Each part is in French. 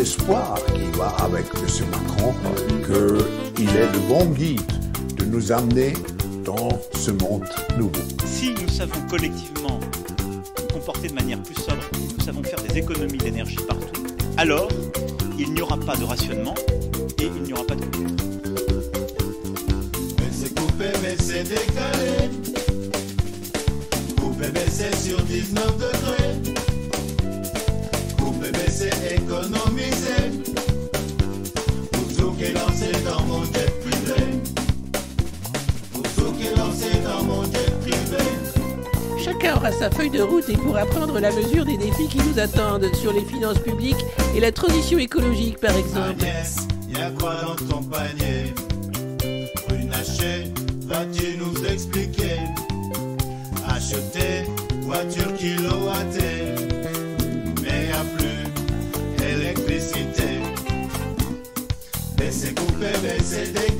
d'espoir qui va avec M. Macron, qu'il est le bon guide de nous amener dans ce monde nouveau. Si nous savons collectivement nous comporter de manière plus sobre, nous savons faire des économies d'énergie partout, alors il n'y aura pas de rationnement et il n'y aura pas de coupure. Mais c'est coupé, mais c'est décalé. Coupé, mais c'est sur 19 degrés. Chacun aura sa feuille de route et pourra prendre la mesure des défis qui nous attendent sur les finances publiques et la transition écologique par exemple. Agnès, y'a quoi dans ton panier? Runacher, vas-tu nous expliquer? Acheter voiture kilowattée, mais y'a plus électricité. Baisser, couper, baisser, décaler.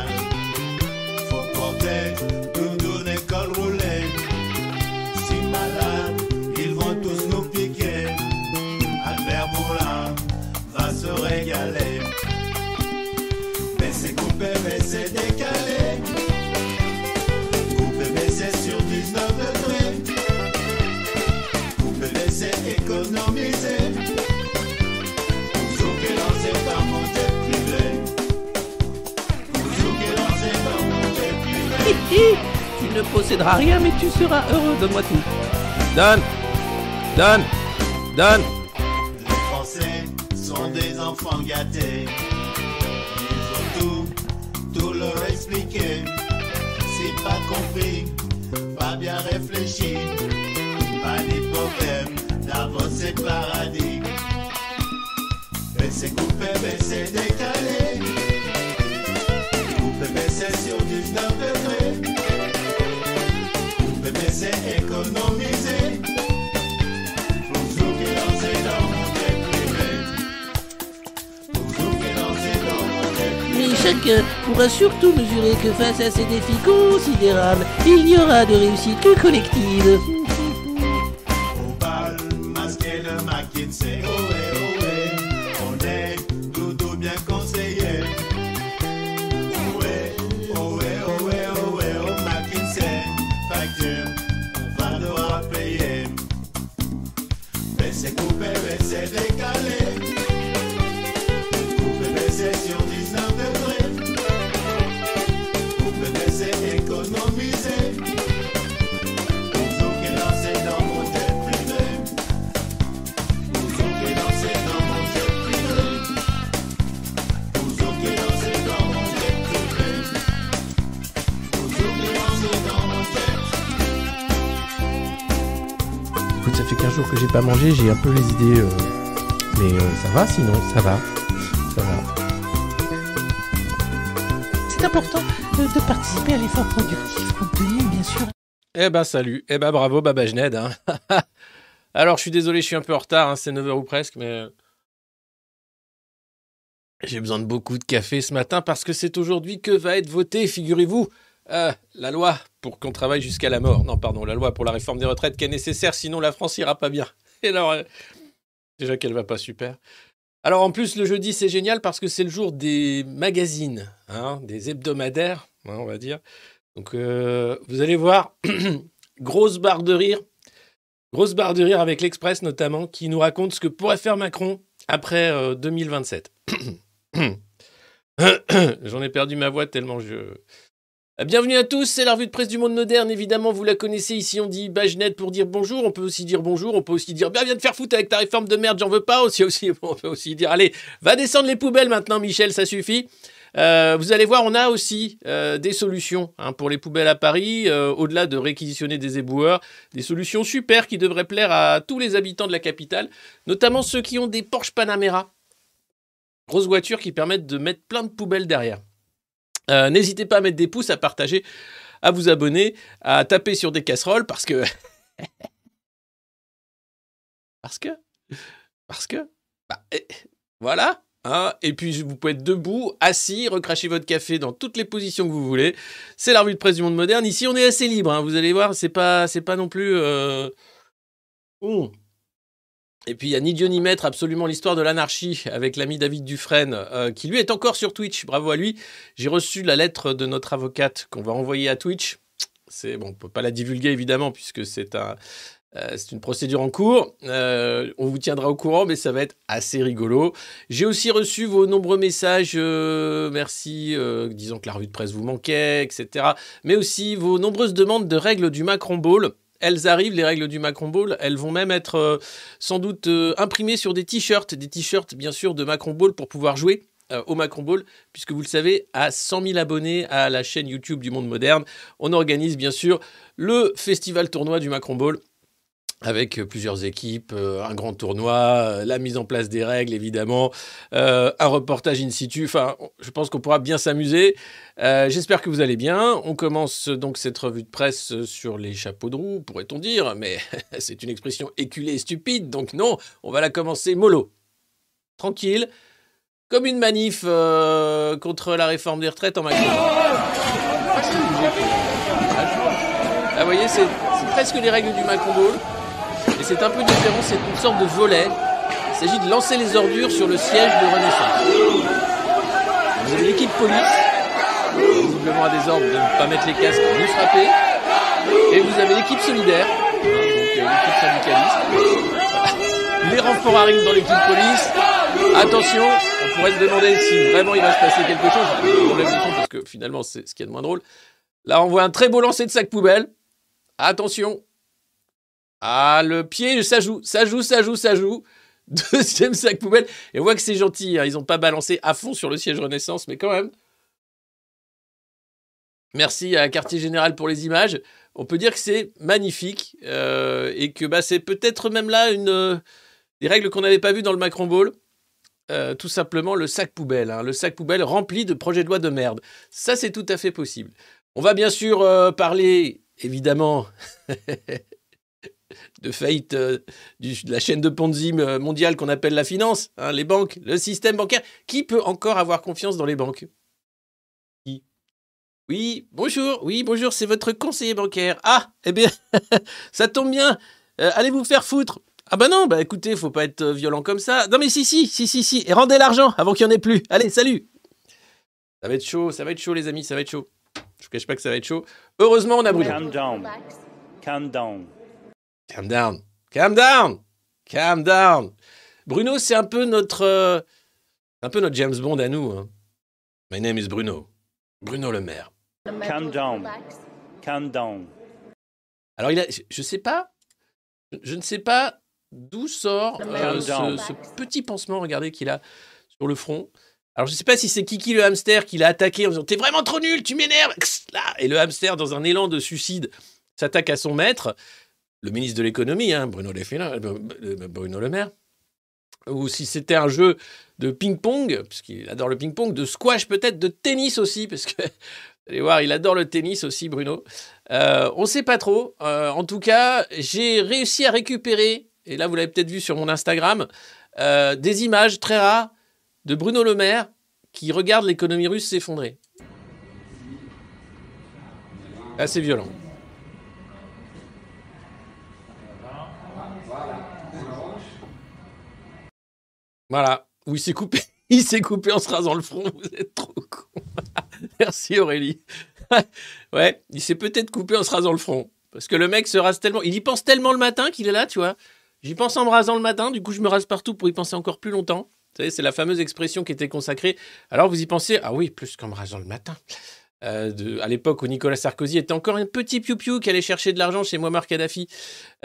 Posséderas rien mais tu seras heureux, donne-moi tout. Donne. Donne. Donne surtout mesurer que face à ces défis considérables, il y aura de réussite que collective. J'ai pas mangé, j'ai un peu les idées. euh, Mais euh, ça va sinon, ça va. Ça va. C'est important de, de participer à l'effort productif compte tenu, bien sûr, Eh ben salut, eh ben bravo Baba Gened. Hein. Alors je suis désolé, je suis un peu en retard, hein, c'est 9h ou presque, mais euh, j'ai besoin de beaucoup de café ce matin parce que c'est aujourd'hui que va être voté, figurez-vous, euh, la loi pour qu'on travaille jusqu'à la mort. Non, pardon, la loi pour la réforme des retraites qui est nécessaire, sinon la France ira pas bien. Alors, euh, déjà qu'elle va pas super. Alors en plus, le jeudi, c'est génial parce que c'est le jour des magazines, hein, des hebdomadaires, hein, on va dire. Donc euh, vous allez voir, grosse barre de rire, grosse barre de rire avec l'Express notamment, qui nous raconte ce que pourrait faire Macron après euh, 2027. J'en ai perdu ma voix tellement je... Euh, Bienvenue à tous, c'est la revue de presse du monde moderne. Évidemment, vous la connaissez ici, on dit Bagenet pour dire bonjour. On peut aussi dire bonjour, on peut aussi dire bien, viens de faire foutre avec ta réforme de merde, j'en veux pas. Aussi, on peut aussi dire allez, va descendre les poubelles maintenant, Michel, ça suffit. Euh, vous allez voir, on a aussi euh, des solutions hein, pour les poubelles à Paris, au-delà de réquisitionner des éboueurs, des solutions super qui devraient plaire à tous les habitants de la capitale, notamment ceux qui ont des Porsche Panamera, grosses voitures qui permettent de mettre plein de poubelles derrière. Euh, N'hésitez pas à mettre des pouces, à partager, à vous abonner, à taper sur des casseroles parce que. parce que. Parce que. Bah, eh, voilà. Hein et puis vous pouvez être debout, assis, recracher votre café dans toutes les positions que vous voulez. C'est la de presse du monde moderne. Ici, on est assez libre. hein. Vous allez voir, c'est pas, c'est pas non plus. euh. Et puis il y a ni Dieu ni maître, absolument l'histoire de l'anarchie avec l'ami David Dufresne, euh, qui lui est encore sur Twitch. Bravo à lui. J'ai reçu la lettre de notre avocate qu'on va envoyer à Twitch. C'est bon, on peut pas la divulguer évidemment puisque c'est un, euh, une procédure en cours. Euh, on vous tiendra au courant, mais ça va être assez rigolo. J'ai aussi reçu vos nombreux messages. merci, disant que la revue de presse vous manquait, etc. Mais aussi vos nombreuses demandes de règles du Macron Ball. Elles arrivent, les règles du Macron Ball. Elles vont même être euh, sans doute euh, imprimées sur des t-shirts, des t-shirts bien sûr de Macron Ball pour pouvoir jouer euh, au Macron Ball, puisque vous le savez, à 100 000 abonnés à la chaîne YouTube du Monde Moderne, on organise bien sûr le festival tournoi du Macron Ball avec euh, plusieurs équipes, euh, un grand tournoi, euh, la mise en place des règles évidemment, un reportage in situ. Enfin, je pense qu'on pourra bien s'amuser. J'espère que vous allez bien. On commence donc cette revue de presse sur les chapeaux de roue, pourrait-on dire, mais c'est une expression éculée et stupide, donc non, on va la commencer mollo, tranquille, comme une manif contre la réforme des retraites en Macron. Ah, vous voyez, c'est presque les règles du Macron. Et c'est un peu différent, c'est une sorte de volet. Il s'agit de lancer les ordures sur le siège de Renaissance. Vous avez l'équipe police, visiblement à des ordres de ne pas mettre les casques, ni frapper. Et vous avez l'équipe solidaire, hein, donc euh, l'équipe syndicaliste. Les renforts arrivent dans l'équipe police. Attention, on pourrait se demander si vraiment il va se passer quelque chose. On lève le son parce que finalement c'est ce qui est de moins drôle. Là on voit un très beau lancer de sac poubelle. Attention. Ah, le pied, ça joue, ça joue, ça joue, ça joue. Deuxième sac poubelle. Et on voit que c'est gentil. hein. Ils n'ont pas balancé à fond sur le siège Renaissance, mais quand même. Merci à Quartier Général pour les images. On peut dire que c'est magnifique euh, et que bah, c'est peut-être même là une euh, des règles qu'on n'avait pas vues dans le Macron Ball. Euh, tout simplement le sac poubelle. hein. Le sac poubelle rempli de projets de loi de merde. Ça, c'est tout à fait possible. On va bien sûr parler, évidemment, de faillite euh, du- de la chaîne de Ponzi euh, mondiale qu'on appelle la finance, hein, les banques, le système bancaire. Qui peut encore avoir confiance dans les banques? Qui? Oui, bonjour, oui, bonjour, c'est votre conseiller bancaire. Ah, eh bien, ça tombe bien. Euh, allez vous faire foutre. Ah bah non, bah écoutez, faut pas être violent comme ça. Non mais si, si, si, si, si. Et rendez l'argent avant qu'il n'y en ait plus. Allez, salut. Ça va être chaud, ça va être chaud les amis, ça va être chaud. Je vous cache pas que ça va être chaud. Heureusement, on a Bruno. Calm down. Calm down. Calm down. Calm down. Calm down. Bruno, c'est un peu notre, euh, un peu notre James Bond à nous. hein. My name is Bruno. Bruno Le Maire. Calm down. Calm down. Alors, il a, je- je sais pas, je ne sais pas d'où sort euh, ce, ce petit pansement, regardez, qu'il a sur le front. Alors, je ne sais pas si c'est Kiki le hamster qui l'a attaqué en disant T'es vraiment trop nul, tu m'énerves. Et le hamster, dans un élan de suicide, s'attaque à son maître, le ministre de l'économie, hein, Bruno, euh, euh, Bruno Le Maire. Ou si c'était un jeu de ping-pong, puisqu'il adore le ping-pong, de squash peut-être, de tennis aussi, parce que, vous allez voir, il adore le tennis aussi, Bruno. Euh, on ne sait pas trop. En tout cas, j'ai réussi à récupérer, et là vous l'avez peut-être vu sur mon Instagram, des images très rares de Bruno Le Maire qui regarde l'économie russe s'effondrer. Assez violent. Voilà, s'est coupé. Il s'est coupé en se rasant le front. Vous êtes trop con. Merci Aurélie. ouais, il s'est peut-être coupé en se rasant le front. Parce que le mec se rase tellement. Il y pense tellement le matin qu'il est là, tu vois. J'y pense en me rasant le matin, du coup je me rase partout pour y penser encore plus longtemps. C'est la fameuse expression qui était consacrée. Alors vous y pensez, ah oui, plus qu'en me rasant le matin. Euh, à l'époque où Nicolas Sarkozy était encore un petit piou-piou qui allait chercher de l'argent chez Muammar Kadhafi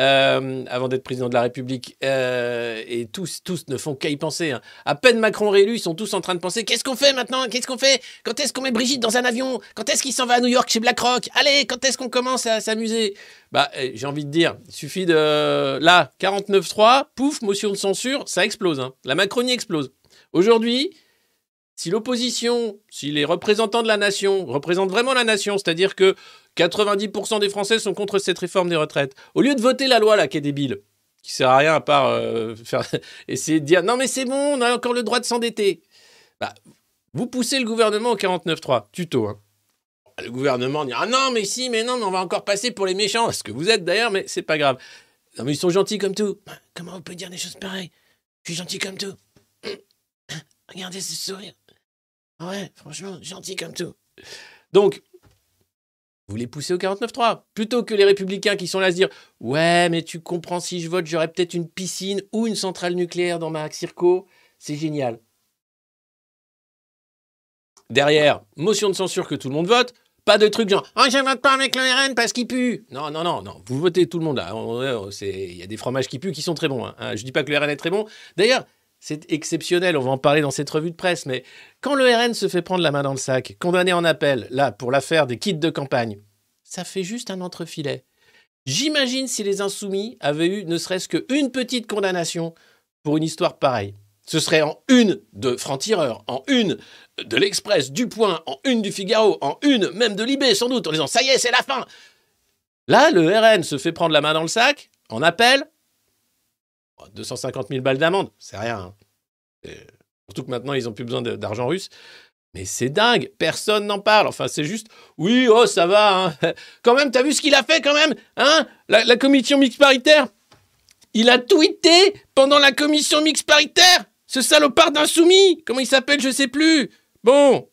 euh, avant d'être président de la République. Euh, et tous, tous ne font qu'à y penser. hein. À peine Macron réélu, ils sont tous en train de penser qu'est-ce qu'on fait maintenant? Qu'est-ce qu'on fait? Quand est-ce qu'on met Brigitte dans un avion? Quand est-ce qu'il s'en va à New York chez BlackRock? Allez, quand est-ce qu'on commence à s'amuser? Bah, euh, j'ai envie de dire, il suffit de. Là, 49.3, pouf, motion de censure, ça explose. hein. La Macronie explose. Aujourd'hui, si l'opposition, si les représentants de la nation représentent vraiment la nation, c'est-à-dire que 90% des Français sont contre cette réforme des retraites, au lieu de voter la loi là qui est débile, qui sert à rien à part euh, faire essayer de dire non mais c'est bon, on a encore le droit de s'endetter. Bah, vous poussez le gouvernement au 49.3, tuto. Hein. Le gouvernement dit ah non mais si mais non mais on va encore passer pour les méchants, ce que vous êtes d'ailleurs, mais c'est pas grave. Non mais ils sont gentils comme tout. Comment on peut dire des choses pareilles? Je suis gentil comme tout. Regardez ce sourire. Ouais, franchement, gentil comme tout. Donc, vous les poussez au 49-3. Plutôt que les républicains qui sont là à se dire Ouais, mais tu comprends, si je vote, j'aurai peut-être une piscine ou une centrale nucléaire dans ma circo. C'est génial. Derrière, motion de censure que tout le monde vote. Pas de truc genre Oh, je vote pas avec le RN parce qu'il pue. Non, non, non, non. Vous votez tout le monde là. Il y a des fromages qui puent qui sont très bons. Hein. Je dis pas que le RN est très bon. D'ailleurs, c'est exceptionnel, on va en parler dans cette revue de presse, mais quand le RN se fait prendre la main dans le sac, condamné en appel, là, pour l'affaire des kits de campagne, ça fait juste un entrefilet. J'imagine si les insoumis avaient eu ne serait-ce qu'une petite condamnation pour une histoire pareille. Ce serait en une de Franc-Tireur, en une de l'Express, du Point, en une du Figaro, en une même de Libé sans doute, en disant ça y est, c'est la fin. Là, le RN se fait prendre la main dans le sac, en appel, 250 000 balles d'amende, c'est rien. Hein. Surtout que maintenant, ils n'ont plus besoin d'argent russe. Mais c'est dingue, personne n'en parle. Enfin, c'est juste, oui, oh, ça va. Hein. Quand même, t'as vu ce qu'il a fait quand même hein la, commission mixte paritaire? Il a tweeté pendant la commission mixte paritaire Ce salopard d'insoumis Comment il s'appelle, je sais plus. Bon.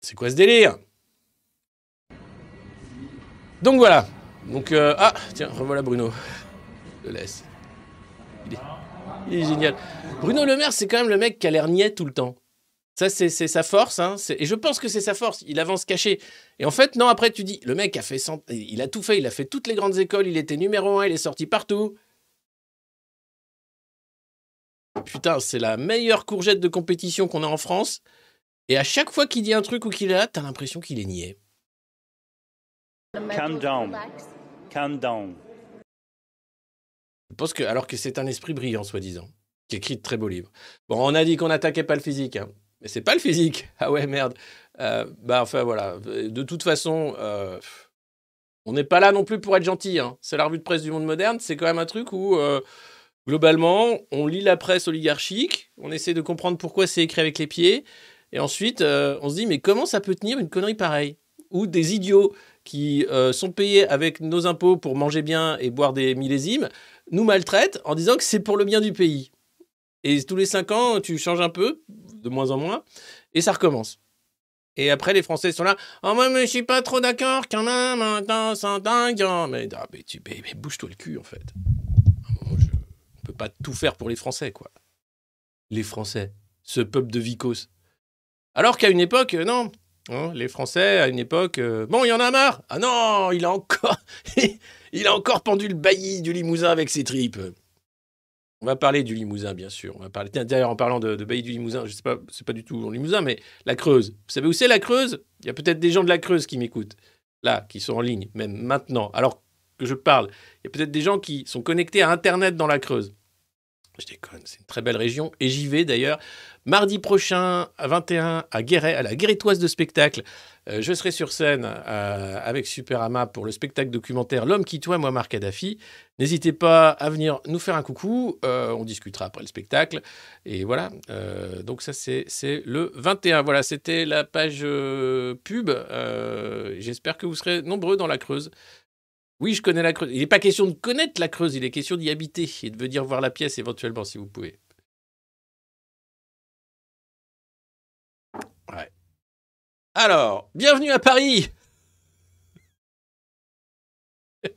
C'est quoi ce délire? Donc voilà, donc, euh, ah, tiens, revoilà Bruno. Je le laisse. Il est, génial. Bruno Le Maire, c'est quand même le mec qui a l'air niais tout le temps. Ça, c'est sa force. Hein, et je pense que c'est sa force. Il avance caché. Et en fait, non, après, tu dis, le mec a fait. Il a tout fait. Il a fait toutes les grandes écoles. Il était numéro un. Il est sorti partout. Putain, c'est la meilleure courgette de compétition qu'on a en France. Et à chaque fois qu'il dit un truc ou qu'il est là, t'as l'impression qu'il est niais. Calm down. Je pense que, alors que c'est un esprit brillant, soi-disant, qui écrit de très beaux livres. Bon, on a dit qu'on n'attaquait pas le physique, hein. mais c'est pas le physique. Ah ouais, merde. Euh, bah, enfin, voilà. De toute façon, euh, on n'est pas là non plus pour être gentil. Hein. C'est la revue de presse du monde moderne. C'est quand même un truc où, euh, globalement, on lit la presse oligarchique, on essaie de comprendre pourquoi c'est écrit avec les pieds, et ensuite, on se dit, mais comment ça peut tenir une connerie pareille? Ou des idiots qui euh, sont payés avec nos impôts pour manger bien et boire des millésimes, nous maltraitent en disant que c'est pour le bien du pays. Et tous les cinq ans, tu changes un peu, de moins en moins, et ça recommence. Et après, les Français sont là. Oh, moi, mais je suis pas trop d'accord quand même, maintenant, c'est dingue. Mais, ah, mais, tu, mais, bouge-toi le cul, en fait. On ne peut pas tout faire pour les Français, quoi. Les Français, ce peuple de vicos. Alors qu'à une époque, non, Hein, les Français, à une époque, euh, bon, il y en a marre. Ah non, il a encore, il a encore pendu le bailli du Limousin avec ses tripes. On va parler du Limousin, bien sûr. On va parler. D'ailleurs, en parlant de, bailli du Limousin, je sais pas, c'est pas du tout en Limousin, mais la Creuse. Vous savez où c'est la Creuse? Il y a peut-être des gens de la Creuse qui m'écoutent, là, qui sont en ligne, même maintenant. Alors que je parle, il y a peut-être des gens qui sont connectés à Internet dans la Creuse. Je déconne, c'est une très belle région. Et j'y vais d'ailleurs. Mardi prochain, à 21, à Guéret, à la Guéretoise de spectacle, euh, je serai sur scène euh, avec Superama pour le spectacle documentaire L'homme qui toi, moi, Marc Kadhafi. N'hésitez pas à venir nous faire un coucou. Euh, on discutera après le spectacle. Et voilà. donc, ça, c'est le 21. Voilà, c'était la page pub. J'espère que vous serez nombreux dans la Creuse. Oui, je connais la Creuse. Il n'est pas question de connaître la Creuse, il est question d'y habiter et de venir voir la pièce éventuellement si vous pouvez. Alors, bienvenue à Paris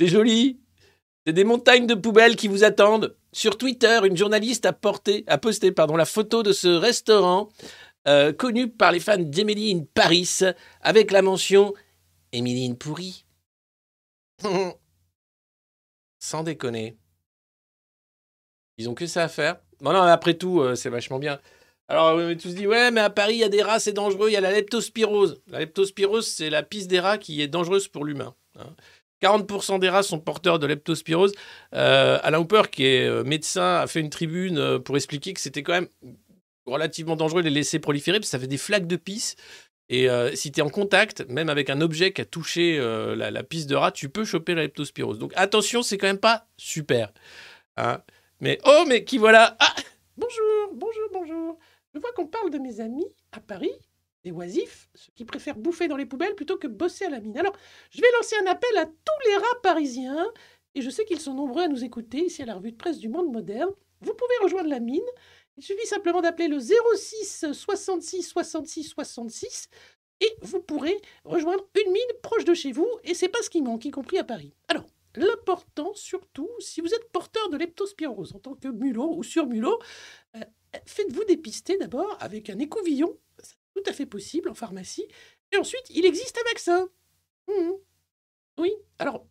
C'est joli. C'est des montagnes de poubelles qui vous attendent. Sur Twitter, une journaliste a, porté, a posté la photo de ce restaurant euh, connu par les fans d'Emily Paris, avec la mention Emily pourrie. Sans déconner. Ils ont que ça à faire. Bon, non, après tout, euh, c'est vachement bien. Alors, on tous dit, ouais, mais à Paris, il y a des rats, c'est dangereux, il y a la leptospirose. La leptospirose, c'est la piste des rats qui est dangereuse pour l'humain. Hein. 40% des rats sont porteurs de leptospirose. Euh, Alain Hooper, qui est euh, médecin, a fait une tribune pour expliquer que c'était quand même relativement dangereux de les laisser proliférer, parce que ça fait des flaques de pisse. Et euh, si tu es en contact, même avec un objet qui a touché euh, la, la de rat, tu peux choper la leptospirose. Donc attention, c'est quand même pas super. hein. Mais oh, mais qui voilà? Ah Bonjour, bonjour, bonjour. Je vois qu'on parle de mes amis à Paris, des oisifs, ceux qui préfèrent bouffer dans les poubelles plutôt que bosser à la mine. Alors, je vais lancer un appel à tous les rats parisiens, et je sais qu'ils sont nombreux à nous écouter ici à la revue de presse du Monde Moderne. Vous pouvez rejoindre la mine. Il suffit simplement d'appeler le 06 66 66 66 et vous pourrez rejoindre une mine proche de chez vous, et c'est pas ce qui manque, y compris à Paris. Alors, l'important surtout, si vous êtes porteur de leptospirose en tant que mulot ou surmulot, euh, faites-vous dépister d'abord avec un écouvillon, c'est tout à fait possible en pharmacie, et ensuite il existe un vaccin. Mhm. Oui, alors,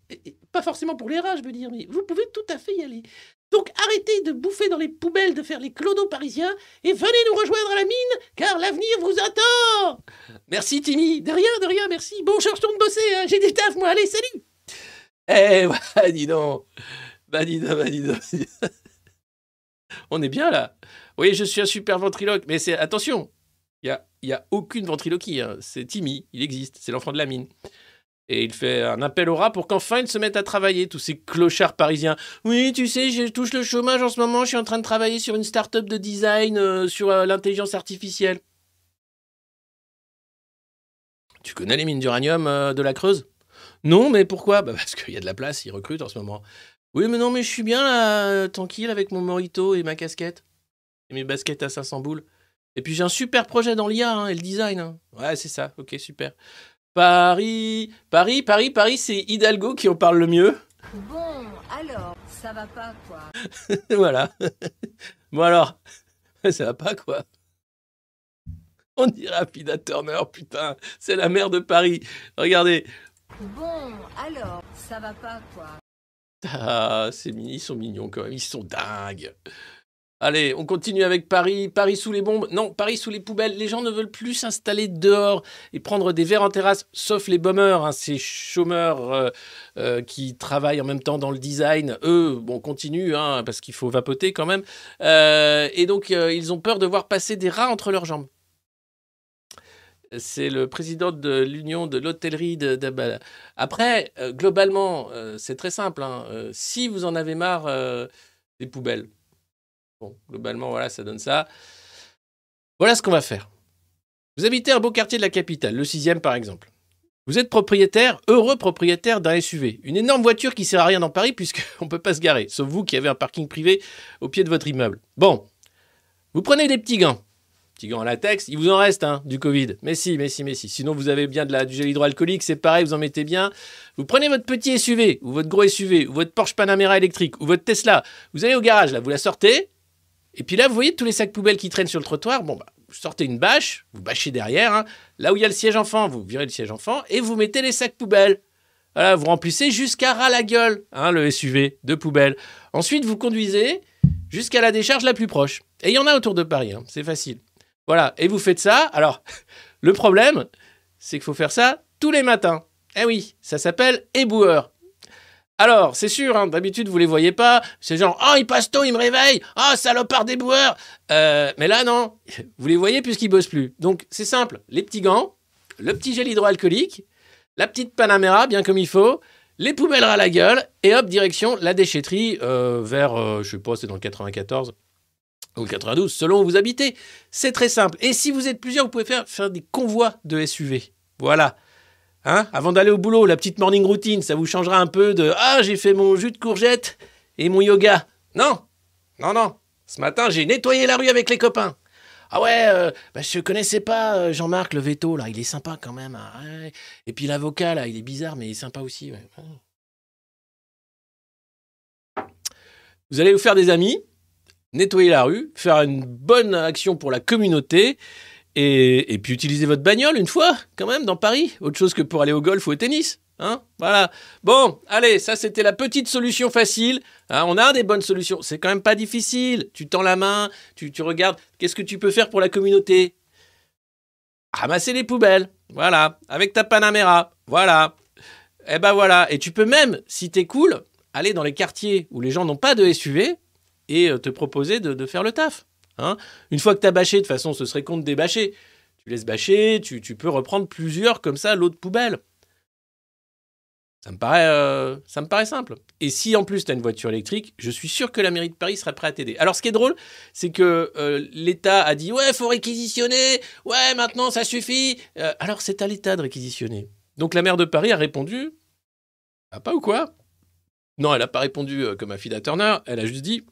pas forcément pour les rats, je veux dire, mais vous pouvez tout à fait y aller. Donc arrêtez de bouffer dans les poubelles, de faire les clodos parisiens, et venez nous rejoindre à la mine, car l'avenir vous attend Merci Timmy, de rien, de rien, merci. Bon, je retourne bosser, hein. j'ai des tafs, moi, allez, salut Eh, bah, dis donc. Bah, dis donc, bah, dis donc. On est bien là. Oui, je suis un super ventriloque, mais c'est attention, il y a, y a aucune ventriloquie. hein. C'est Timmy, il existe, c'est l'enfant de la mine. Et il fait un appel au rat pour qu'enfin ils se mettent à travailler, tous ces clochards parisiens. Oui, tu sais, je touche le chômage en ce moment, je suis en train de travailler sur une start-up de design euh, sur euh, l'intelligence artificielle. Tu connais les mines d'uranium euh, de la Creuse? Non, mais pourquoi? Bah Parce qu'il y a de la place, ils recrutent en ce moment. Oui, mais non, mais je suis bien là, tranquille avec mon morito et ma casquette. Et mes baskets à 500 boules. Et puis j'ai un super projet dans l'IA hein, et le design. hein. Ouais, c'est ça, ok, super. Paris, Paris, Paris, Paris, c'est Hidalgo qui en parle le mieux. Bon, alors, ça va pas, quoi. voilà. bon alors, ça va pas quoi On dirait Afida Turner, putain, c'est la mère de Paris. Regardez. Bon, alors, ça va pas, quoi. Ah, c'est mini, ils sont mignons quand même, ils sont dingues. Allez, on continue avec Paris. Paris sous les bombes. Non, Paris sous les poubelles. Les gens ne veulent plus s'installer dehors et prendre des verres en terrasse, sauf les bombers, hein, ces chômeurs euh, euh, qui travaillent en même temps dans le design. Eux, bon, continuent, hein, parce qu'il faut vapoter quand même. Euh, et donc, ils ont peur de voir passer des rats entre leurs jambes. C'est le président de l'Union de l'hôtellerie de, bah, Après, globalement, c'est très simple. hein. Si vous en avez marre des poubelles, bon, globalement, voilà, ça donne ça. Voilà ce qu'on va faire. Vous habitez un beau quartier de la capitale, le 6e par exemple. Vous êtes propriétaire, heureux propriétaire d'un SUV. Une énorme voiture qui sert à rien dans Paris puisqu'on ne peut pas se garer, sauf vous qui avez un parking privé au pied de votre immeuble. Bon, vous prenez des petits gants. Petits gants en latex, il vous en reste hein, du Covid. Mais si, mais si, mais si. Sinon, vous avez bien de la, du gel hydroalcoolique, c'est pareil, vous en mettez bien. Vous prenez votre petit SUV, ou votre gros SUV, ou votre Porsche Panamera électrique, ou votre Tesla. Vous allez au garage, là, vous la sortez. Et puis là, vous voyez tous les sacs poubelles qui traînent sur le trottoir. Bon, bah, vous sortez une bâche, vous bâchez derrière. hein. Là où il y a le siège enfant, vous virez le siège enfant et vous mettez les sacs poubelles. Voilà, vous remplissez jusqu'à ras la gueule, hein, le SUV de poubelle. Ensuite, vous conduisez jusqu'à la décharge la plus proche. Et il y en a autour de Paris, hein, c'est facile. Voilà, et vous faites ça. Alors, le problème, c'est qu'il faut faire ça tous les matins. Eh oui, ça s'appelle éboueur. Alors, c'est sûr, hein, d'habitude, vous les voyez pas. C'est genre, oh, il passe tôt, il me réveille. Oh, salopard d'éboueur. Euh, mais là, non. Vous les voyez puisqu'ils bossent plus. Donc, c'est simple. Les petits gants, le petit gel hydroalcoolique, la petite Panamera, bien comme il faut, les poubelles à la gueule, et hop, direction la déchetterie euh, vers, euh, je sais pas, c'est dans le 94 ou le 92, selon où vous habitez. C'est très simple. Et si vous êtes plusieurs, vous pouvez faire, faire des convois de SUV. Voilà. Hein? Avant d'aller au boulot, la petite morning routine, ça vous changera un peu de Ah, j'ai fait mon jus de courgette et mon yoga. Non, non, non. Ce matin, j'ai nettoyé la rue avec les copains. Ah ouais, euh, bah, je connaissais pas euh, Jean-Marc le veto, là, il est sympa quand même. Ouais. Et puis l'avocat, là, il est bizarre, mais il est sympa aussi. Vous allez vous faire des amis, nettoyer la rue, faire une bonne action pour la communauté, et, et puis utiliser votre bagnole une fois, quand même, dans Paris. Autre chose que pour aller au golf ou au tennis. Hein voilà. Bon, allez, ça c'était la petite solution facile. Hein, on a des bonnes solutions. C'est quand même pas difficile. Tu tends la main, tu, regardes. Qu'est-ce que tu peux faire pour la communauté? Ramasser les poubelles. Voilà. Avec ta Panamera. Voilà. Eh ben voilà. Et tu peux même, si t'es cool, aller dans les quartiers où les gens n'ont pas de SUV et euh, te proposer de faire le taf. Hein. Une fois que t'as bâché, de toute façon, ce serait con de débâcher. Tu laisses bâcher, tu, tu peux reprendre plusieurs comme ça, l'eau de poubelle. Ça me paraît, euh, ça me paraît simple. Et si en plus tu as une voiture électrique, je suis sûr que la mairie de Paris serait prête à t'aider. Alors ce qui est drôle, c'est que euh, l'État a dit ouais, faut réquisitionner, ouais, maintenant ça suffit. Euh, alors c'est à l'État de réquisitionner. Donc la maire de Paris a répondu, ah pas ou quoi? Non, elle n'a pas répondu comme Affida Turner, elle a juste dit,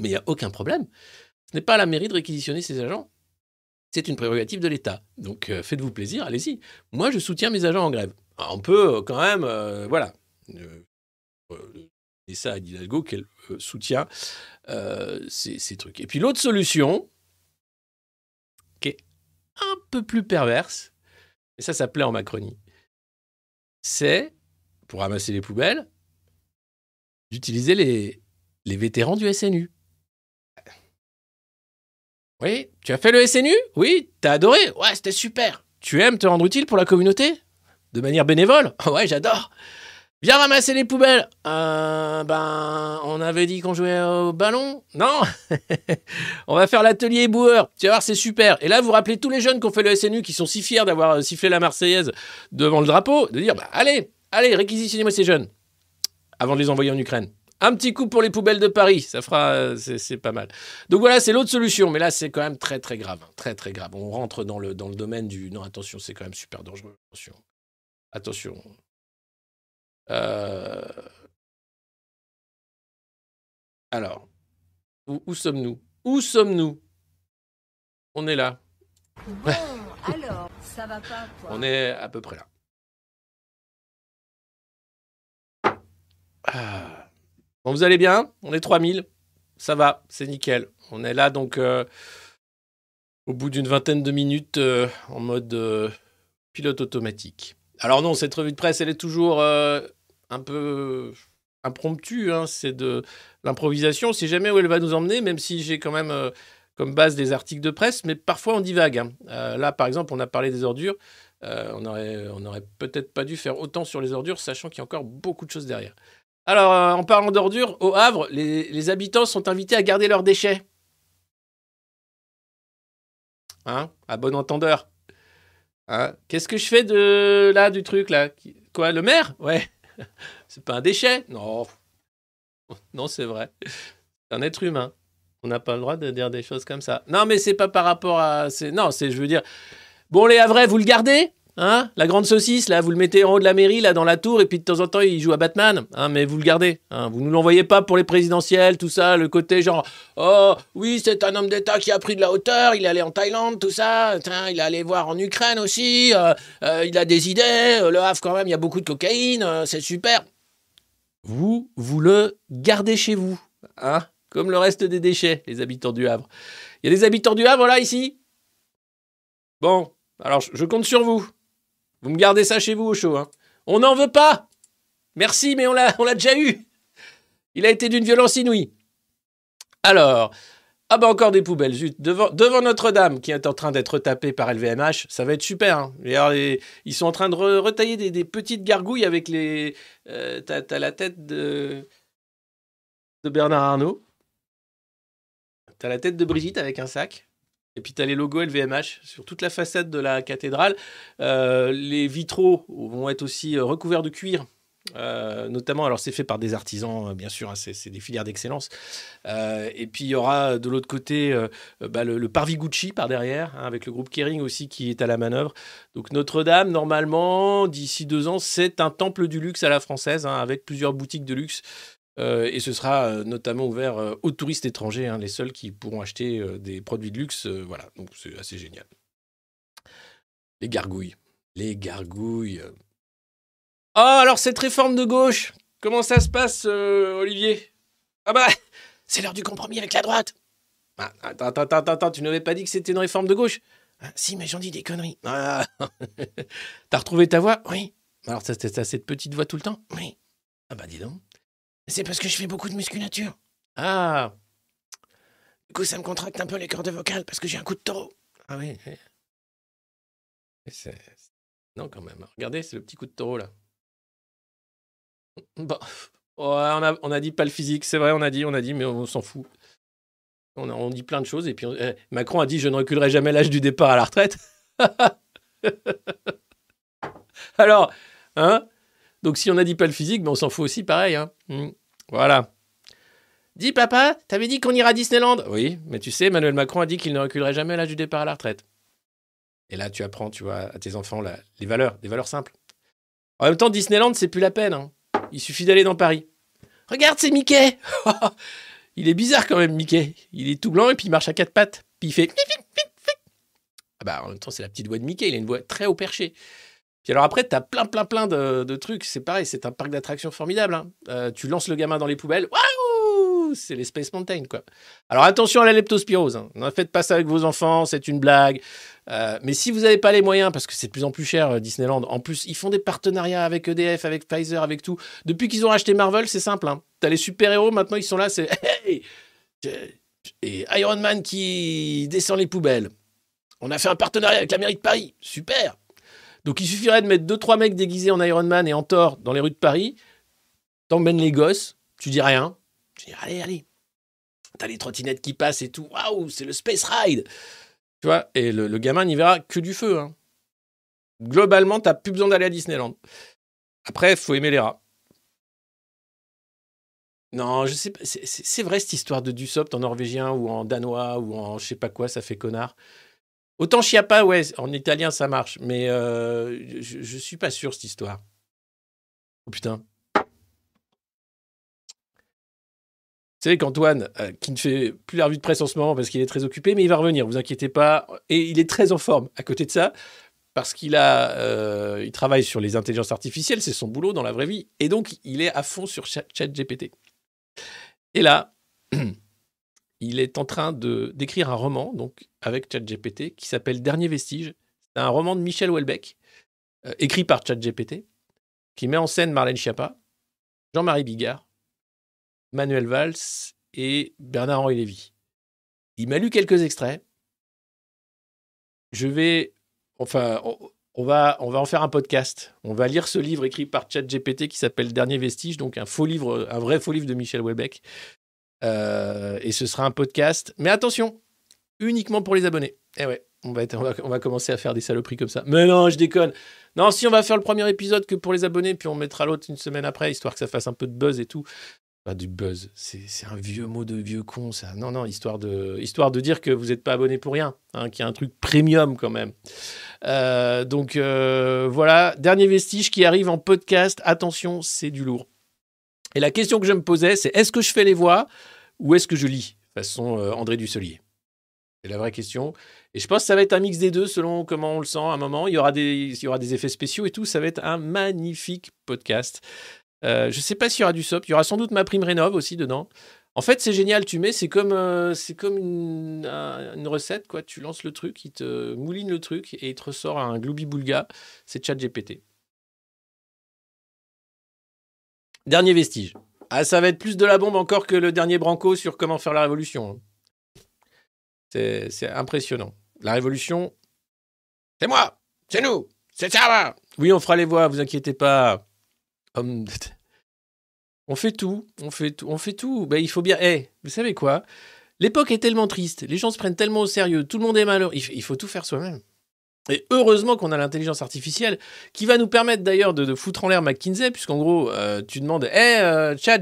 mais il n'y a aucun problème. Ce n'est pas à la mairie de réquisitionner ses agents. C'est une prérogative de l'État. Donc euh, faites-vous plaisir, allez-y. Moi, je soutiens mes agents en grève. Alors, on peut euh, quand même, euh, voilà, et ça à Hidalgo qu'elle soutient ces, trucs. Et puis l'autre solution, qui est un peu plus perverse, et ça, ça plaît en Macronie, c'est, pour ramasser les poubelles, d'utiliser les vétérans du SNU. Oui, tu as fait le SNU Oui, t'as adoré? Ouais, c'était super. Tu aimes te rendre utile pour la communauté? De manière bénévole? Ouais, j'adore. Viens ramasser les poubelles. Euh, ben, on avait dit qu'on jouait au ballon? Non On va faire l'atelier boueur. Tu vas voir, c'est super. Et là, vous rappelez tous les jeunes qui ont fait le SNU, qui sont si fiers d'avoir euh, sifflé la Marseillaise devant le drapeau, de dire, bah, allez, allez, réquisitionnez-moi ces jeunes. Avant de les envoyer en Ukraine. Un petit coup pour les poubelles de Paris, ça fera, euh, c'est pas mal. Donc voilà, c'est l'autre solution, mais là c'est quand même très très grave, hein. très très grave. On rentre dans le dans le domaine du non attention, c'est quand même super dangereux. Attention, attention. Euh, Alors, où, où sommes-nous? Où sommes-nous? On est là. Bon, alors, ça va pas, quoi. On est à peu près là. Ah. Bon, vous allez bien? On est 3000. Ça va, c'est nickel. On est là donc euh, au bout d'une vingtaine de minutes euh, en mode euh, pilote automatique. Alors non, cette revue de presse, elle est toujours un peu impromptue. hein. C'est de l'improvisation. On sait jamais où elle va nous emmener, même si j'ai quand même comme base des articles de presse, mais parfois on divague. hein. Là, par exemple, on a parlé des ordures. On aurait, on aurait peut-être pas dû faire autant sur les ordures, sachant qu'il y a encore beaucoup de choses derrière. Alors, euh, en parlant d'ordures, au Havre, les, habitants sont invités à garder leurs déchets. Hein À bon entendeur. Hein Qu'est-ce que je fais de là, du truc là? Quoi, le maire? Ouais. C'est pas un déchet? Non. Non, c'est vrai. C'est un être humain. On n'a pas le droit de dire des choses comme ça. Non, mais c'est pas par rapport à. Non, c'est, je veux dire. Bon, les Havrais, vous le gardez? Hein? La grande saucisse, là, vous le mettez en haut de la mairie, là, dans la tour, et puis de temps en temps, il joue à Batman. Hein, mais vous le gardez. Hein, vous ne l'envoyez pas pour les présidentielles, tout ça, le côté genre, oh, oui, c'est un homme d'État qui a pris de la hauteur, il est allé en Thaïlande, tout ça, il est allé voir en Ukraine aussi, euh, euh, il a des idées, euh, le Havre, quand même, il y a beaucoup de cocaïne, c'est super. Vous, vous le gardez chez vous. Hein Comme le reste des déchets, les habitants du Havre. Il y a des habitants du Havre, là, ici? Bon, alors je compte sur vous. Vous me gardez ça chez vous au chaud. Hein. On n'en veut pas. Merci, mais on l'a, déjà eu. Il a été d'une violence inouïe. Alors, ah bah encore des poubelles, zut. Devant, Notre-Dame, qui est en train d'être tapée par LVMH, ça va être super. hein. Ils sont en train de re- retailler des, des petites gargouilles avec les... euh, t'as, t'as la tête de, de Bernard Arnault. T'as la tête de Brigitte avec un sac. Et puis tu as les logos LVMH sur toute la façade de la cathédrale. Euh, les vitraux vont être aussi euh, recouverts de cuir. euh, notamment, alors c'est fait par des artisans, bien sûr, hein, c'est des filières d'excellence. Et puis il y aura de l'autre côté bah, le, le parvis Gucci par derrière, hein, avec le groupe Kering aussi qui est à la manœuvre. Donc Notre-Dame, normalement, d'ici deux ans, c'est un temple du luxe à la française, hein, avec plusieurs boutiques de luxe. Euh, et ce sera euh, notamment ouvert euh, aux touristes étrangers, hein, les seuls qui pourront acheter euh, des produits de luxe. voilà, donc c'est assez génial. Les gargouilles. Les gargouilles. Oh, alors cette réforme de gauche, comment ça se passe, Olivier? Ah bah, c'est l'heure du compromis avec la droite. Ah, attends, attends, attends, attends, tu n'avais pas dit que c'était une réforme de gauche? Ah, Si, mais j'en dis des conneries. Ah. T'as retrouvé ta voix? Oui. Alors, t'as cette petite voix tout le temps? Oui. Ah bah, dis donc. C'est parce que je fais beaucoup de musculature. Ah. Du coup, ça me contracte un peu les cordes vocales parce que j'ai un coup de taureau. Ah oui. c'est- Non, quand même. Regardez, c'est le petit coup de taureau là. Bon. Ouais, on, a, on a dit pas le physique, c'est vrai, on a dit, on a dit, mais on, s'en fout. On, a- on dit plein de choses. Et puis eh, Macron a dit Je ne reculerai jamais l'âge du départ à la retraite. Alors, hein? Donc si on a dit pas le physique, mais on s'en fout aussi pareil. Hein Hmm. Voilà. Dis papa, t'avais dit qu'on ira à Disneyland Oui, mais tu sais, Emmanuel Macron a dit qu'il ne reculerait jamais l'âge du départ à la retraite. Et là, tu apprends, tu vois, à tes enfants les valeurs, des valeurs simples. En même temps, Disneyland, c'est plus la peine. hein. Il suffit d'aller dans Paris. Regarde, c'est Mickey Il est bizarre quand même, Mickey. Il est tout blanc et puis il marche à quatre pattes. Puis il fait... Ah bah, en même temps, c'est la petite voix de Mickey. Il a une voix très haut perché. Alors après, t'as plein, plein, plein de, trucs. C'est pareil, c'est un parc d'attractions formidable. hein. Euh, tu lances le gamin dans les poubelles. Waouh C'est les Space Mountain, quoi. Alors attention à la leptospirose. hein. Faites pas ça avec vos enfants, c'est une blague. Euh, mais si vous n'avez pas les moyens, parce que c'est de plus en plus cher, euh, Disneyland, en plus, ils font des partenariats avec EDF, avec Pfizer, avec tout. Depuis qu'ils ont racheté Marvel, c'est simple. Hein. T'as les super-héros, maintenant ils sont là, c'est. Et Iron Man qui descend les poubelles. On a fait un partenariat avec la mairie de Paris. Super Donc il suffirait de mettre deux, trois mecs déguisés en Iron Man et en Thor dans les rues de Paris. T'emmènes les gosses, tu dis rien. Tu dis allez, allez. T'as les trottinettes qui passent et tout. Waouh, c'est le Space Ride tu vois, et le, gamin n'y verra que du feu. hein. Globalement, t'as plus besoin d'aller à Disneyland. Après, faut aimer les rats. Non, je sais pas. C'est vrai cette histoire de Dussopt en norvégien ou en danois ou en je sais pas quoi, ça fait connard. Autant Chiappa, ouais, en italien ça marche, mais euh, je, je suis pas sûr cette histoire. Oh putain. Vous savez qu'Antoine, euh, qui ne fait plus la revue de presse en ce moment parce qu'il est très occupé, mais il va revenir, vous inquiétez pas. Et il est très en forme à côté de ça, parce qu'il euh, il travaille sur les intelligences artificielles, c'est son boulot dans la vraie vie, et donc il est à fond sur Chat- ChatGPT. Et là, il est en train de d'écrire un roman, donc avec ChatGPT, qui s'appelle Dernier vestige. C'est un roman de Michel Houellebecq, euh, écrit par ChatGPT, qui met en scène Marlène Schiappa, Jean-Marie Bigard, Manuel Valls et Bernard-Henri Lévy. Il m'a lu quelques extraits. Je vais. Enfin, on, va, on va en faire un podcast. On va lire ce livre écrit par ChatGPT qui s'appelle Dernier Vestige, donc un faux livre, un vrai faux livre de Michel Houellebecq. Euh, et ce sera un podcast. Mais attention, uniquement pour les abonnés. Eh ouais, on va, commencer à faire des saloperies comme ça. Mais non, je déconne. Non, si on va faire le premier épisode que pour les abonnés, puis on mettra l'autre une semaine après, histoire que ça fasse un peu de buzz et tout. Pas du buzz, c'est un vieux mot de vieux con, ça. Non, non, histoire de, histoire de dire que vous n'êtes pas abonné pour rien, hein, qu'il y a un truc premium quand même. Euh, donc euh, voilà, dernier vestige qui arrive en podcast. Attention, c'est du lourd. Et la question que je me posais, c'est est-ce que je fais les voix ou est-ce que je lis? Façon euh, André Dusselier. C'est la vraie question. Et je pense que ça va être un mix des deux selon comment on le sent à un moment. Il y aura des, effets spéciaux et tout. Ça va être un magnifique podcast. Euh, je ne sais pas s'il y aura du SOP. Il y aura sans doute ma prime rénov aussi dedans. En fait, c'est génial. Tu mets, c'est comme, euh, une, un- une recette. Quoi. Tu lances le truc, il te mouline le truc et il te ressort un gloubi-boulga. C'est ChatGPT. Dernier vestige. Ah, ça va être plus de la bombe encore que le dernier Branco sur comment faire la révolution. Hein. C'est impressionnant. La révolution, c'est moi, c'est nous, c'est ça. Oui, on fera les voix, vous inquiétez pas. De- On fait tout, on fait tout, on fait tout. Ben, il faut bien. Eh, vous savez quoi? L'époque est tellement triste, les gens se prennent tellement au sérieux, tout le monde est malheureux. Il, faut tout faire soi-même. Et heureusement qu'on a l'intelligence artificielle qui va nous permettre d'ailleurs de, foutre en l'air McKinsey, puisqu'en gros, euh, tu demandes Hé, euh, chat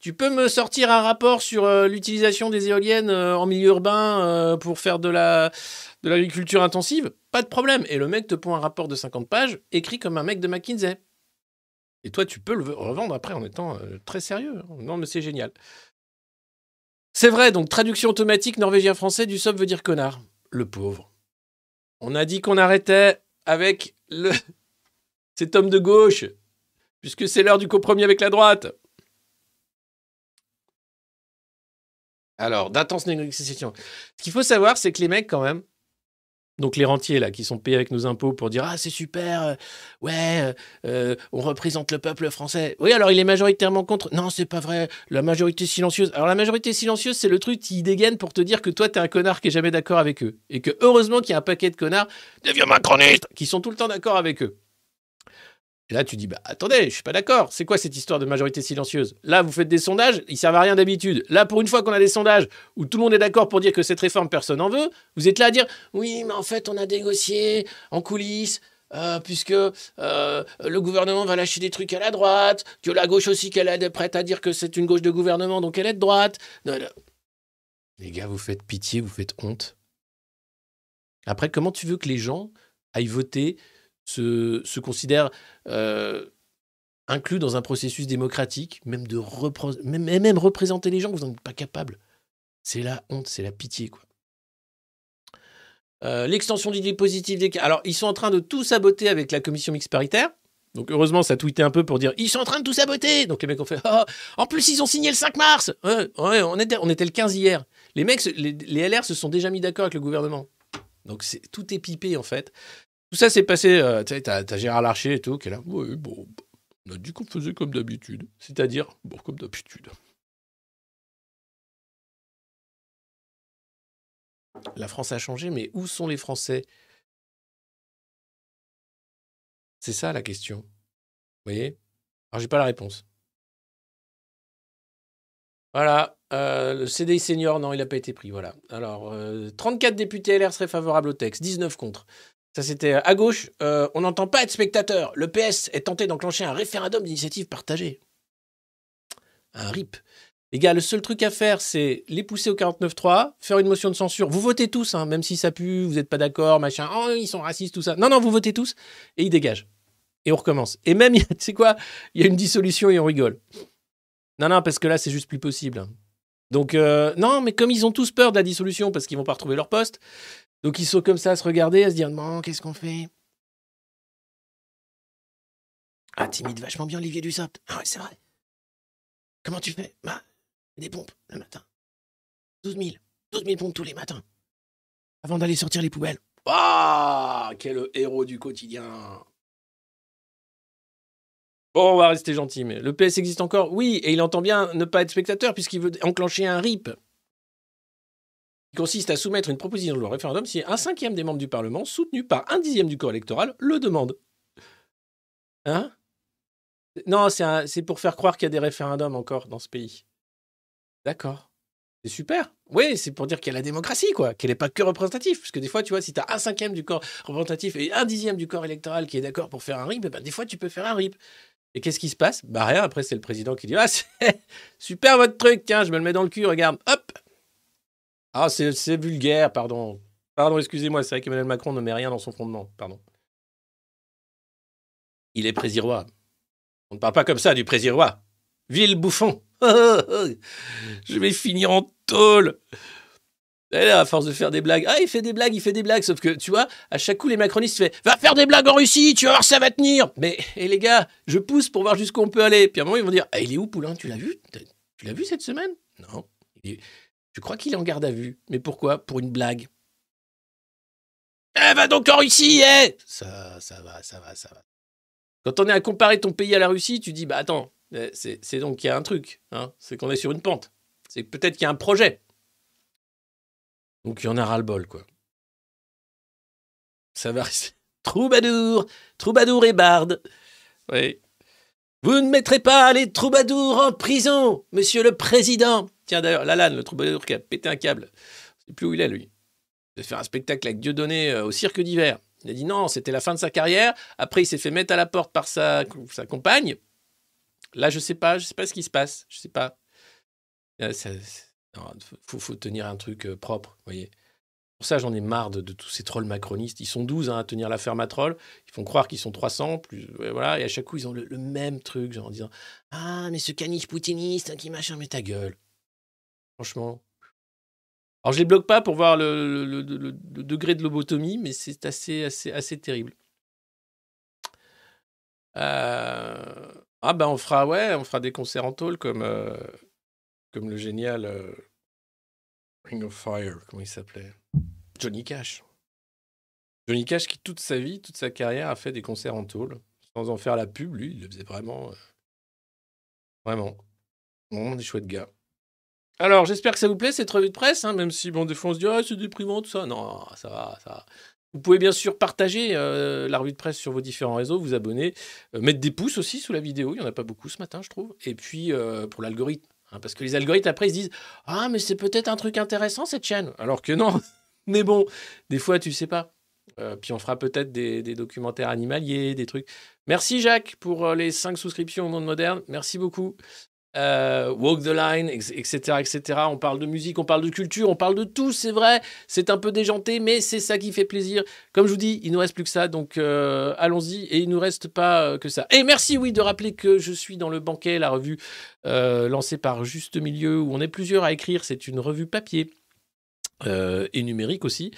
tu peux me sortir un rapport sur euh, l'utilisation des éoliennes euh, en milieu urbain euh, pour faire de la de l'agriculture intensive? Pas de problème. Et le mec te pond un rapport de 50 pages, écrit comme un mec de McKinsey. Et toi, tu peux le revendre après en étant très sérieux. Non, mais c'est génial. C'est vrai, donc traduction automatique norvégien-français du sub veut dire connard. Le pauvre. On a dit qu'on arrêtait avec le... cet homme de gauche, puisque c'est l'heure du compromis avec la droite. Alors, d'intenses négociations. Ce qu'il faut savoir, c'est que les mecs, quand même, donc les rentiers, là, qui sont payés avec nos impôts pour dire Ah, c'est super, euh, ouais, euh, euh, on représente le peuple français. Oui, alors il est majoritairement contre. Non, c'est pas vrai, la majorité silencieuse. Alors la majorité silencieuse, c'est le truc qui dégaine pour te dire que toi, t'es un connard qui est jamais d'accord avec eux. Et que heureusement qu'il y a un paquet de connards, des vieux macronistes, qui sont tout le temps d'accord avec eux. Et là, tu dis, bah attendez, je suis pas d'accord. C'est quoi cette histoire de majorité silencieuse? Là, vous faites des sondages, ils servent à rien d'habitude. Là, pour une fois qu'on a des sondages où tout le monde est d'accord pour dire que cette réforme, personne n'en veut, vous êtes là à dire, oui, mais en fait, on a négocié en coulisses. euh, puisque euh, le gouvernement va lâcher des trucs à la droite, que la gauche aussi qu'elle est prête à dire que c'est une gauche de gouvernement, donc elle est de droite. Les gars, vous faites pitié, vous faites honte. Après, comment tu veux que les gens aillent voter, se, considèrent euh, inclus dans un processus démocratique, même, de représenter les gens, vous n'en êtes pas capable. C'est la honte, c'est la pitié, quoi. Euh, L'extension d'idées positives des cas. Alors, ils sont en train de tout saboter avec la commission mixte paritaire. Donc, heureusement, ça tweetait un peu pour dire ils sont en train de tout saboter. Donc, les mecs ont fait Oh, en plus, ils ont signé le 5 mars. On, était, le 15 hier. Les mecs, les, LR se sont déjà mis d'accord avec le gouvernement. Donc, tout est pipé, en fait. Tout ça s'est passé. euh, tu sais, t'as, Gérard Larcher et tout qui est là. Ouais, bon, on a dit qu'on faisait comme d'habitude. C'est-à-dire, bon, comme d'habitude. La France a changé, mais où sont les Français? C'est ça la question. Vous voyez? Alors, j'ai pas la réponse. Voilà. euh, le CDI senior, non, il n'a pas été pris. Voilà. Alors, euh, 34 députés LR seraient favorables au texte, 19 contre. Ça, c'était à gauche. euh, on n'entend pas être spectateur. Le PS est tenté d'enclencher un référendum d'initiative partagée. Un RIP. Les gars, le seul truc à faire, c'est les pousser au 49.3, faire une motion de censure. Vous votez tous, hein, même si ça pue, vous n'êtes pas d'accord, machin. Oh, ils sont racistes, tout ça. Non, non, vous votez tous et ils dégagent. Et on recommence. Et même, tu sais quoi Il y a une dissolution et on rigole. Non, non, parce que là, c'est juste plus possible. Donc, euh, non, mais comme ils ont tous peur de la dissolution parce qu'ils vont pas retrouver leur poste, donc ils sont comme ça à se regarder, à se dire Bon, qu'est-ce qu'on fait? Ah, timide vachement bien, Olivier Dussopt. Ah, ouais, c'est vrai. Comment tu fais? Bah, des pompes le matin. 12 000. 12 000 pompes tous les matins. Avant d'aller sortir les poubelles. Ah, quel héros du quotidien. Bon, on va rester gentil, mais le PS existe encore? Oui, et il entend bien ne pas être spectateur puisqu'il veut enclencher un RIP qui consiste à soumettre une proposition de loi au référendum si un cinquième des membres du Parlement, soutenu par un dixième du corps électoral, le demande. Hein? Non, c'est pour faire croire qu'il y a des référendums encore dans ce pays. D'accord. C'est super. Oui, c'est pour dire qu'il y a la démocratie, quoi, qu'elle n'est pas que représentative. Parce que des fois, tu vois, si tu as un cinquième du corps représentatif et un dixième du corps électoral qui est d'accord pour faire un RIP, eh ben, des fois, tu peux faire un RIP. Et qu'est-ce qui se passe? Bah rien, après, c'est le président qui dit Ah, super votre truc, tiens, je me le mets dans le cul, regarde, hop Ah, c'est vulgaire, pardon. Pardon, excusez-moi, c'est vrai qu'Emmanuel Macron ne met rien dans son fondement, pardon. Il est présirois. On ne parle pas comme ça du présirois. Ville bouffon. Je vais finir en tôle. Et là, à force de faire des blagues, ah, il fait des blagues, il fait des blagues. Sauf que, tu vois, à chaque coup, les macronistes font Va faire des blagues en Russie, tu vas voir, ça va tenir. Mais, et les gars, je pousse pour voir jusqu'où on peut aller. Puis à un moment, ils vont dire Ah, il est où, Poulain? Tu l'as vu? Tu l'as vu cette semaine? Non. Je crois qu'il est en garde à vue? Mais pourquoi? Pour une blague. Eh, va donc en Russie, eh Ça, ça va, ça va, ça va. Quand on est à comparer ton pays à la Russie, tu dis Bah attends, euh, c'est donc qu'il y a un truc. Hein c'est qu'on est sur une pente. C'est peut-être qu'il y a un projet. Donc il y en a ras-le-bol, quoi. Ça va rester. Troubadour, troubadour et barde. Oui. Vous ne mettrez pas les troubadours en prison, monsieur le président. Tiens d'ailleurs, Lalanne, le troubadour qui a pété un câble. Je sais plus où il est, lui. Il devait faire un spectacle avec Dieudonné euh, au cirque d'hiver. Il a dit non, c'était la fin de sa carrière. Après, il s'est fait mettre à la porte par sa, compagne. Là, je sais pas, je sais pas ce qui se passe. Je sais pas. Euh, c'est- non, faut, faut tenir un truc euh, propre, vous voyez. Pour ça, j'en ai marre de, tous ces trolls macronistes. Ils sont 12 hein, à tenir la ferme à trolls. Ils font croire qu'ils sont 300. Plus, ouais, voilà, et à chaque coup, ils ont le, même truc, genre en disant Ah, mais ce caniche poutiniste hein, qui machin, mais ta gueule. Franchement. Alors, je les bloque pas pour voir le degré de lobotomie, mais c'est assez, assez, assez terrible. Euh, Ah, ben, on fera, ouais, on fera des concerts en tôle comme, euh, comme le génial euh, Ring of Fire, comment il s'appelait? Johnny Cash. Johnny Cash qui, toute sa vie, toute sa carrière, a fait des concerts en tôle. Sans en faire la pub, lui, il le faisait vraiment. euh, Vraiment. Vraiment des chouettes gars. Alors, j'espère que ça vous plaît, cette revue de presse, hein, même si, bon, des fois, on se dit, ah, c'est déprimant, tout ça. Non, ça va, ça va. Vous pouvez bien sûr partager euh, la revue de presse sur vos différents réseaux, vous abonner, euh, mettre des pouces aussi sous la vidéo. Il n'y en a pas beaucoup ce matin, je trouve. Et puis pour l'algorithme. hein, parce que les algorithmes, après, ils se disent Ah, mais c'est peut-être un truc intéressant cette chaîne. Alors que non. Mais bon, des fois, tu sais pas. Euh, puis on fera peut-être des, documentaires animaliers, des trucs. Merci Jacques pour euh, les 5 souscriptions au monde moderne. Merci beaucoup. Euh, Walk the Line, etc., etc. On parle de musique, on parle de culture, on parle de tout, c'est vrai. C'est un peu déjanté, mais c'est ça qui fait plaisir. Comme je vous dis, il nous reste plus que ça, donc allons-y. Et il nous reste pas que ça. Et merci, oui, de rappeler que je suis dans le banquet, la revue lancée par Juste Milieu, où on est plusieurs à écrire. C'est une revue papier. Euh, et numérique aussi.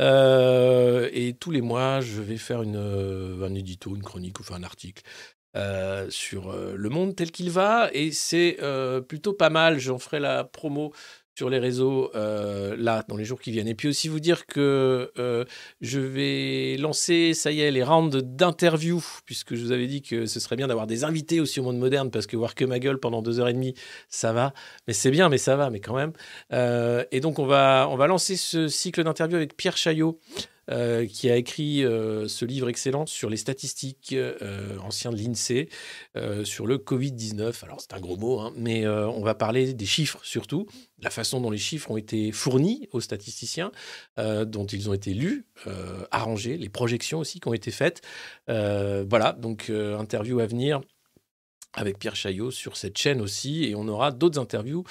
Euh, et tous les mois, je vais faire une, euh, un édito, une chronique, enfin un article sur le monde tel qu'il va. Et c'est plutôt pas mal. J'en ferai la promo sur les réseaux euh, là dans les jours qui viennent. Et puis aussi vous dire que euh, je vais lancer, ça y est, les rounds d'interviews, puisque je vous avais dit que ce serait bien d'avoir des invités aussi au monde moderne, parce que voir que ma gueule pendant deux heures et demie, ça va. Mais c'est bien, mais ça va, mais quand même. Euh, et donc on va, on va lancer ce cycle d'interviews avec Pierre Chaillot. Euh, qui a écrit euh, ce livre excellent sur les statistiques euh, anciens de l'INSEE sur le Covid-19. Alors c'est un gros mot, hein, mais on va parler des chiffres surtout, la façon dont les chiffres ont été fournis aux statisticiens, dont ils ont été lus, arrangés, les projections aussi qui ont été faites. Voilà, donc interview à venir avec Pierre Chaillot sur cette chaîne aussi, et on aura d'autres interviews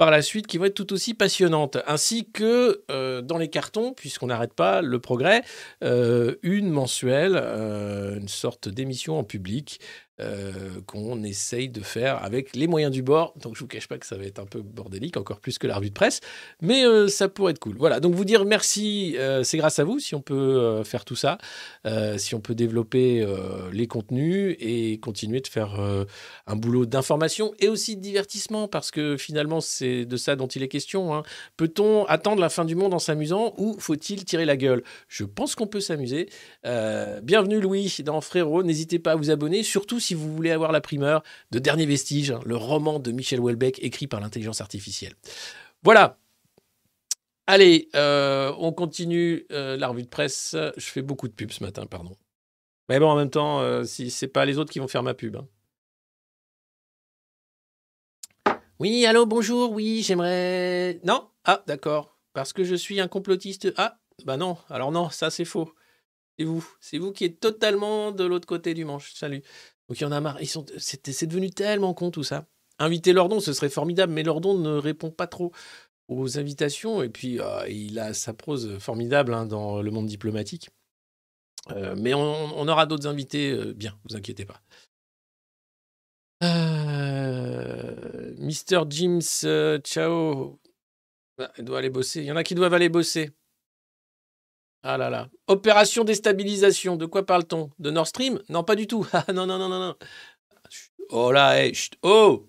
par la suite qui vont être tout aussi passionnantes, ainsi que euh, dans les cartons, puisqu'on n'arrête pas le progrès, euh, une mensuelle, euh, une sorte d'émission en public euh, qu'on essaye de faire avec les moyens du bord. Donc je vous cache pas que ça va être un peu bordélique, encore plus que la revue de presse, mais euh, ça pourrait être cool. Voilà, donc vous dire merci, euh, c'est grâce à vous si on peut faire tout ça, si on peut développer les contenus et continuer de faire un boulot d'information et aussi de divertissement, parce que finalement c'est de ça dont il est question. hein. Peut-on attendre la fin du monde en s'amusant ou faut-il tirer la gueule? Je pense qu'on peut s'amuser. Bienvenue Louis dans Frérot, n'hésitez pas à vous abonner, surtout si vous voulez avoir la primeur de Dernier Vestige, le roman de Michel Houellebecq écrit par l'intelligence artificielle. Voilà. Allez, euh, on continue euh, la revue de presse. Je fais beaucoup de pubs ce matin, pardon. Mais bon, en même temps, euh, si c'est pas les autres qui vont faire ma pub. hein. Oui, allô, bonjour, oui, j'aimerais... Non? Ah, d'accord. Parce que je suis un complotiste. Ah, bah non, alors non, ça c'est faux. C'est vous. C'est vous qui êtes totalement de l'autre côté du manche. Salut. Donc il y en a marre. C'est devenu tellement con tout ça. Inviter Lordon, ce serait formidable, mais Lordon ne répond pas trop aux invitations. Et puis, euh, il a sa prose formidable hein, dans le monde diplomatique. Euh, mais on, aura d'autres invités euh, bien, vous inquiétez pas. Mr. James, ciao. Ah, il doit aller bosser. Il y en a qui doivent aller bosser. Ah là là. Opération déstabilisation. De quoi parle-t-on? De Nord Stream? Non, pas du tout. Ah non, non, non, non, non. Oh là, hey, chut. Oh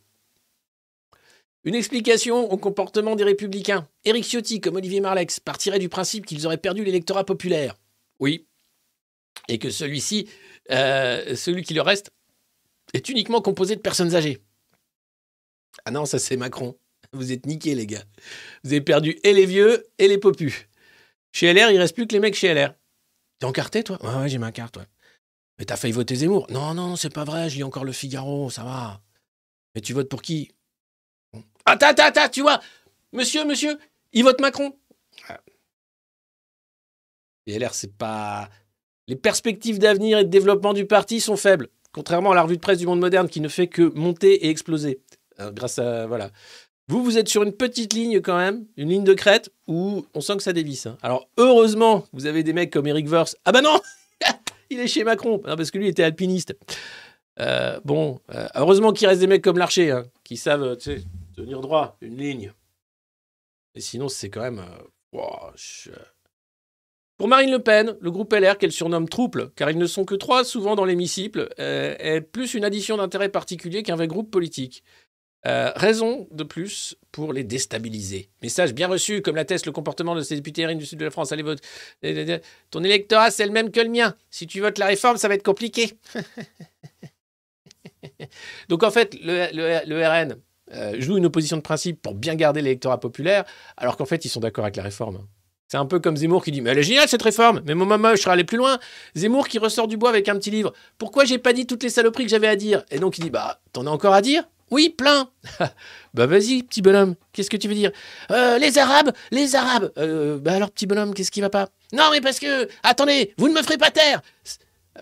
Une explication au comportement des républicains. Éric Ciotti, comme Olivier Marlex, partirait du principe qu'ils auraient perdu l'électorat populaire. Oui. Et que celui-ci, euh, celui qui leur reste, est uniquement composé de personnes âgées. Ah non, ça c'est Macron. Vous êtes niqués, les gars. Vous avez perdu et les vieux et les popus. Chez LR, il reste plus que les mecs chez LR. T'es encarté, toi? Ouais, ouais, j'ai ma carte, ouais. Mais t'as failli voter Zemmour Non, non, c'est pas vrai, je lis encore le Figaro, ça va. Mais tu votes pour qui? Attends, attends, attends, tu vois Monsieur, monsieur, il vote Macron. Ah. Et LR, c'est pas. Les perspectives d'avenir et de développement du parti sont faibles, contrairement à la revue de presse du monde moderne qui ne fait que monter et exploser. Euh, grâce à. Voilà. Vous, vous êtes sur une petite ligne quand même, une ligne de crête où on sent que ça dévisse. hein. Alors, heureusement, vous avez des mecs comme Eric Verse. Ah bah non Il est chez Macron parce que lui était alpiniste. Euh, bon, euh, heureusement qu'il reste des mecs comme Larcher, hein, qui savent tenir droit, une ligne. Et sinon, c'est quand même. euh, Pour Marine Le Pen, le groupe LR, qu'elle surnomme trouble, car ils ne sont que trois souvent dans l'hémicycle, est plus une addition d'intérêts particuliers qu'un vrai groupe politique. Euh, raison de plus pour les déstabiliser. Message bien reçu, comme l'atteste le comportement de ces députés RN du sud de la France. Allez, vote. Ton électorat, c'est le même que le mien. Si tu votes la réforme, ça va être compliqué. Donc en fait, le, RN euh, joue une opposition de principe pour bien garder l'électorat populaire, alors qu'en fait, ils sont d'accord avec la réforme. C'est un peu comme Zemmour qui dit Mais elle est géniale cette réforme, mais mon maman, je serais allé plus loin. Zemmour qui ressort du bois avec un petit livre. Pourquoi j'ai pas dit toutes les saloperies que j'avais à dire? Et donc il dit Bah, t'en as encore à dire? Oui, plein Bah vas-y, petit bonhomme, qu'est-ce que tu veux dire? Euh, Les Arabes, les Arabes Euh, Bah alors, petit bonhomme, qu'est-ce qui va pas? Non, mais parce que. Attendez, vous ne me ferez pas taire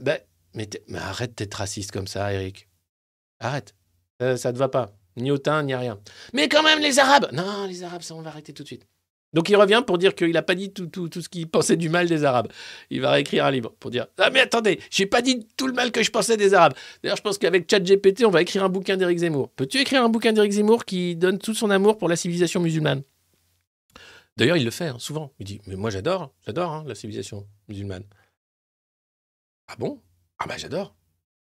Bah, mais, arrête d'être raciste comme ça, Eric. Arrête. Euh, ça te va pas. Ni au teint, ni à rien. Mais quand même, les Arabes Non, les Arabes, ça, on va arrêter tout de suite. Donc il revient pour dire qu'il n'a pas dit tout, tout, tout ce qu'il pensait du mal des Arabes. Il va réécrire un livre pour dire Ah, mais attendez, j'ai pas dit tout le mal que je pensais des Arabes. D'ailleurs, je pense qu'avec ChatGPT, on va écrire un bouquin d'Éric Zemmour. Peux-tu écrire un bouquin d'Éric Zemmour qui donne tout son amour pour la civilisation musulmane? D'ailleurs, il le fait hein, souvent. Il dit Mais moi, j'adore, j'adore hein, la civilisation musulmane. Ah bon? Ah, bah, j'adore.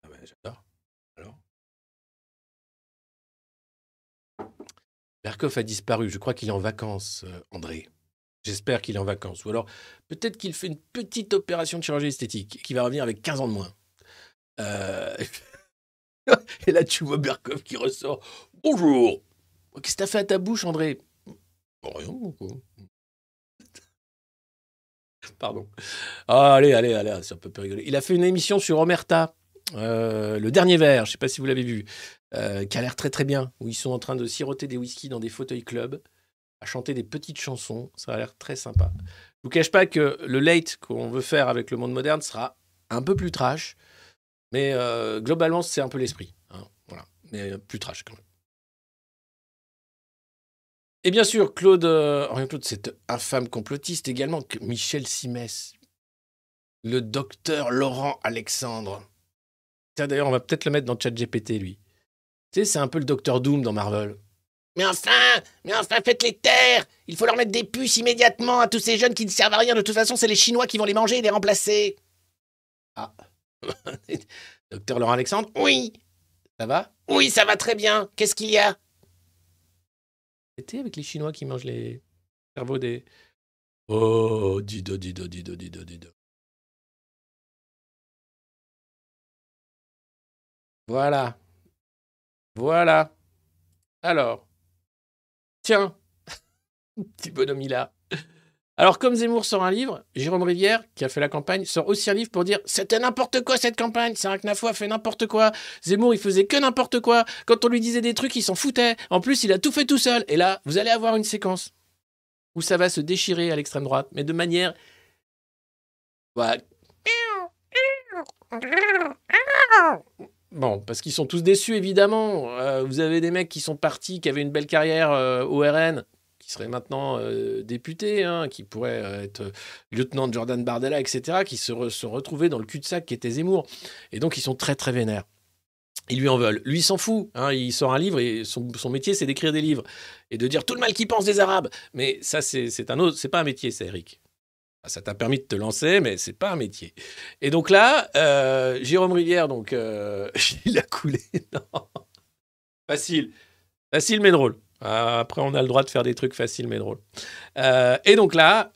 Ah, bah, j'adore. Berkoff a disparu. Je crois qu'il est en vacances, euh, André. J'espère qu'il est en vacances. Ou alors, peut-être qu'il fait une petite opération de chirurgie esthétique et qu'il va revenir avec 15 ans de moins. Euh, et là, tu vois Berkoff qui ressort. Bonjour Qu'est-ce que t'as fait à ta bouche, André? Rien, beaucoup. Pardon. Ah, allez, allez, allez, ça peut rigoler. Il a fait une émission sur Omerta, euh, Le Dernier Verre, je sais pas si vous l'avez vu, euh, qui a l'air très très bien, où ils sont en train de siroter des whisky dans des fauteuils clubs, à chanter des petites chansons, ça a l'air très sympa. Je vous cache pas que le late qu'on veut faire avec le monde moderne sera un peu plus trash, mais euh, globalement c'est un peu l'esprit, hein, voilà, mais euh, plus trash quand même. Et bien sûr, Claude, euh, cet infâme complotiste également, que Michel Simès, le docteur Laurent Alexandre. D'ailleurs, on va peut-être le mettre dans ChatGPT, lui. Tu sais, c'est un peu le docteur Doom dans Marvel. Mais enfin, mais enfin, faites-les taire Il faut leur mettre des puces immédiatement à tous ces jeunes qui ne servent à rien. De toute façon, c'est les Chinois qui vont les manger et les remplacer. Ah. docteur Laurent Alexandre Oui. Ça va? Oui, ça va très bien. Qu'est-ce qu'il y a? C'était avec les Chinois qui mangent les cerveaux des... Oh, dido, dido, dido, dido, dido. Voilà. Voilà. Alors. Tiens. Petit bonhomme, a. Alors, comme Zemmour sort un livre, Jérôme Rivière, qui a fait la campagne, sort aussi un livre pour dire C'était n'importe quoi cette campagne, c'est un Knafo a fait n'importe quoi. Zemmour, il faisait que n'importe quoi. Quand on lui disait des trucs, il s'en foutait. En plus, il a tout fait tout seul. Et là, vous allez avoir une séquence où ça va se déchirer à l'extrême droite, mais de manière. Voilà. Bon, parce qu'ils sont tous déçus, évidemment. Euh, vous avez des mecs qui sont partis, qui avaient une belle carrière euh, au RN, qui seraient maintenant euh, députés, hein, qui pourraient euh, être lieutenant de Jordan Bardella, etc., qui se re- sont retrouvés dans le cul-de-sac qui était Zemmour. Et donc, ils sont très, très vénères. Ils lui en veulent. Lui, il s'en fout. hein. Il sort un livre et son, métier, c'est d'écrire des livres et de dire tout le mal qu'il pense des Arabes. Mais ça, c'est c'est un autre, c'est pas un métier, ça, Eric. Ça t'a permis de te lancer, mais c'est pas un métier. Et donc là, euh, Jérôme Rivière, donc, euh, il a coulé. Facile. Facile, mais drôle. Euh, Après, on a le droit de faire des trucs faciles, mais drôles. Euh, et donc là,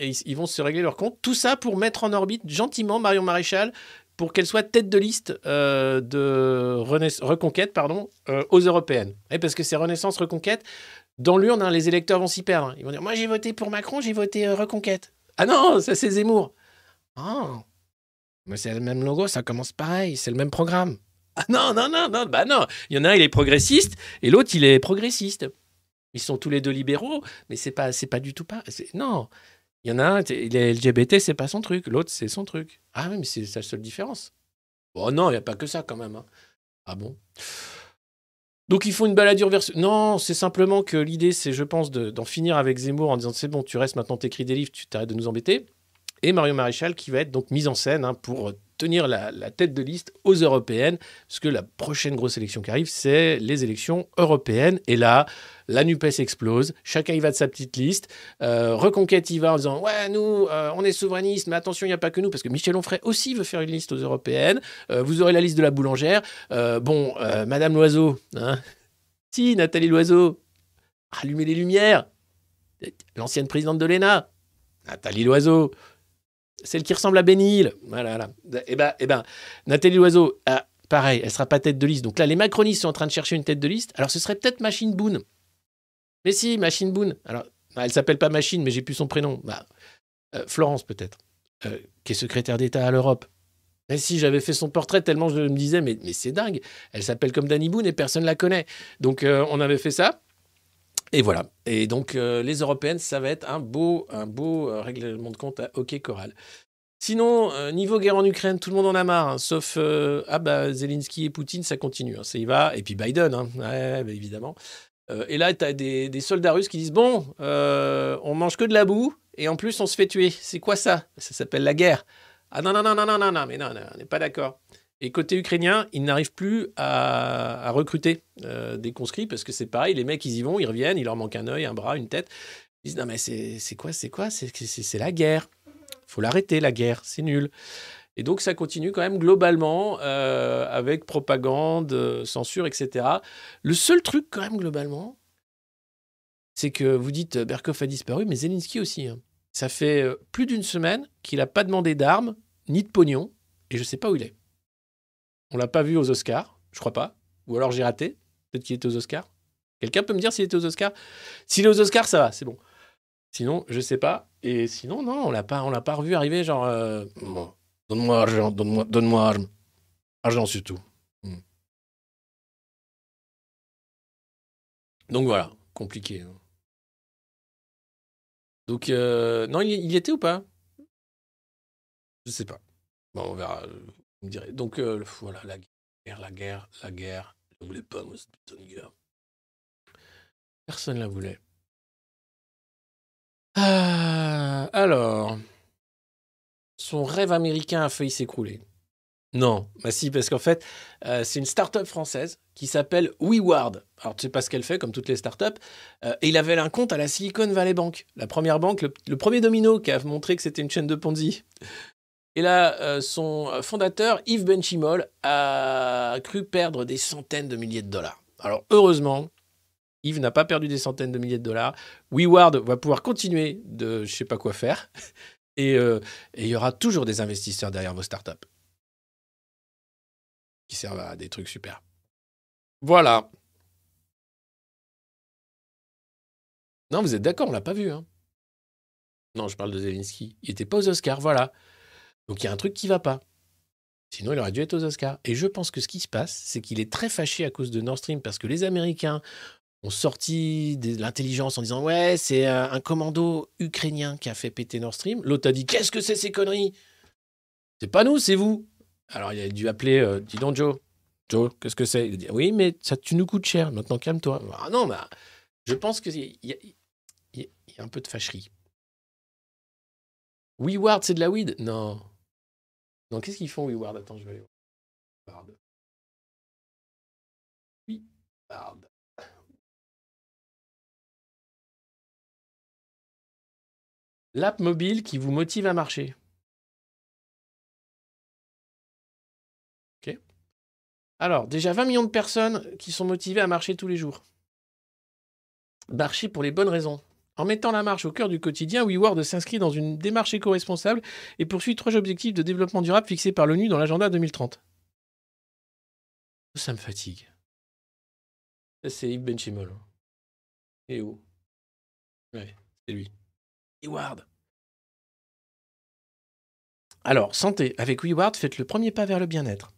ils, vont se régler leur compte. Tout ça pour mettre en orbite gentiment Marion Maréchal pour qu'elle soit tête de liste de Renais- Reconquête pardon, aux européennes. Et parce que c'est Renaissance Reconquête, dans l'urne, hein, les électeurs vont s'y perdre. Ils vont dire Moi, j'ai voté pour Macron, j'ai voté euh, Reconquête. Ah non, ça c'est Zemmour. Ah, mais c'est le même logo, ça commence pareil, c'est le même programme. Ah non, non, non, non, bah non. Il y en a un, il est progressiste, et l'autre, il est progressiste. Ils sont tous les deux libéraux, mais c'est pas, pas du tout pas. Non, il y en a un, il est LGBT, c'est pas son truc. L'autre, c'est son truc. Ah oui, mais c'est sa seule différence. Bon, non, il n'y a pas que ça quand même. hein. Ah bon Donc il faut une baladure vers... Non, c'est simplement que l'idée, c'est, je pense, de- d'en finir avec Zemmour en disant c'est bon, tu restes maintenant, t'écris des livres, tu t'arrêtes de nous embêter. Et Mario Maréchal qui va être donc mise en scène hein, pour tenir la, tête de liste aux européennes, parce que la prochaine grosse élection qui arrive, c'est les élections européennes. Et là, la NUPES explose, chacun y va de sa petite liste. Euh, Reconquête y va en disant Ouais, nous, euh, on est souverainistes, mais attention, il n'y a pas que nous, parce que Michel Onfray aussi veut faire une liste aux européennes. Euh, vous aurez la liste de la boulangère. Bon, Madame Loiseau, hein si, Nathalie Loiseau, allumez les lumières. L'ancienne présidente de l'ENA, Nathalie Loiseau, celle qui ressemble à Bénil. Voilà, voilà. Et ben, eh ben, Nathalie Loiseau, ah, pareil, elle sera pas tête de liste. Donc là, les macronistes sont en train de chercher une tête de liste. Alors ce serait peut-être Machine Boone. Mais si, Machine Boone. Alors, Ah, Elle s'appelle pas Machine, mais j'ai plus son prénom. Bah, euh, Florence, peut-être, euh, qui est secrétaire d'État à l'Europe. Mais si, j'avais fait son portrait tellement je me disais, mais, mais c'est dingue. Elle s'appelle comme Danny Boone et personne la connaît. Donc, euh, on avait fait ça. Et voilà. Et donc, euh, les européennes, ça va être un beau, un beau euh, règlement de compte à hockey choral. Sinon, euh, niveau guerre en Ukraine, tout le monde en a marre, hein, sauf ah bah Zelensky et Poutine, ça continue, hein, ça y va. Et puis Biden, hein, ouais, bah, évidemment. Et là, tu as des, soldats russes qui disent bon, on mange que de la boue et en plus on se fait tuer. C'est quoi ça? Ça s'appelle la guerre. Ah non non non non non non non, mais non, non, on n'est pas d'accord. Et côté ukrainien, ils n'arrivent plus à, recruter euh, des conscrits parce que c'est pareil, les mecs ils y vont, ils reviennent, il leur manque un œil, un bras, une tête. Ils disent non mais c'est quoi, c'est quoi, c'est la guerre faut l'arrêter, la guerre, c'est nul. Et donc ça continue quand même globalement euh, avec propagande, censure, etc. Le seul truc quand même globalement, c'est que vous dites euh, Berkoff a disparu, mais Zelensky aussi. hein. Ça fait plus d'une semaine qu'il n'a pas demandé d'armes ni de pognon, et je ne sais pas où il est. On l'a pas vu aux Oscars, je crois pas. Ou alors j'ai raté. Peut-être qu'il était aux Oscars. Quelqu'un peut me dire s'il était aux Oscars? S'il est aux Oscars, ça va, c'est bon. Sinon, je sais pas. Et sinon, non, on l'a pas, on l'a pas revu arriver. Genre, euh, bon, donne-moi argent, donne-moi, donne-moi argent, argent surtout. Hmm. Donc voilà, compliqué. hein. Donc euh, non, il, y- était ou pas? Je sais pas. Bon, on verra. Donc voilà, la guerre, la guerre, la guerre. Je voulais pas moi cette putain. Personne la voulait. Ah, alors, son rêve américain a failli s'écrouler. Non, bah si, parce qu'en fait, c'est une start-up française qui s'appelle WeWard. Alors, tu sais pas ce qu'elle fait, comme toutes les start-up. Et il avait un compte à la Silicon Valley Bank, la première banque, le, le premier domino qui a montré que c'était une chaîne de Ponzi. Et là, euh, son fondateur, Yves Benchimol, a cru perdre des centaines de milliers de dollars. Alors, heureusement, Yves n'a pas perdu des centaines de milliers de dollars. WeWard va pouvoir continuer de je sais pas quoi faire. Et euh, et il y aura toujours des investisseurs derrière vos startups qui servent à des trucs super. Voilà. Non, vous êtes d'accord, on l'a pas vu. Hein? Non, je parle de Zelensky. Il était pas aux Oscars, voilà. Donc il y a un truc qui va pas. Sinon, il aurait dû être aux Oscars. Et je pense que ce qui se passe, c'est qu'il est très fâché à cause de Nord Stream parce que les Américains ont sorti de l'intelligence en disant ouais c'est euh, un commando ukrainien qui a fait péter Nord Stream. L'autre a dit qu'est-ce que c'est ces conneries? C'est pas nous, c'est vous. Alors il a dû appeler euh, dis donc Joe. Joe, qu'est-ce que c'est? Il a dit oui mais ça tu nous coûte cher. Maintenant calme-toi. Ah non bah je pense qu'il y, y y a un peu de fâcherie. WeWard c'est de la weed? Non. Non qu'est-ce qu'ils font WeWard? Attends je vais aller voir. WeWard. L'app mobile qui vous motive à marcher. Ok. Alors, déjà 20 millions de personnes qui sont motivées à marcher tous les jours. Marcher pour les bonnes raisons. En mettant la marche au cœur du quotidien, WeWard s'inscrit dans une démarche éco-responsable et poursuit trois objectifs de développement durable fixés par l'ONU dans l'agenda 2030. Ça me fatigue. C'est Yves Benchimol. Et où? Ouais, c'est lui. WeWard. Alors, santé. Avec WeWard, faites le premier pas vers le bien-être.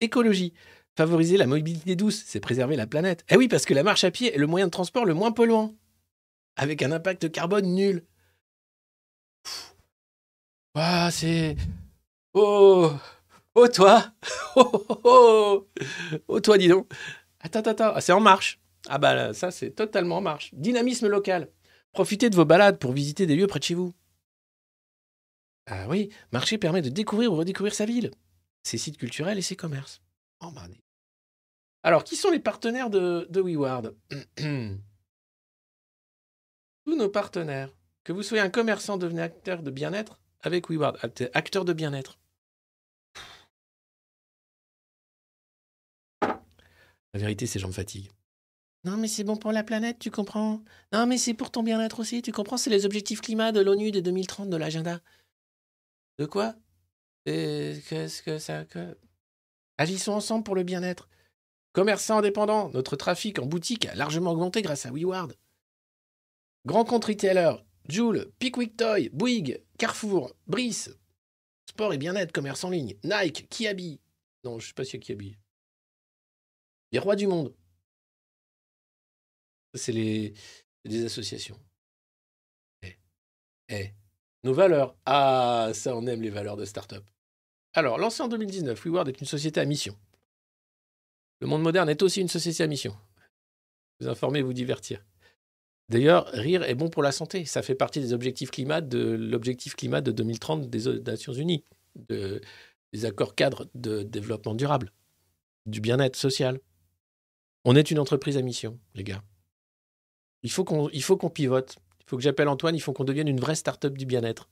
Écologie. Favoriser la mobilité douce, c'est préserver la planète. Eh oui, parce que la marche à pied est le moyen de transport le moins polluant. Avec un impact carbone nul. Ouah, c'est. Oh Oh, toi Oh, oh, oh Oh, toi, dis donc Attends, attends. Ah, c'est en marche. Ah, bah, là, ça, c'est totalement en marche. Dynamisme local. Profitez de vos balades pour visiter des lieux près de chez vous. Ah oui, marcher permet de découvrir ou redécouvrir sa ville, ses sites culturels et ses commerces. Oh, dis- Alors, qui sont les partenaires de, de WeWard? Tous nos partenaires. Que vous soyez un commerçant, devenez acteur de bien-être avec WeWard. Act- Acteur de bien-être. La vérité, c'est j'en me fatigue. Non, mais c'est bon pour la planète, tu comprends Non, mais c'est pour ton bien-être aussi, tu comprends C'est les objectifs climat de l'ONU de 2030 de l'agenda. De quoi? Qu'est-ce que ça... que- Agissons ensemble pour le bien-être. Commerçants indépendants, notre trafic en boutique a largement augmenté grâce à WeWard. Grand Compte Retailer, Joule, Pickwick Toy, Bouygues, Carrefour, Brice, Sport et Bien-être, commerce en ligne, Nike, Kiabi. Non, je sais pas si Kiabi. Les rois du monde. C'est les des associations. Eh, eh, nos valeurs. Ah, ça, on aime les valeurs de start-up. Alors, lancé en 2019, WeWorld est une société à mission. Le monde moderne est aussi une société à mission. Vous informer, vous divertir. D'ailleurs, rire est bon pour la santé. Ça fait partie des objectifs climat de l'objectif climat de 2030 des Nations Unies, de- des accords cadres de développement durable, du bien-être social. On est une entreprise à mission, les gars. Il faut qu'on qu'on pivote. Il faut que j'appelle Antoine, il faut qu'on devienne une vraie start-up du bien-être.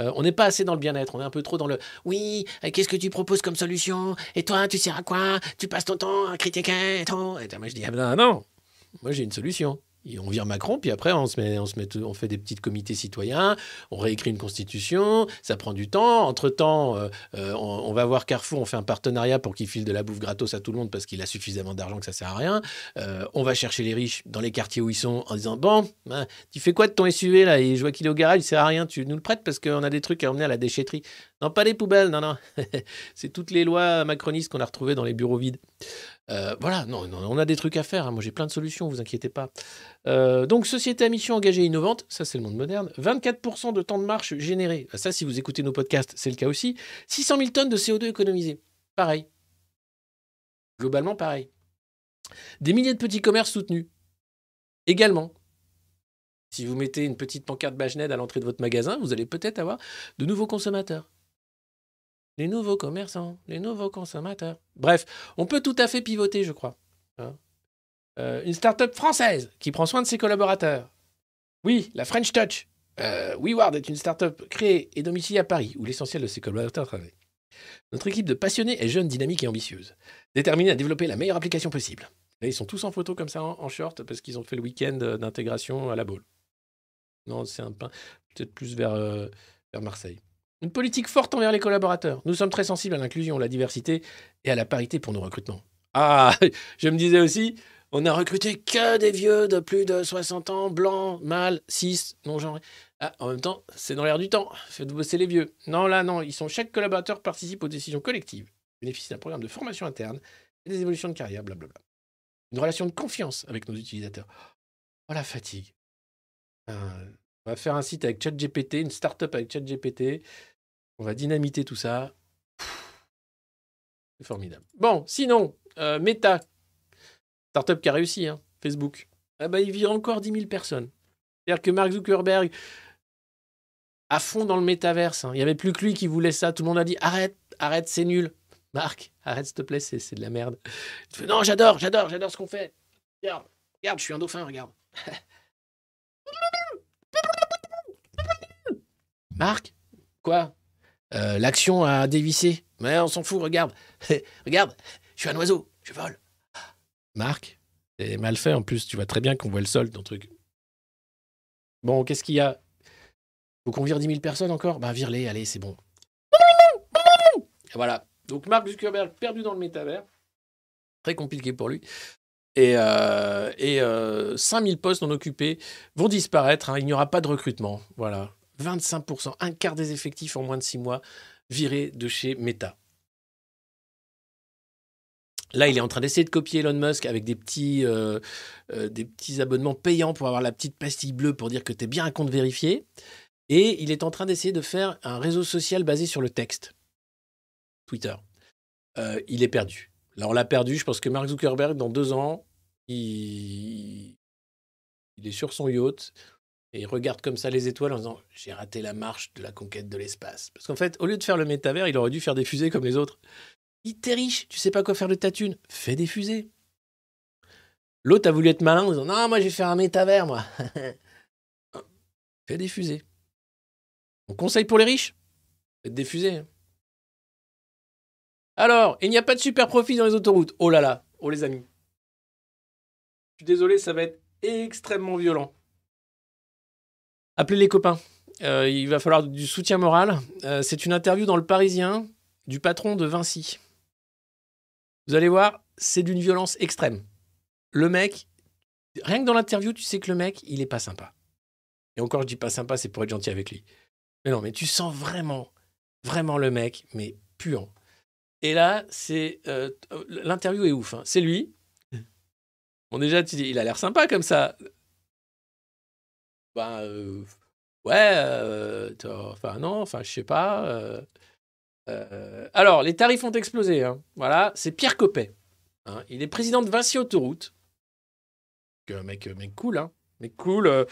Euh, on n'est pas assez dans le bien-être, on est un peu trop dans le oui, euh, qu'est-ce que tu proposes comme solution? Et toi, tu sers à quoi? Tu passes ton temps à critiquer et tout. Et moi, je dis ah ben non, moi j'ai une solution. On vire Macron, puis après on se met, on se met, on fait des petits comités citoyens, on réécrit une constitution, ça prend du temps. Entre temps, on, on va voir Carrefour, on fait un partenariat pour qu'il file de la bouffe gratos à tout le monde parce qu'il a suffisamment d'argent que ça sert à rien. Euh, on va chercher les riches dans les quartiers où ils sont en disant bon, hein, tu fais quoi de ton SUV là? Et je vois qu'il est au garage, il sert à rien, tu nous le prêtes parce qu'on a des trucs à emmener à la déchetterie. Non, pas les poubelles, non, non. C'est toutes les lois macronistes qu'on a retrouvées dans les bureaux vides. Euh, voilà, non, on a des trucs à faire. hein. Moi, j'ai plein de solutions, vous inquiétez pas. Euh, donc, société à mission engagée innovante, ça, c'est le monde moderne. 24% de temps de marche généré. Ça, si vous écoutez nos podcasts, c'est le cas aussi. 600 000 tonnes de CO2 économisées. Pareil. Globalement, pareil. Des milliers de petits commerces soutenus. Également. Si vous mettez une petite pancarte Bagened à l'entrée de votre magasin, vous allez peut-être avoir de nouveaux consommateurs. Les nouveaux commerçants, les nouveaux consommateurs. Bref, on peut tout à fait pivoter, je crois. Hein. Euh, une start-up française qui prend soin de ses collaborateurs. Oui, la French Touch. Euh, WeWard est une start-up créée et domiciliée à Paris, où l'essentiel de ses collaborateurs travaillent. Notre équipe de passionnés est jeune, dynamique et ambitieuse, déterminée à développer la meilleure application possible. Ils sont tous en photo comme ça, en, short, parce qu'ils ont fait le week-end euh, d'intégration à la Baule. Non, c'est un pain, peut-être plus vers, vers Marseille. Une politique forte envers les collaborateurs. Nous sommes très sensibles à l'inclusion, la diversité et à la parité pour nos recrutements. Ah, je me disais aussi, on a recruté que des vieux de plus de 60 ans, blancs, mâles, cis, non-genrés. Ah, en même temps, c'est dans l'air du temps. Faites bosser les vieux. Non, là, non. Ils sont, chaque collaborateur participe aux décisions collectives, bénéficie d'un programme de formation interne et des évolutions de carrière, blablabla. Une relation de confiance avec nos utilisateurs. Oh, la fatigue. Euh, on va faire un site avec ChatGPT, une start-up avec ChatGPT. On va dynamiter tout ça. C'est formidable. Bon, sinon, euh, Meta, start-up qui a réussi, hein, Facebook. Ah bah, il vire encore 10 000 personnes. C'est-à-dire que Mark Zuckerberg, à fond dans le métaverse, hein, il n'y avait plus que lui qui voulait ça. Tout le monde a dit arrête, arrête, c'est nul. Marc, arrête s'il te plaît, c'est de la merde. Non, j'adore, j'adore, j'adore ce qu'on fait. Regarde, regarde, je suis un dauphin, regarde. Marc Quoi? Euh, L'action a dévissé. Mais on s'en fout, regarde. regarde, je suis un oiseau, je vole. Marc, c'est mal fait en plus, tu vois très bien qu'on voit le sol, ton truc. Bon, qu'est-ce qu'il y a? Faut qu'on vire 10 000 personnes encore? Bah, vire-les, allez, c'est bon. Et voilà. Donc, Mark Zuckerberg perdu dans le métavers. Très compliqué pour lui. Et, euh, et euh, 5000 postes non occupés vont disparaître. hein. Il n'y aura pas de recrutement. Voilà. 25%, un quart des effectifs en moins de 6 mois virés de chez Meta. Là, il est en train d'essayer de copier Elon Musk avec des petits, euh, euh, des petits abonnements payants pour avoir la petite pastille bleue pour dire que tu es bien un compte vérifié. Et il est en train d'essayer de faire un réseau social basé sur le texte. Twitter. Euh, il est perdu. Là, on l'a perdu. Je pense que Mark Zuckerberg, dans deux ans, il, il est sur son yacht et il regarde comme ça les étoiles en disant J'ai raté la marche de la conquête de l'espace. Parce qu'en fait, au lieu de faire le métavers, il aurait dû faire des fusées comme les autres. Il t'es riche, tu sais pas quoi faire de ta thune, fais des fusées. L'autre a voulu être malin en disant Non, moi, je vais faire un métavers, moi. fais des fusées. Mon conseil pour les riches Faites des fusées. hein. Alors, il n'y a pas de super profit dans les autoroutes. Oh là là, oh les amis. Je suis désolé, ça va être extrêmement violent. Appelez les copains. Euh, il va falloir du soutien moral. Euh, c'est une interview dans Le Parisien du patron de Vinci. Vous allez voir, c'est d'une violence extrême. Le mec, rien que dans l'interview, tu sais que le mec, il est pas sympa. Et encore, je dis pas sympa, c'est pour être gentil avec lui. Mais non, mais tu sens vraiment, vraiment le mec, mais puant. Et là, c'est euh, l'interview est ouf. hein. C'est lui. Bon, déjà, tu dis, il a l'air sympa comme ça. Ben, ouais, enfin, non, enfin, je sais pas. alors, les tarifs ont explosé. hein. Voilà, c'est Pierre Coppet. hein. Il est président de Vinci Autoroute. Mec, mec cool, hein. Mec cool,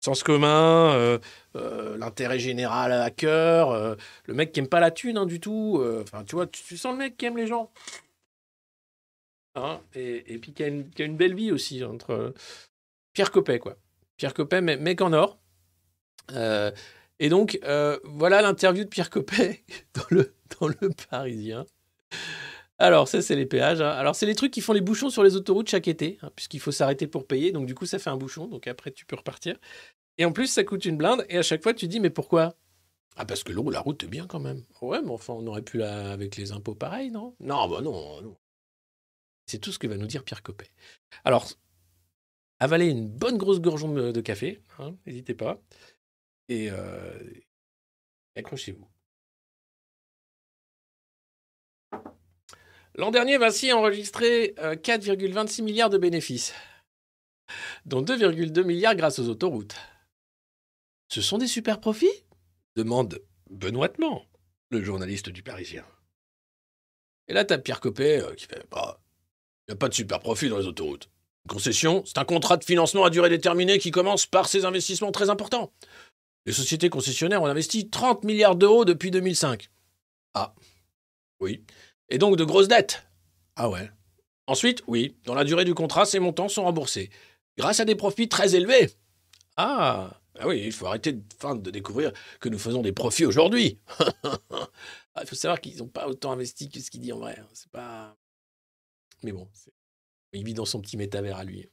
sens commun, l'intérêt général à cœur. le mec qui aime pas la thune hein, du tout. Enfin, tu vois, tu, sens le mec qui aime les gens. Hein, et, puis qui a, une, belle vie aussi entre Pierre Coppet, quoi. Pierre Coppet, mais- mec en or. Euh, et donc, euh, voilà l'interview de Pierre Coppet dans le, Parisien. Alors, ça, c'est les péages. hein. Alors, c'est les trucs qui font les bouchons sur les autoroutes chaque été, hein, puisqu'il faut s'arrêter pour payer. Donc, du coup, ça fait un bouchon. Donc, après, tu peux repartir. Et en plus, ça coûte une blinde. Et à chaque fois, tu dis, mais pourquoi? Ah, parce que la route est bien quand même. Ouais, mais enfin, on aurait pu la... avec les impôts pareil, non? Non, bah non, non. C'est tout ce que va nous dire Pierre Coppet. Alors, avalez une bonne grosse gorgeon de, café, hein, n'hésitez pas. Et euh, accrochez-vous. L'an dernier, Vinci a enregistré euh, 4,26 milliards de bénéfices, dont 2,2 milliards grâce aux autoroutes. Ce sont des super profits? demande benoîtement le journaliste du Parisien. Et là, t'as Pierre Coppet euh, qui fait bah, il n'y a pas de super profit dans les autoroutes. Concession, c'est un contrat de financement à durée déterminée qui commence par ces investissements très importants. Les sociétés concessionnaires ont investi 30 milliards d'euros depuis 2005. Ah, oui. Et donc de grosses dettes. Ah ouais. Ensuite, oui, dans la durée du contrat, ces montants sont remboursés. Grâce à des profits très élevés. Ah, ah oui, il faut arrêter de, enfin, de découvrir que nous faisons des profits aujourd'hui. Ah, Il faut savoir qu'ils n'ont pas autant investi que ce qu'il dit en vrai. hein. C'est pas. Mais bon, c'est- il vit dans son petit métavers à lui.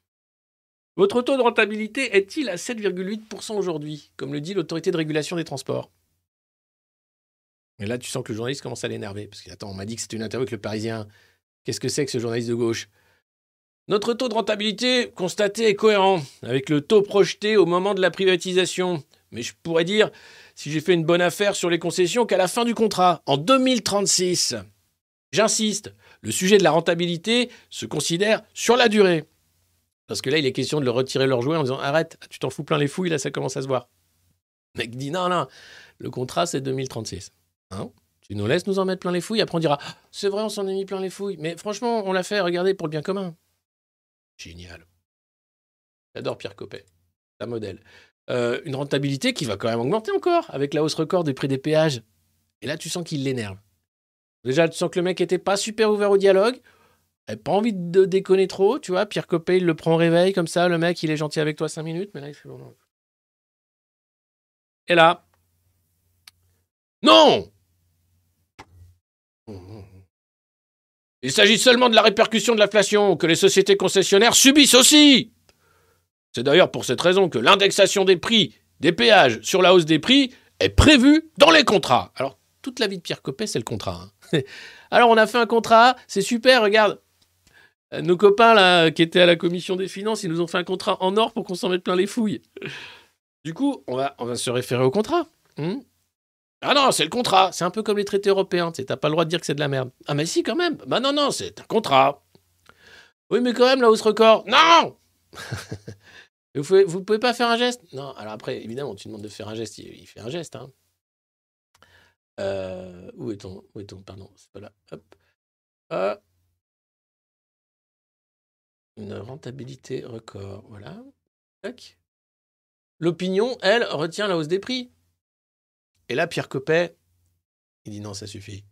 Votre taux de rentabilité est-il à 7,8% aujourd'hui, comme le dit l'autorité de régulation des transports? Et là, tu sens que le journaliste commence à l'énerver. Parce que, attends, on m'a dit que c'était une interview avec le Parisien. Qu'est-ce que c'est que ce journaliste de gauche? Notre taux de rentabilité constaté est cohérent avec le taux projeté au moment de la privatisation. Mais je pourrais dire, si j'ai fait une bonne affaire sur les concessions, qu'à la fin du contrat, en 2036. J'insiste, le sujet de la rentabilité se considère sur la durée. Parce que là, il est question de leur retirer leur jouet en disant Arrête, tu t'en fous plein les fouilles, là, ça commence à se voir. Le mec dit Non, non, le contrat, c'est 2036. Hein? Tu nous laisses nous en mettre plein les fouilles, après on dira Ah, C'est vrai, on s'en est mis plein les fouilles. Mais franchement, on l'a fait, regardez, pour le bien commun. Génial. J'adore Pierre Coppet, un modèle. Euh, une rentabilité qui va quand même augmenter encore avec la hausse record des prix des péages. Et là, tu sens qu'il l'énerve. Déjà, tu sens que le mec était pas super ouvert au dialogue. avait pas envie de déconner trop, tu vois. Pierre Coppet, il le prend au réveil comme ça. Le mec, il est gentil avec toi cinq minutes, mais là, il fait bon. Et là, non Il s'agit seulement de la répercussion de l'inflation que les sociétés concessionnaires subissent aussi. C'est d'ailleurs pour cette raison que l'indexation des prix des péages sur la hausse des prix est prévue dans les contrats. Alors, toute la vie de Pierre Coppet, c'est le contrat. hein. Alors, on a fait un contrat, c'est super, regarde. Euh, Nos copains là, qui étaient à la commission des finances, ils nous ont fait un contrat en or pour qu'on s'en mette plein les fouilles. Du coup, on va, se référer au contrat. Hmm? Ah non, c'est le contrat. C'est un peu comme les traités européens. Tu t'as pas le droit de dire que c'est de la merde. Ah mais si, quand même. Bah non, non, c'est un contrat. Oui, mais quand même, la hausse record. Non vous, pouvez, pouvez pas faire un geste? Non, alors après, évidemment, tu demandes de faire un geste, il, il fait un geste. Hein. Euh, où est-on Où est-on Pardon, c'est pas là. Hop. Euh, une rentabilité record, voilà. Tac. L'opinion, elle, retient la hausse des prix. Et là, Pierre Coppet, il dit non, ça suffit.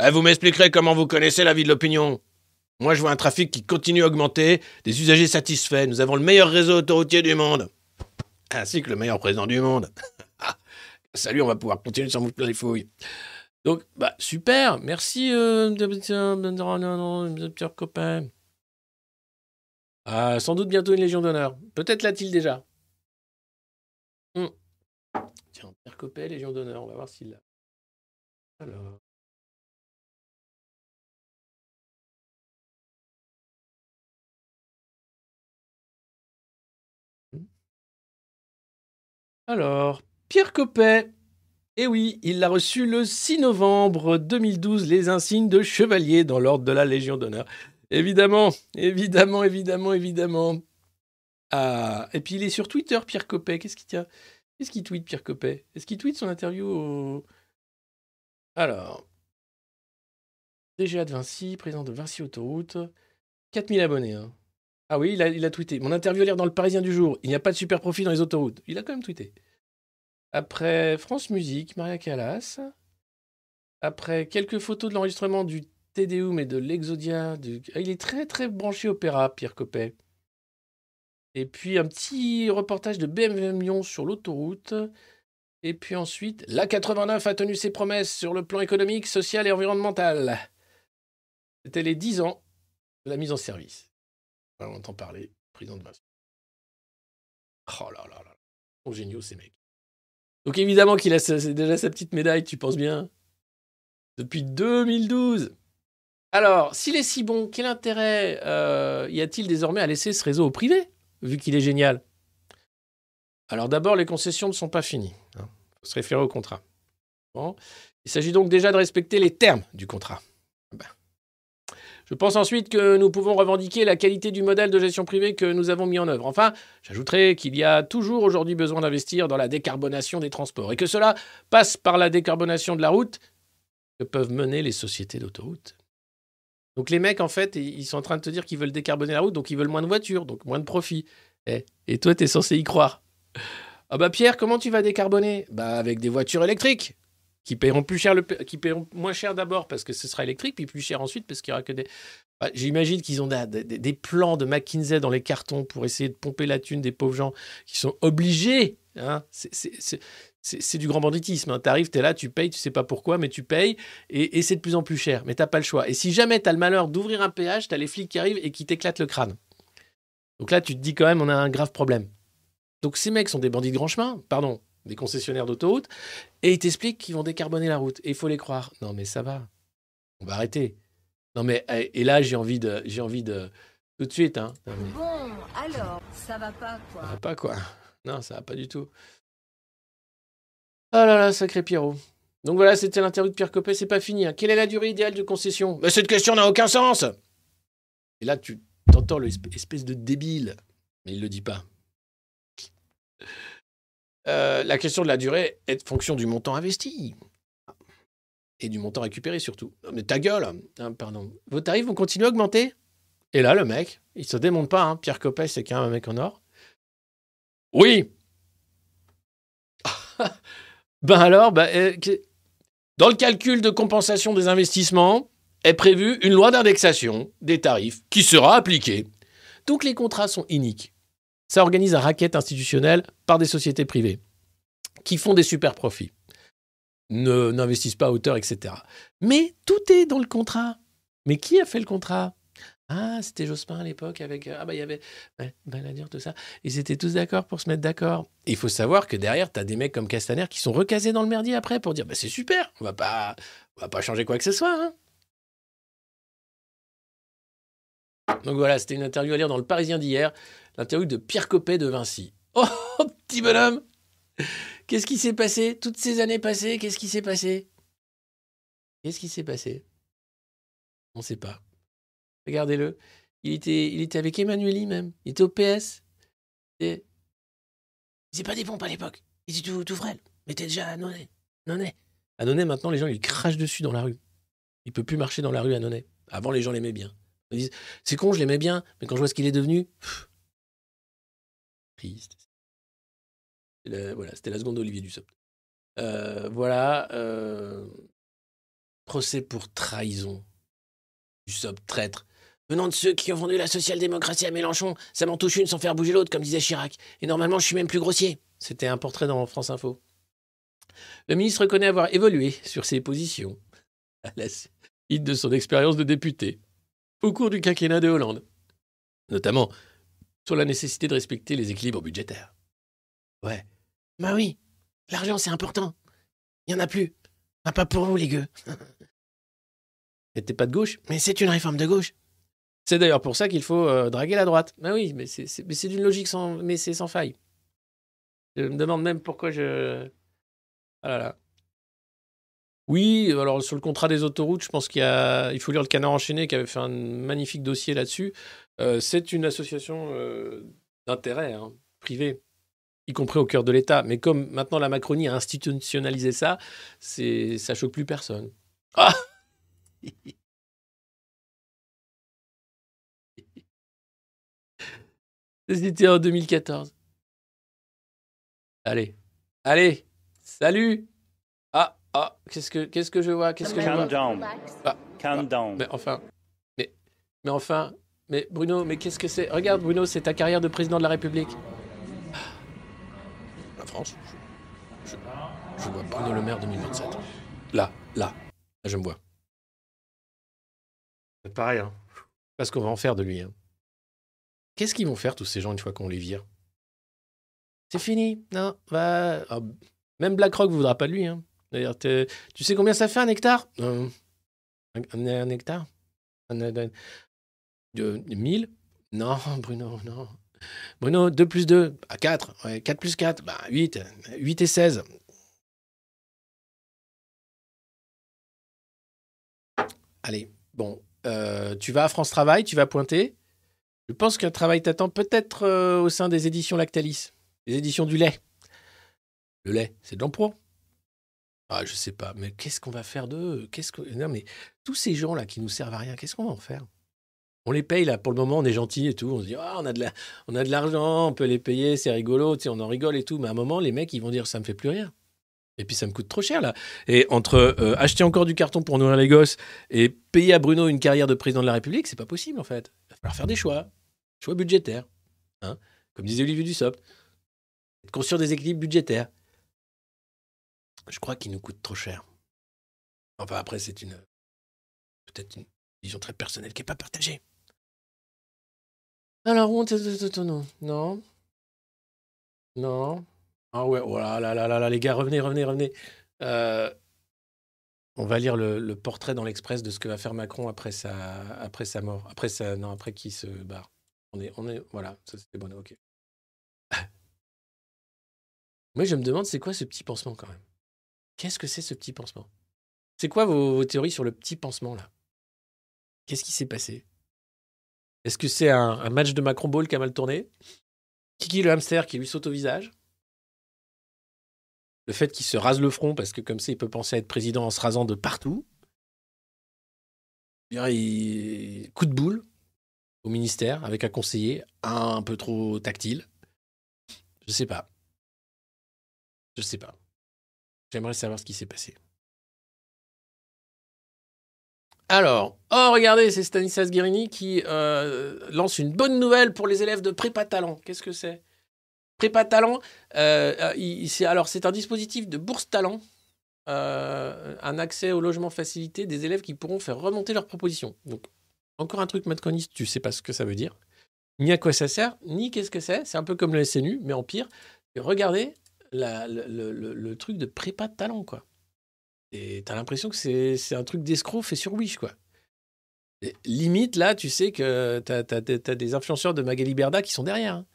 Eh, vous m'expliquerez comment vous connaissez la vie de l'opinion. Moi, je vois un trafic qui continue à augmenter, des usagers satisfaits. Nous avons le meilleur réseau autoroutier du monde. Ainsi que le meilleur président du monde. Salut, on va pouvoir continuer sans vous plein les fouilles. Donc, bah, super. Merci, euh, Pierre Coppet. Ah, sans doute bientôt une Légion d'honneur. Peut-être l'a-t-il déjà. Hmm. Tiens, Pierre Coppet, Légion d'honneur, on va voir s'il l'a. Alors. Hmm. Alors, Pierre Coppet. Eh oui, il a reçu le 6 novembre 2012 les insignes de chevalier dans l'ordre de la Légion d'honneur. Évidemment, évidemment, évidemment, évidemment. Ah, et puis il est sur Twitter, Pierre Coppet. Qu'est-ce qu'il tient? Qu'est-ce qu'il tweet, Pierre Coppet? Est-ce qu'il tweet son interview au... Alors, DGA de Vinci, président de Vinci Autoroute, 4000 abonnés. hein. Ah oui, il a, tweeté. Mon interview a l'air dans le Parisien du jour. Il n'y a pas de super profit dans les autoroutes. Il a quand même tweeté. Après France Musique, Maria Callas. Après quelques photos de l'enregistrement du Tédéum et de l'Exodia. du- Ah, Il est très très branché opéra, Pierre Coppet. Et puis un petit reportage de BMW Lyon sur l'autoroute. Et puis ensuite, la 89 a tenu ses promesses sur le plan économique, social et environnemental. C'était les 10 ans de la mise en service. On entend parler, président de Vinci. Oh là là là. Sont géniaux ces mecs. Donc évidemment qu'il a déjà sa petite médaille, tu penses bien. Depuis 2012. Alors, s'il est si bon, quel intérêt euh, y a-t-il désormais à laisser ce réseau au privé, vu qu'il est génial? Alors d'abord, les concessions ne sont pas finies. Il faut se référer au contrat. Il s'agit donc déjà de respecter les termes du contrat. Je pense ensuite que nous pouvons revendiquer la qualité du modèle de gestion privée que nous avons mis en œuvre. Enfin, j'ajouterai qu'il y a toujours aujourd'hui besoin d'investir dans la décarbonation des transports et que cela passe par la décarbonation de la route que peuvent mener les sociétés d'autoroute. Donc les mecs, en fait, ils ils sont en train de te dire qu'ils veulent décarboner la route, donc ils veulent moins de voitures, donc moins de profit. Eh, et toi, tu es censé y croire. Ah bah Pierre, comment tu vas décarboner? Bah avec des voitures électriques qui paieront plus cher le qui paieront moins cher d'abord parce que ce sera électrique puis plus cher ensuite parce qu'il y aura que des Bah, j'imagine qu'ils ont des, des- plans de McKinsey dans les cartons pour essayer de pomper la thune des pauvres gens qui sont obligés hein. c'est, du grand banditisme. Hein. Tu arrives, tu es là, tu payes, tu sais pas pourquoi, mais tu payes et, et c'est de plus en plus cher. Mais t'as pas le choix. Et si jamais tu as le malheur d'ouvrir un péage, tu as les flics qui arrivent et qui t'éclatent le crâne. Donc là, tu te dis quand même, on a un grave problème. Donc ces mecs sont des bandits de grand chemin, pardon, des concessionnaires d'autoroute, et ils t'expliquent qu'ils vont décarboner la route. Et il faut les croire. Non mais ça va. On va arrêter. Non mais et et là j'ai envie de j'ai envie de tout de suite hein. Non, mais Bon, alors, ça va pas, quoi. ça va pas quoi. Non, ça va pas du tout. Oh là là, sacré Pierrot. Donc voilà, c'était l'interview de Pierre Coppet, c'est pas fini. hein. Quelle est la durée idéale de concession? Mais cette question n'a aucun sens Et là, tu t'entends l'espèce espèce de débile. Mais il le dit pas. Euh, la question de la durée est fonction du montant investi. Et du montant récupéré surtout. Non, mais ta gueule hein, Pardon. Vos tarifs vont continuer à augmenter Et là, le mec, il se démonte pas. hein. Pierre Coppet, c'est quand même un mec en or. Oui Ben alors, ben, euh, dans le calcul de compensation des investissements, est prévue une loi d'indexation des tarifs qui sera appliquée. Donc les contrats sont iniques. Ça organise un racket institutionnel par des sociétés privées qui font des super profits, ne n'investissent pas à hauteur, etc. Mais tout est dans le contrat. Mais qui a fait le contrat? Ah, c'était Jospin à l'époque avec ah bah il y avait Balladur tout ça. Ils étaient tous d'accord pour se mettre d'accord. Il faut savoir que derrière, tu as des mecs comme Castaner qui sont recasés dans le merdier après pour dire bah, c'est super, on va pas, on va pas changer quoi que ce soit. hein. Donc voilà, c'était une interview à lire dans le Parisien d'hier, l'interview de Pierre Coppet de Vinci. Oh, petit bonhomme Qu'est-ce qui s'est passé? Toutes ces années passées Qu'est-ce qui s'est passé? Qu'est-ce qui s'est passé? On ne sait pas. Regardez-le. Il était, il était avec Emmanueli même. Il était au PS. Et... Il pas des pompes à l'époque. Il était tout, tout frêle. Mais t'es déjà à. Nonnet. À Nonnet, maintenant, les gens, ils lui crachent dessus dans la rue. Il peut plus marcher dans la rue à Nonnet. Avant, les gens l'aimaient bien. C'est con, je l'aimais bien, mais quand je vois ce qu'il est devenu, triste. Voilà, c'était la seconde d'Olivier Dussopt. Euh, voilà. euh, procès pour trahison. Dussopt, traître. Venant de ceux qui ont vendu la social-démocratie à Mélenchon, ça m'en touche une sans faire bouger l'autre, comme disait Chirac. Et normalement, je suis même plus grossier. C'était un portrait dans France Info. Le ministre reconnaît avoir évolué sur ses positions à la suite de son expérience de député au cours du quinquennat de Hollande, notamment sur la nécessité de respecter les équilibres budgétaires. Ouais. Bah oui, l'argent c'est important. Il y en a plus. Ah, pas pour vous les gueux. T'es pas de gauche Mais c'est une réforme de gauche. C'est d'ailleurs pour ça qu'il faut euh, draguer la droite. Bah oui, mais c'est- d'une logique sans, mais sans faille. Je me demande même pourquoi je. Ah là là. Oui, alors sur le contrat des autoroutes, je pense qu'il a, il faut lire le Canard enchaîné qui avait fait un magnifique dossier là-dessus. Euh, c'est une association euh, d'intérêt hein, privé, y compris au cœur de l'État. Mais comme maintenant la Macronie a institutionnalisé ça, ça choque plus personne. Ah C'était en 2014. Allez, allez, salut. Ah, ah, qu'est-ce que, qu'est-ce que je vois, qu'est-ce que je vois. Calm down. Ah, Calm down. mais enfin, mais, mais enfin, mais Bruno, mais qu'est-ce que c'est? Regarde, Bruno, c'est ta carrière de président de la République. Ah. La France. Je, je- je vois Bruno Le Maire 2027. Là, là, là, je me vois. C'est pareil, hein. Parce qu'on va en faire de lui. hein. Qu'est-ce qu'ils vont faire tous ces gens une fois qu'on les vire? C'est fini. Non, va. Ah, même BlackRock voudra pas de lui. Hein. Tu sais combien ça fait un hectare? Euh, un, hectare? Un, un- un- de, de 1000 Non, Bruno, non. Bruno, 2 plus 2, bah 4. Ouais, 4 plus 4, bah 8. 8 et 16. Allez, bon. euh, tu vas à France Travail, tu vas pointer. Je pense qu'un travail t'attend peut-être euh, au sein des éditions Lactalis, les éditions du lait. Le lait, c'est de l'emploi. Ah, je sais pas, mais qu'est-ce qu'on va faire d'eux? Qu'est-ce que non mais tous ces gens là qui nous servent à rien, qu'est-ce qu'on va en faire? On les paye là pour le moment, on est gentil et tout, on se dit ah on a de la, on a de l'argent, on peut les payer, c'est rigolo, tu sais, on en rigole et tout, mais à un moment les mecs ils vont dire ça me fait plus rien. Et puis ça me coûte trop cher là. Et entre euh, acheter encore du carton pour nourrir les gosses et payer à Bruno une carrière de président de la République, c'est pas possible en fait. Il va falloir faire des choix, choix budgétaires, hein comme disait Olivier Dussopt, être conscient des équilibres budgétaires. Je crois qu'il nous coûte trop cher. Enfin, après, c'est une. Peut-être une vision très personnelle qui n'est pas partagée. Alors, on. Non. Non. Non. Ah ouais, oh là là là là là, les gars, revenez, revenez, revenez. Euh, on va lire le, le portrait dans l'Express de ce que va faire Macron après sa, après sa mort. Après sa, non, après qu'il se barre. On est, on est, voilà, ça c'était bon, ok. Moi, je me demande, c'est quoi ce petit pansement quand même? Qu'est-ce que c'est ce petit pansement? C'est quoi vos, théories sur le petit pansement là? Qu'est-ce qui s'est passé? Est-ce que c'est un, match de Macron Ball qui a mal tourné? Kiki le hamster qui lui saute au visage? Le fait qu'il se rase le front parce que comme ça il peut penser à être président en se rasant de partout? Il- Coup de boule au ministère avec un conseiller un peu trop tactile? Je sais pas. Je sais pas. J'aimerais savoir ce qui s'est passé. Alors, oh regardez, c'est Stanislas Guérini qui euh, lance une bonne nouvelle pour les élèves de prépa talent. Qu'est-ce que c'est? Prépa talent, euh, euh, alors c'est un dispositif de bourse talent, un accès au logement facilité des élèves qui pourront faire remonter leurs propositions. Donc, encore un truc matconiste, tu sais pas ce que ça veut dire, ni à quoi ça sert, ni qu'est-ce que c'est. C'est un peu comme le SNU, mais en pire. Regardez le, truc de prépa de talent, quoi. Et t'as l'impression que c'est un truc d'escroc fait sur Wish, quoi. Limite, là, tu sais que t'as as, des influenceurs de Magali Berda qui sont derrière. hein.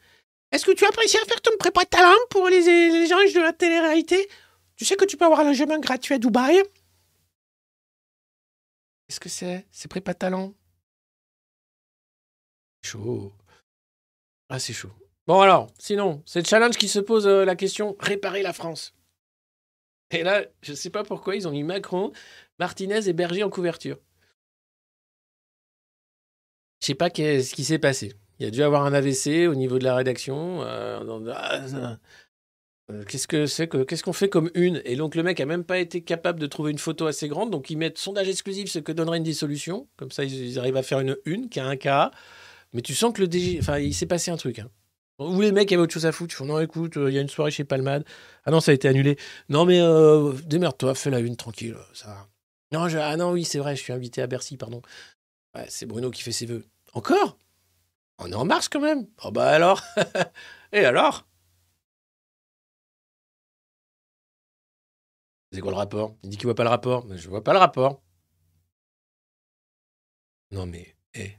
Est-ce que tu apprécies à faire ton prépa de talent pour les, les gens de la télé-réalité? Tu sais que tu peux avoir un logement gratuit à Dubaï? Qu'est-ce que c'est C'est prépa talent? Chaud. Ah, c'est chaud. Bon, alors, sinon, c'est le challenge qui se pose euh, la question réparer la France. Et là, je sais pas pourquoi ils ont mis Macron, Martinez et Berger en couverture. Je sais pas qu'est-ce qui s'est passé. Il y a dû avoir un AVC au niveau de la rédaction. euh, ah, euh, Qu'est-ce que c'est que qu'est-ce qu'on fait comme une? Et donc le mec a même pas été capable de trouver une photo assez grande, donc ils mettent sondage exclusif, ce que donnerait une dissolution. Comme ça, ils, ils arrivent à faire une une qui a un cas. Mais tu sens que le DG, enfin, il s'est passé un truc. Hein. Ou les mecs avaient autre chose à foutre. Non, écoute, euh, il y a une soirée chez Palmade. Ah non, ça a été annulé. Non, mais euh, démerde-toi, fais la une tranquille, ça. va. Non, ah non, oui, c'est vrai, je suis invité à Bercy, pardon. Ouais, c'est Bruno qui fait ses vœux. Encore? On est en mars quand même? Oh bah alors? Et alors? C'est quoi le rapport? Il dit qu'il voit pas le rapport. Je vois pas le rapport. Non mais, eh.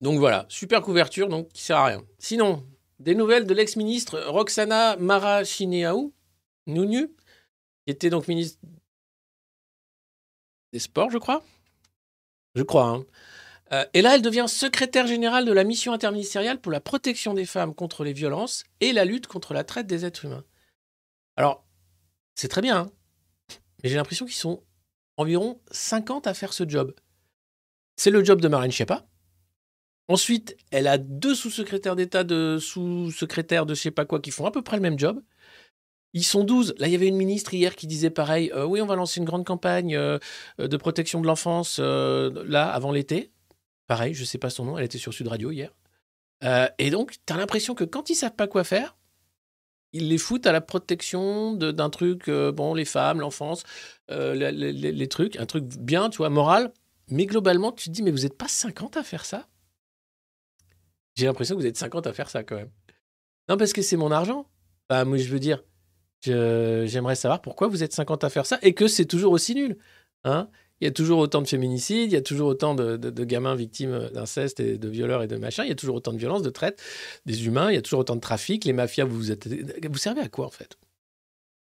Donc voilà, super couverture, donc qui sert à rien. Sinon, des nouvelles de l'ex-ministre Roxana Marachineau, Nounu, qui était donc ministre des Sports, je crois. Je crois. hein. Euh, et là, elle devient secrétaire générale de la mission interministérielle pour la protection des femmes contre les violences et la lutte contre la traite des êtres humains. Alors, c'est très bien, hein, mais j'ai l'impression qu'ils sont environ 50 à faire ce job. C'est le job de Marlène Schiappa. Ensuite, elle a deux sous-secrétaires d'État, de sous-secrétaires de je sais pas quoi, qui font à peu près le même job. Ils sont 12. Là, il y avait une ministre hier qui disait pareil, euh, oui, on va lancer une grande campagne euh, de protection de l'enfance, euh, là, avant l'été. Pareil, je sais pas son nom, elle était sur Sud Radio hier. Euh, et donc, tu as l'impression que quand ils savent pas quoi faire, ils les foutent à la protection d'un truc, euh, bon, les femmes, l'enfance, euh, les- les trucs, un truc bien, tu vois, moral. Mais globalement, tu te dis, mais vous n'êtes pas 50 à faire ça? J'ai l'impression que vous êtes 50 à faire ça quand même. Non, parce que c'est mon argent. Bah, moi, je veux dire, j'aimerais savoir pourquoi vous êtes 50 à faire ça et que c'est toujours aussi nul. Hein il y a toujours autant de féminicides, il y a toujours autant de, gamins victimes d'inceste et de violeurs et de machin, il y a toujours autant de violences, de traite des humains, il y a toujours autant de trafic, les mafias, vous, êtes, vous servez à quoi en fait?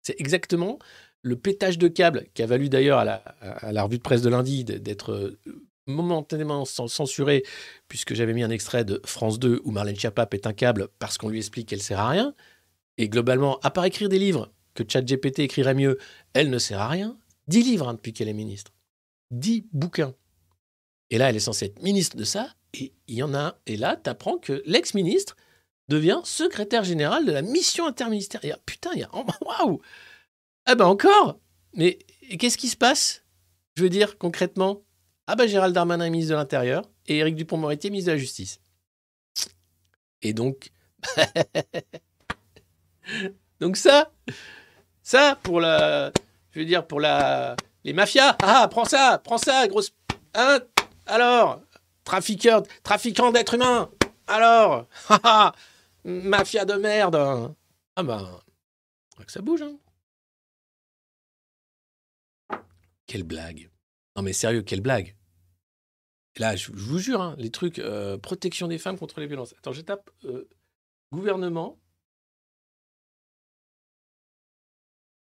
C'est exactement le pétage de câble qui a valu d'ailleurs à la, à la revue de presse de lundi d'être momentanément cen- censuré puisque j'avais mis un extrait de France 2 où Marlène Schiappa pète un câble parce qu'on lui explique qu'elle sert à rien. Et globalement, à part écrire des livres que ChatGPT écrirait mieux, elle ne sert à rien. 10 livres hein, depuis qu'elle est ministre. 10 bouquins. Et là, elle est censée être ministre de ça. Et il y en a. Et là, tu apprends que l'ex-ministre devient secrétaire général de la mission interministérielle. Putain, il y a. Waouh Ah ben encore Mais qu'est-ce qui se passe? Je veux dire, concrètement Ah ben Gérald Darmanin est ministre de l'Intérieur et Éric Dupont-Moretti ministre de la Justice. Et donc. donc ça, ça pour la. Je veux dire, pour la. Les mafias Ah, prends ça Prends ça, grosse. Hein Alors Trafiqueur, trafiquant d'êtres humains Alors Mafia de merde Ah ben. que ça bouge, hein. Quelle blague. Non mais sérieux, quelle blague. Là, je, vous jure, hein, les trucs euh, protection des femmes contre les violences. Attends, je tape euh, gouvernement.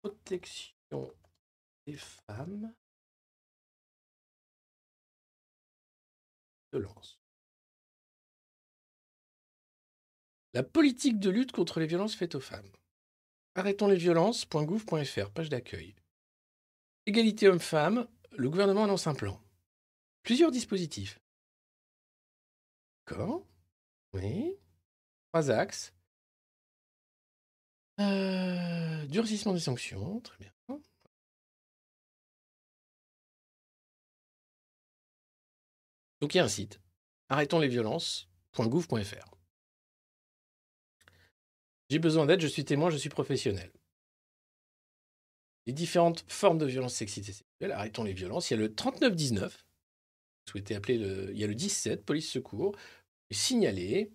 Protection des femmes. Violence. La politique de lutte contre les violences faites aux femmes. Arrêtons les violences.gouv.fr, page d'accueil. Égalité homme-femme, le gouvernement annonce un plan. Plusieurs dispositifs. D'accord. Oui. Trois axes. Euh, durcissement des sanctions, très bien. Donc il y a un site, arrêtonslesviolences.gouv.fr. J'ai besoin d'aide, je suis témoin, je suis professionnel. Les différentes formes de violence sexistes et sexuelles, arrêtons les violences. Il y a le 3919, vous souhaitez appeler le... Il y a le 17, police secours, signaler.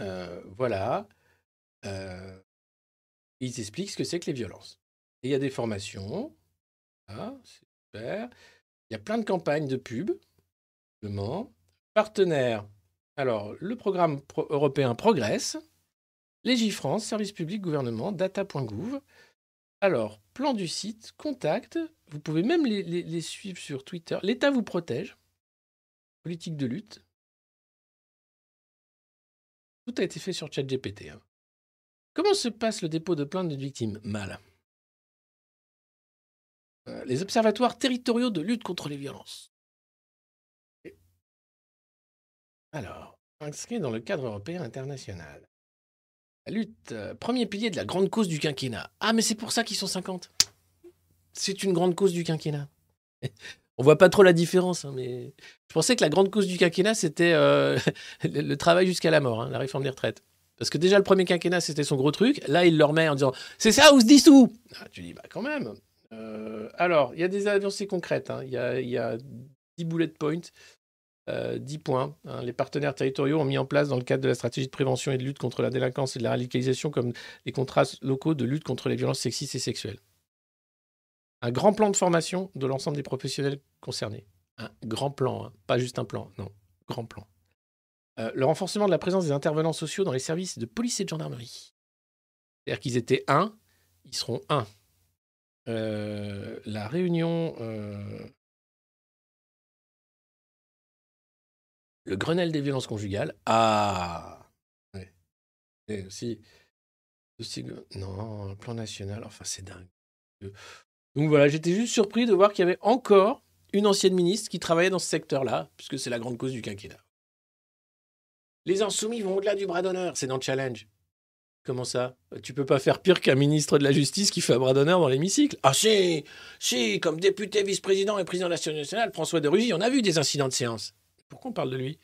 Euh, voilà. Euh, ils expliquent ce que c'est que les violences. Et il y a des formations. Ah, super. Il y a plein de campagnes de pub. Partenaires. Alors, le programme pro- européen Progress. Légifrance, service public, gouvernement, data.gouv. Alors, plan du site, contact. Vous pouvez même les, suivre sur Twitter. L'État vous protège. Politique de lutte. Tout a été fait sur ChatGPT. hein. Comment se passe le dépôt de plainte d'une victime? Mal. Euh, les observatoires territoriaux de lutte contre les violences. Alors, inscrit dans le cadre européen international. La lutte, euh, premier pilier de la grande cause du quinquennat. Ah, mais c'est pour ça qu'ils sont 50. C'est une grande cause du quinquennat. On voit pas trop la différence, hein, mais je pensais que la grande cause du quinquennat, c'était euh, le, travail jusqu'à la mort, hein, la réforme des retraites. Parce que déjà, le premier quinquennat, c'était son gros truc. Là, il le remet en disant C'est ça ou se dissout Ah, Tu dis Bah, quand même. Euh, alors, il y a des avancées concrètes. hein. Il y, a, y a 10 bullet points, euh, 10 points. hein. Les partenaires territoriaux ont mis en place, dans le cadre de la stratégie de prévention et de lutte contre la délinquance et de la radicalisation, comme les contrats locaux de lutte contre les violences sexistes et sexuelles. Un grand plan de formation de l'ensemble des professionnels concernés. Un grand plan, hein. pas juste un plan, non, grand plan. Euh, le renforcement de la présence des intervenants sociaux dans les services de police et de gendarmerie. C'est-à-dire qu'ils étaient un, ils seront un. Euh, la réunion, le Grenelle des violences conjugales. Ah, ouais. Et aussi, non, le plan national. Enfin, c'est dingue. Donc voilà, j'étais juste surpris de voir qu'il y avait encore une ancienne ministre qui travaillait dans ce secteur-là, puisque c'est la grande cause du quinquennat. Les insoumis vont au-delà du bras d'honneur, c'est dans le challenge. Comment ça? Tu peux pas faire pire qu'un ministre de la Justice qui fait un bras d'honneur dans l'hémicycle Ah si Si, comme député, vice-président et président de l'Assemblée nationale, François de Rugy, on a vu des incidents de séance. Pourquoi on parle de lui?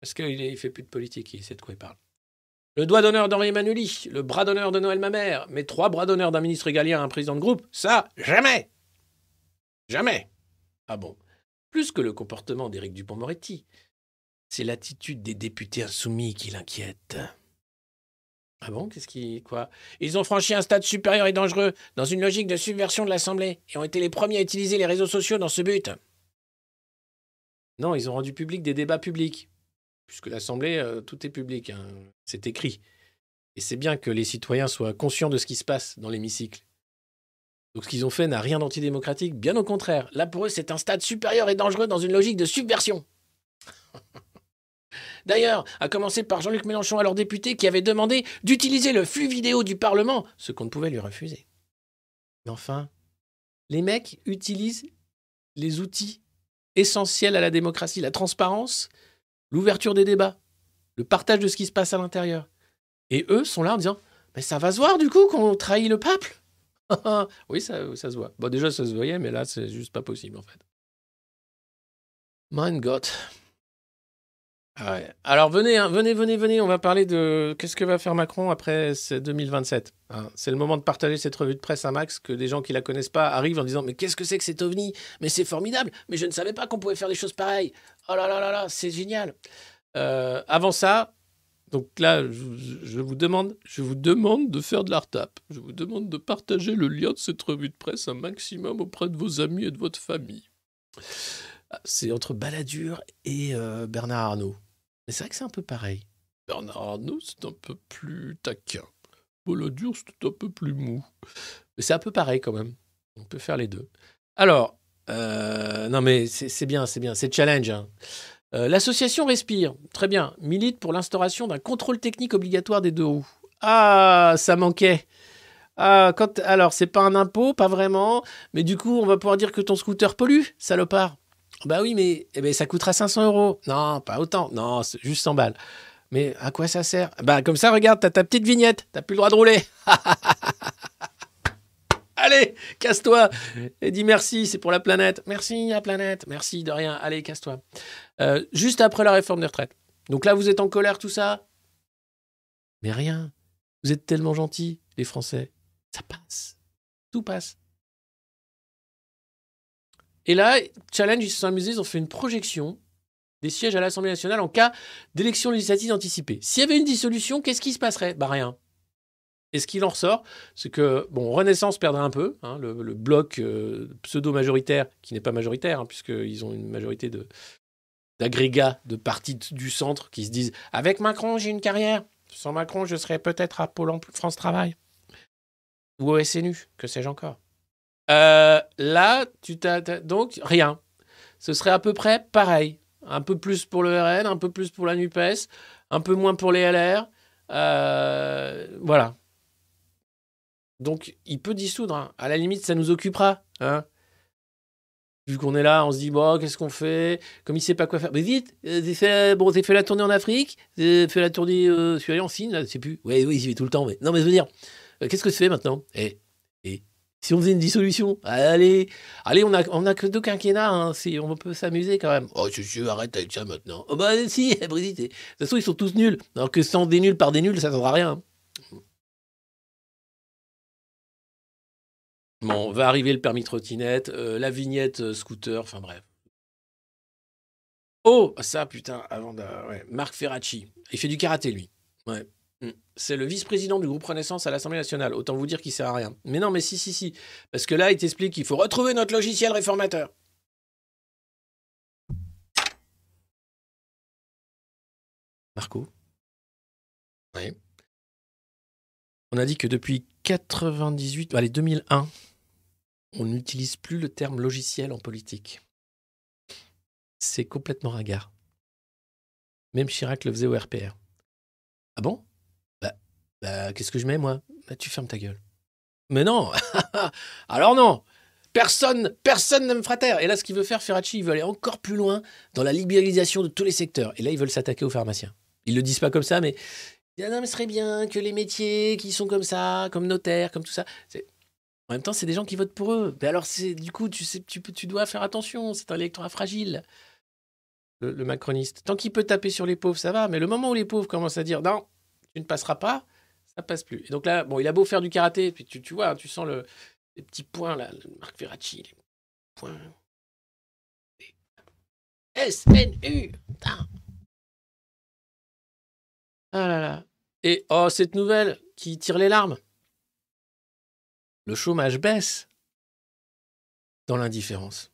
Parce qu'il fait plus de politique, il sait de quoi il parle. Le doigt d'honneur d'Henri Emmanueli, le bras d'honneur de Noël Mamère, mais trois bras d'honneur d'un ministre égalien à un président de groupe, ça, jamais Jamais Ah bon? Plus que le comportement d'Éric Dupont-Moretti, c'est l'attitude des députés insoumis qui l'inquiète. Ah bon? Qu'est-ce qui. Quoi? Ils ont franchi un stade supérieur et dangereux, dans une logique de subversion de l'Assemblée, et ont été les premiers à utiliser les réseaux sociaux dans ce but. Non, ils ont rendu public des débats publics. Puisque l'Assemblée, euh, tout est public, hein. c'est écrit. Et c'est bien que les citoyens soient conscients de ce qui se passe dans l'hémicycle. Donc ce qu'ils ont fait n'a rien d'antidémocratique, bien au contraire. Là, pour eux, c'est un stade supérieur et dangereux dans une logique de subversion. D'ailleurs, à commencer par Jean-Luc Mélenchon, alors député, qui avait demandé d'utiliser le flux vidéo du Parlement, ce qu'on ne pouvait lui refuser. Enfin, les mecs utilisent les outils essentiels à la démocratie, la transparence, l'ouverture des débats, le partage de ce qui se passe à l'intérieur. Et eux sont là en disant Mais ça va se voir du coup qu'on trahit le peuple Oui, ça, ça se voit. Bon, déjà, ça se voyait, mais là, c'est juste pas possible en fait. Mein Gott. Alors venez, hein, venez, venez, venez, on va parler de qu'est-ce que va faire Macron après ce 2027. hein. C'est le moment de partager cette revue de presse à Max, que des gens qui la connaissent pas arrivent en disant mais qu'est-ce que c'est que cet ovni? Mais c'est formidable, mais je ne savais pas qu'on pouvait faire des choses pareilles. Oh là là là là, c'est génial. Euh, avant ça, donc là, je, je vous demande, je vous demande de faire de la retape. Je vous demande de partager le lien de cette revue de presse un maximum auprès de vos amis et de votre famille. Ah, C'est entre Balladur et euh, Bernard Arnault. C'est vrai que c'est un peu pareil. Bernard Arnault, c'est un peu plus taquin. Balladur, c'est un peu plus mou. Mais c'est un peu pareil quand même. On peut faire les deux. Alors, euh, non mais c'est c'est bien, c'est bien, c'est challenge. hein. Euh, L'association Respire, très bien, milite pour l'instauration d'un contrôle technique obligatoire des deux roues. Ah, ça manquait. Ah, quand, alors, c'est pas un impôt, pas vraiment, mais du coup, on va pouvoir dire que ton scooter pollue, salopard. Bah oui, mais eh ben, ça coûtera 500 euros. Non, pas autant. Non, c'est juste 100 balles. Mais à quoi ça sert? Bah comme ça, regarde, t'as ta petite vignette, t'as plus le droit de rouler. Allez, casse-toi et dis merci, c'est pour la planète. Merci la planète, merci de rien. Allez, casse-toi. Euh, juste après la réforme des retraites. Donc là, vous êtes en colère, tout ça? Mais rien. Vous êtes tellement gentils, les Français. Ça passe. Tout passe. Et là, Challenge, ils se sont amusés, ils ont fait une projection des sièges à l'Assemblée nationale en cas d'élection législative anticipée. S'il y avait une dissolution, qu'est-ce qui se passerait? Bah rien. Et ce qu'il en ressort, c'est que, bon, Renaissance perdrait un peu, hein, le, bloc euh, pseudo-majoritaire, qui n'est pas majoritaire, hein, puisqu'ils ont une majorité de d'agrégats de partis du centre qui se disent « Avec Macron, j'ai une carrière. Sans Macron, je serais peut-être à Pôle France Travail. Ou au SNU, que sais-je encore. Euh, là, tu t'as... Donc, rien. Ce serait à peu près pareil. Un peu plus pour le RN, un peu plus pour la NUPES, un peu moins pour les LR. Euh, voilà. Donc, il peut dissoudre. hein. À la limite, ça nous occupera. Hein. Vu qu'on est là, on se dit, bon, qu'est-ce qu'on fait? Comme il sait pas quoi faire. Mais vite, euh, j'ai fait, bon, j'ai fait la tournée en Afrique, j'ai fait la tournée, euh, je suis allé en Chine, je sais plus. Oui, oui, j'y vais tout le temps. Mais... Non, mais je veux dire, euh, qu'est-ce que fais maintenant? Eh, si on faisait une dissolution Allez, allez, on a, que deux quinquennats, hein, si on peut s'amuser quand même. Oh, je, je, arrête avec ça maintenant. Oh, bah si, Brigitte, de toute façon, ils sont tous nuls. Alors que sans des nuls par des nuls, ça ne donnera rien. Bon, va arriver le permis trottinette, euh, la vignette euh, scooter, enfin bref. Oh, ça, putain, avant de. Marc Ferracci. Il fait du karaté, lui. Ouais. Mm. C'est le vice-président du groupe Renaissance à l'Assemblée nationale. Autant vous dire qu'il sert à rien. Mais non, mais si, si, si. Parce que là, il t'explique qu'il faut retrouver notre logiciel réformateur. Marco Oui. On a dit que depuis 98, allez, 2001, on n'utilise plus le terme logiciel en politique. C'est complètement ringard. Même Chirac le faisait au RPR. Ah bon? Bah, qu'est-ce que je mets, moi? Bah, tu fermes ta gueule. Mais non Alors non Personne, personne ne me fera taire. Et là, ce qu'il veut faire, Ferracci, il veut aller encore plus loin dans la libéralisation de tous les secteurs. Et là, ils veulent s'attaquer aux pharmaciens. Ils le disent pas comme ça, mais ah non, mais ce serait bien que les métiers qui sont comme ça, comme notaire, comme tout ça. En même temps, c'est des gens qui votent pour eux. Mais alors, du coup, tu dois faire attention. C'est un électorat fragile. Le, le macroniste. Tant qu'il peut taper sur les pauvres, ça va. Mais le moment où les pauvres commencent à dire non, tu ne passeras pas, ça passe plus. Et donc là, bon, il a beau faire du karaté, puis tu, tu vois, tu sens le, les petits points là, Marc Ferracci, les points. S-N-U. Ah là là. Et oh, cette nouvelle qui tire les larmes. Le chômage baisse dans l'indifférence.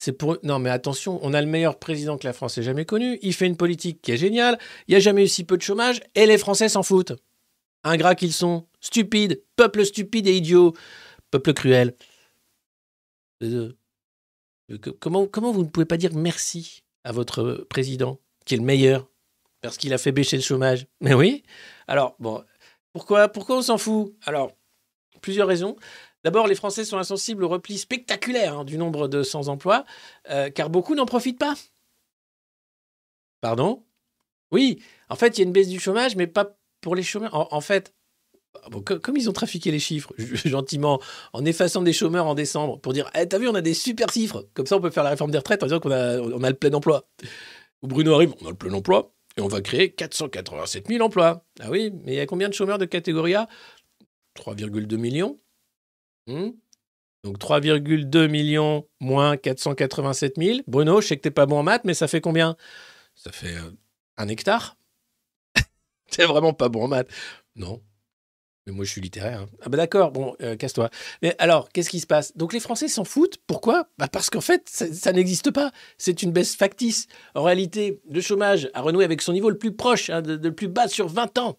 C'est pour non mais attention, on a le meilleur président que la France ait jamais connu. Il fait une politique qui est géniale. Il n'y a jamais eu si peu de chômage et les Français s'en foutent. Ingrats qu'ils sont, stupides, peuple stupide et idiot, peuple cruel. Euh, euh, comment, vous ne pouvez pas dire merci à votre président, qui est le meilleur, parce qu'il a fait baisser le chômage? Mais oui. Alors, bon, pourquoi, pourquoi on s'en fout? Alors, plusieurs raisons. D'abord, les Français sont insensibles au repli spectaculaire hein, du nombre de sans-emploi, euh, car beaucoup n'en profitent pas. Pardon? Oui, en fait, il y a une baisse du chômage, mais pas pour les chômeurs. En, fait, comme ils ont trafiqué les chiffres, gentiment, en effaçant des chômeurs en décembre, pour dire Eh, T'as vu, on a des super chiffres. Comme ça, on peut faire la réforme des retraites en disant qu'on a, le plein emploi. Ou Bruno arrive On a le plein emploi, et on va créer 487 000 emplois. Ah oui, mais il y a combien de chômeurs de catégorie A? 3,2 millions. Hmm donc 3,2 millions moins 487 000. Bruno, je sais que t'es pas bon en maths, mais ça fait combien? Ça fait euh, un hectare? T'es vraiment pas bon en maths Non. Mais moi, je suis littéraire. hein. Ah bah d'accord, bon, euh, casse-toi. Mais alors, qu'est-ce qui se passe? Donc les Français s'en foutent. Pourquoi? Bah Parce qu'en fait, ça, n'existe pas. C'est une baisse factice. En réalité, le chômage a renoué avec son niveau le plus proche, hein, le plus bas sur 20 ans.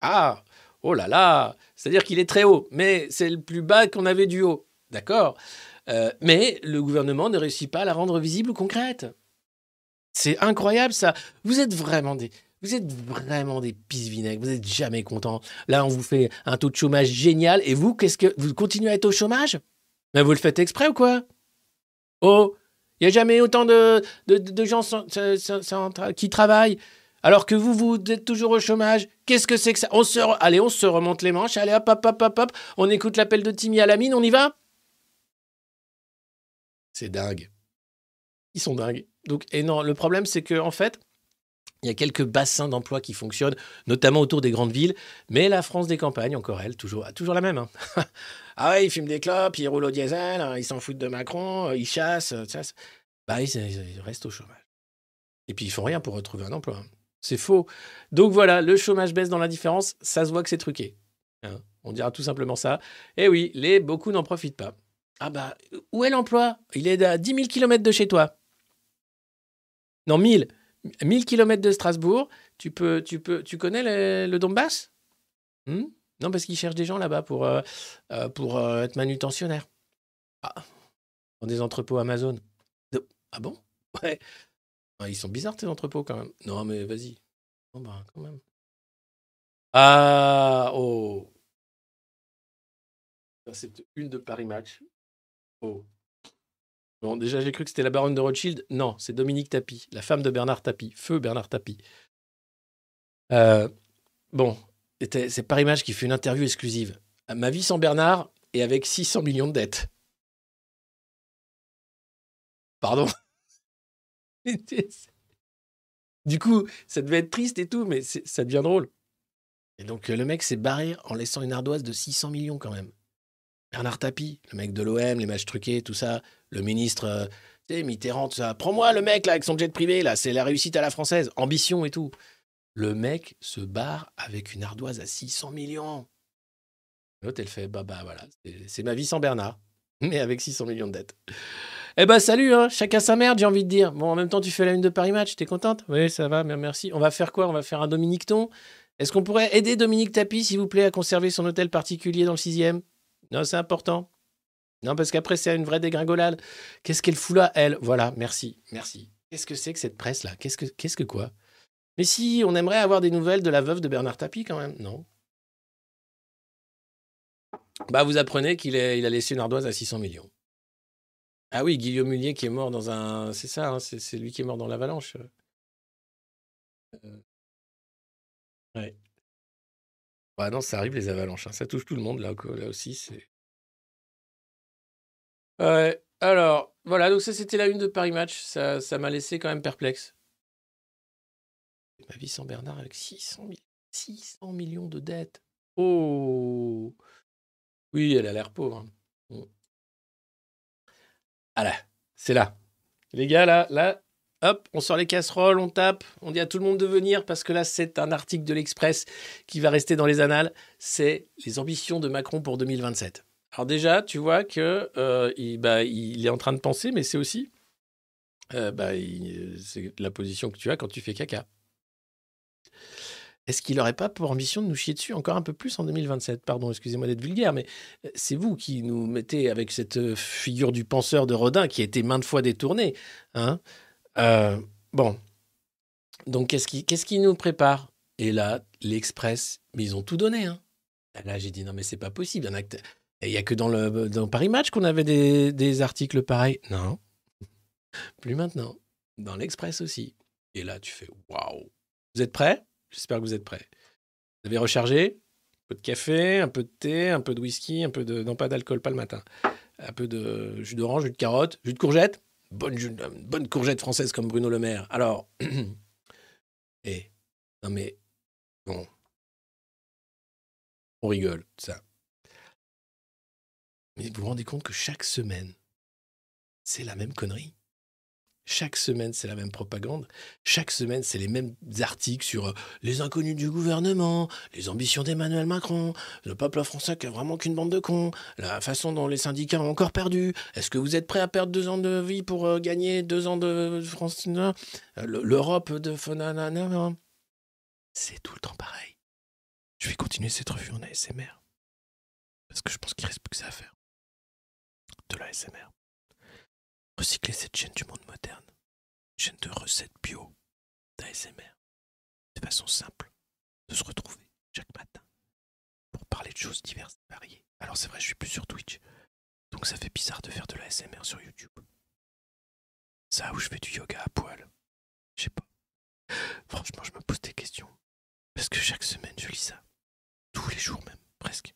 Ah Oh là là C'est-à-dire qu'il est très haut, mais c'est le plus bas qu'on avait du haut. D'accord? Euh, Mais le gouvernement ne réussit pas à la rendre visible ou concrète. C'est incroyable ça. Vous êtes vraiment des... Vous êtes vraiment des pisse vinaigres, vous êtes jamais contents. Là, on vous fait un taux de chômage génial et vous, qu'est-ce que vous continuez à être au chômage? Mais vous le faites exprès ou quoi? Oh, il n'y a jamais autant de, gens qui travaillent alors que vous, vous êtes toujours au chômage. Qu'est-ce que c'est que ça on se Allez, on se remonte les manches. Allez, hop, hop, hop, hop, hop. On écoute l'appel de Timmy à la mine, on y va C'est dingue. Ils sont dingues. Donc, et non, le problème, c'est que en fait, il y a quelques bassins d'emploi qui fonctionnent, notamment autour des grandes villes, mais la France des campagnes, encore elle, toujours, toujours la même. hein. ah ouais, ils fument des clopes, ils roulent au diesel, hein, ils s'en foutent de Macron, ils chassent. Bah, ils, ils restent au chômage. Et puis, ils font rien pour retrouver un emploi. C'est faux. Donc voilà, le chômage baisse dans l'indifférence, ça se voit que c'est truqué. hein. On dira tout simplement ça. Et oui, les beaucoup n'en profitent pas. Ah bah, où est l'emploi? Il est à 10 000 km de chez toi. Non, 1000. 1000 km de Strasbourg. Tu peux, tu peux, tu connais le, Donbass? Hmm? Non, parce qu'ils cherchent des gens là-bas pour, euh, euh, euh, être manutentionnaires. Ah, dans des entrepôts Amazon. Ah bon? Ouais. Ah, ils sont bizarres tes entrepôts quand même. Non, mais vas-y. Bon, bah. Ah, oh. C'est une de Paris Match. Oh. Bon, déjà, j'ai cru que c'était la baronne de Rothschild. Non, c'est Dominique Tapie, la femme de Bernard Tapie. Feu Bernard Tapie. Euh, bon, c'est Paris Match qui fait une interview exclusive. Ma vie sans Bernard et avec 600 millions de dettes. Pardon Du coup, ça devait être triste et tout, mais ça devient drôle. Et donc, euh, le mec s'est barré en laissant une ardoise de 600 millions quand même. Bernard Tapie, le mec de l'OM, les matchs truqués, tout ça, le ministre, euh, tu sais, Mitterrand, tout ça. Prends-moi le mec là avec son jet privé, là, c'est la réussite à la française, ambition et tout. Le mec se barre avec une ardoise à 600 millions. L'autre, elle fait, bah, bah, voilà, c'est ma vie sans Bernard, mais avec 600 millions de dettes. Eh ben salut, hein, chacun sa merde, j'ai envie de dire. Bon, en même temps, tu fais la une de Paris Match, t'es contente? Oui, ça va, merci. On va faire quoi? On va faire un Dominique Ton Est-ce qu'on pourrait aider Dominique Tapie, s'il vous plaît, à conserver son hôtel particulier dans le sixième? Non, c'est important. Non, parce qu'après, c'est une vraie dégringolade. Qu'est-ce qu'elle fout là, elle? Voilà, merci, merci. Qu'est-ce que c'est que cette presse-là? Qu'est-ce que, qu'est-ce que quoi? Mais si, on aimerait avoir des nouvelles de la veuve de Bernard Tapie quand même, non? Bah, vous apprenez qu'il a laissé une ardoise à 600 millions. Ah oui, Guillaume Mullier qui est mort dans un. C'est ça, hein, c'est, lui qui est mort dans l'avalanche. Euh, Ouais. Ouais, non, ça arrive les avalanches. hein, Ça touche tout le monde là, là aussi. C'est. Ouais. Alors, voilà, donc ça c'était la une de Paris Match. Ça, ça m'a laissé quand même perplexe. Ma vie sans Bernard avec 600, mi- 600 millions de dettes. Oh Oui, elle a l'air pauvre. hein. Ah c'est là. Les gars, là, là, hop, on sort les casseroles, on tape, on dit à tout le monde de venir parce que là, c'est un article de l'Express qui va rester dans les annales. C'est les ambitions de Macron pour 2027. Alors déjà, tu vois que euh, il, bah, il est en train de penser, mais c'est aussi euh, bah, la position que tu as quand tu fais caca. Est-ce qu'il n'aurait pas pour ambition de nous chier dessus encore un peu plus en 2027 Pardon, excusez-moi d'être vulgaire, mais euh, c'est vous qui nous mettez avec cette euh, figure du penseur de Rodin qui a été maintes fois détournée. Hein? Euh, bon. Donc, qu'est-ce qui, qui nous prépare? Et là, l'Express, mais ils ont tout donné. Hein. Là, j'ai dit, non, mais c'est pas possible. Il n'y a que dans, le, dans Paris Match qu'on avait des, des articles pareils. Non. Plus maintenant. Dans l'Express aussi. Et là, tu fais, waouh. Vous êtes prêts? J'espère que vous êtes prêts. Vous avez rechargé Un peu de café, un peu de thé, un peu de whisky, un peu de. Non, pas d'alcool, pas le matin. Un peu de jus d'orange, jus de carotte, jus de courgette. Bonne, bonne courgette française comme Bruno Le Maire. Alors. Et. Non, mais. Bon. On rigole, ça. Mais vous vous rendez compte que chaque semaine, c'est la même connerie? Chaque semaine, c'est la même propagande. Chaque semaine, c'est les mêmes articles sur euh, les inconnus du gouvernement, les ambitions d'Emmanuel Macron, le peuple français qui a vraiment qu'une bande de cons, la façon dont les syndicats ont encore perdu. Est-ce que vous êtes prêts à perdre deux ans de vie pour euh, gagner deux ans de France euh, le- L'Europe de C'est tout le temps pareil. Je vais continuer cette revue en ASMR. Parce que je pense qu'il reste plus que ça à faire. De l'ASMR. Recycler cette chaîne du monde moderne. Chaîne de recettes bio d'ASMR. De façon simple. De se retrouver chaque matin. Pour parler de choses diverses et variées. Alors c'est vrai, je suis plus sur Twitch. Donc ça fait bizarre de faire de l'ASMR sur YouTube. Ça où je fais du yoga à poil. Je sais pas. Franchement, je me pose des questions. Parce que chaque semaine, je lis ça. Tous les jours même, presque.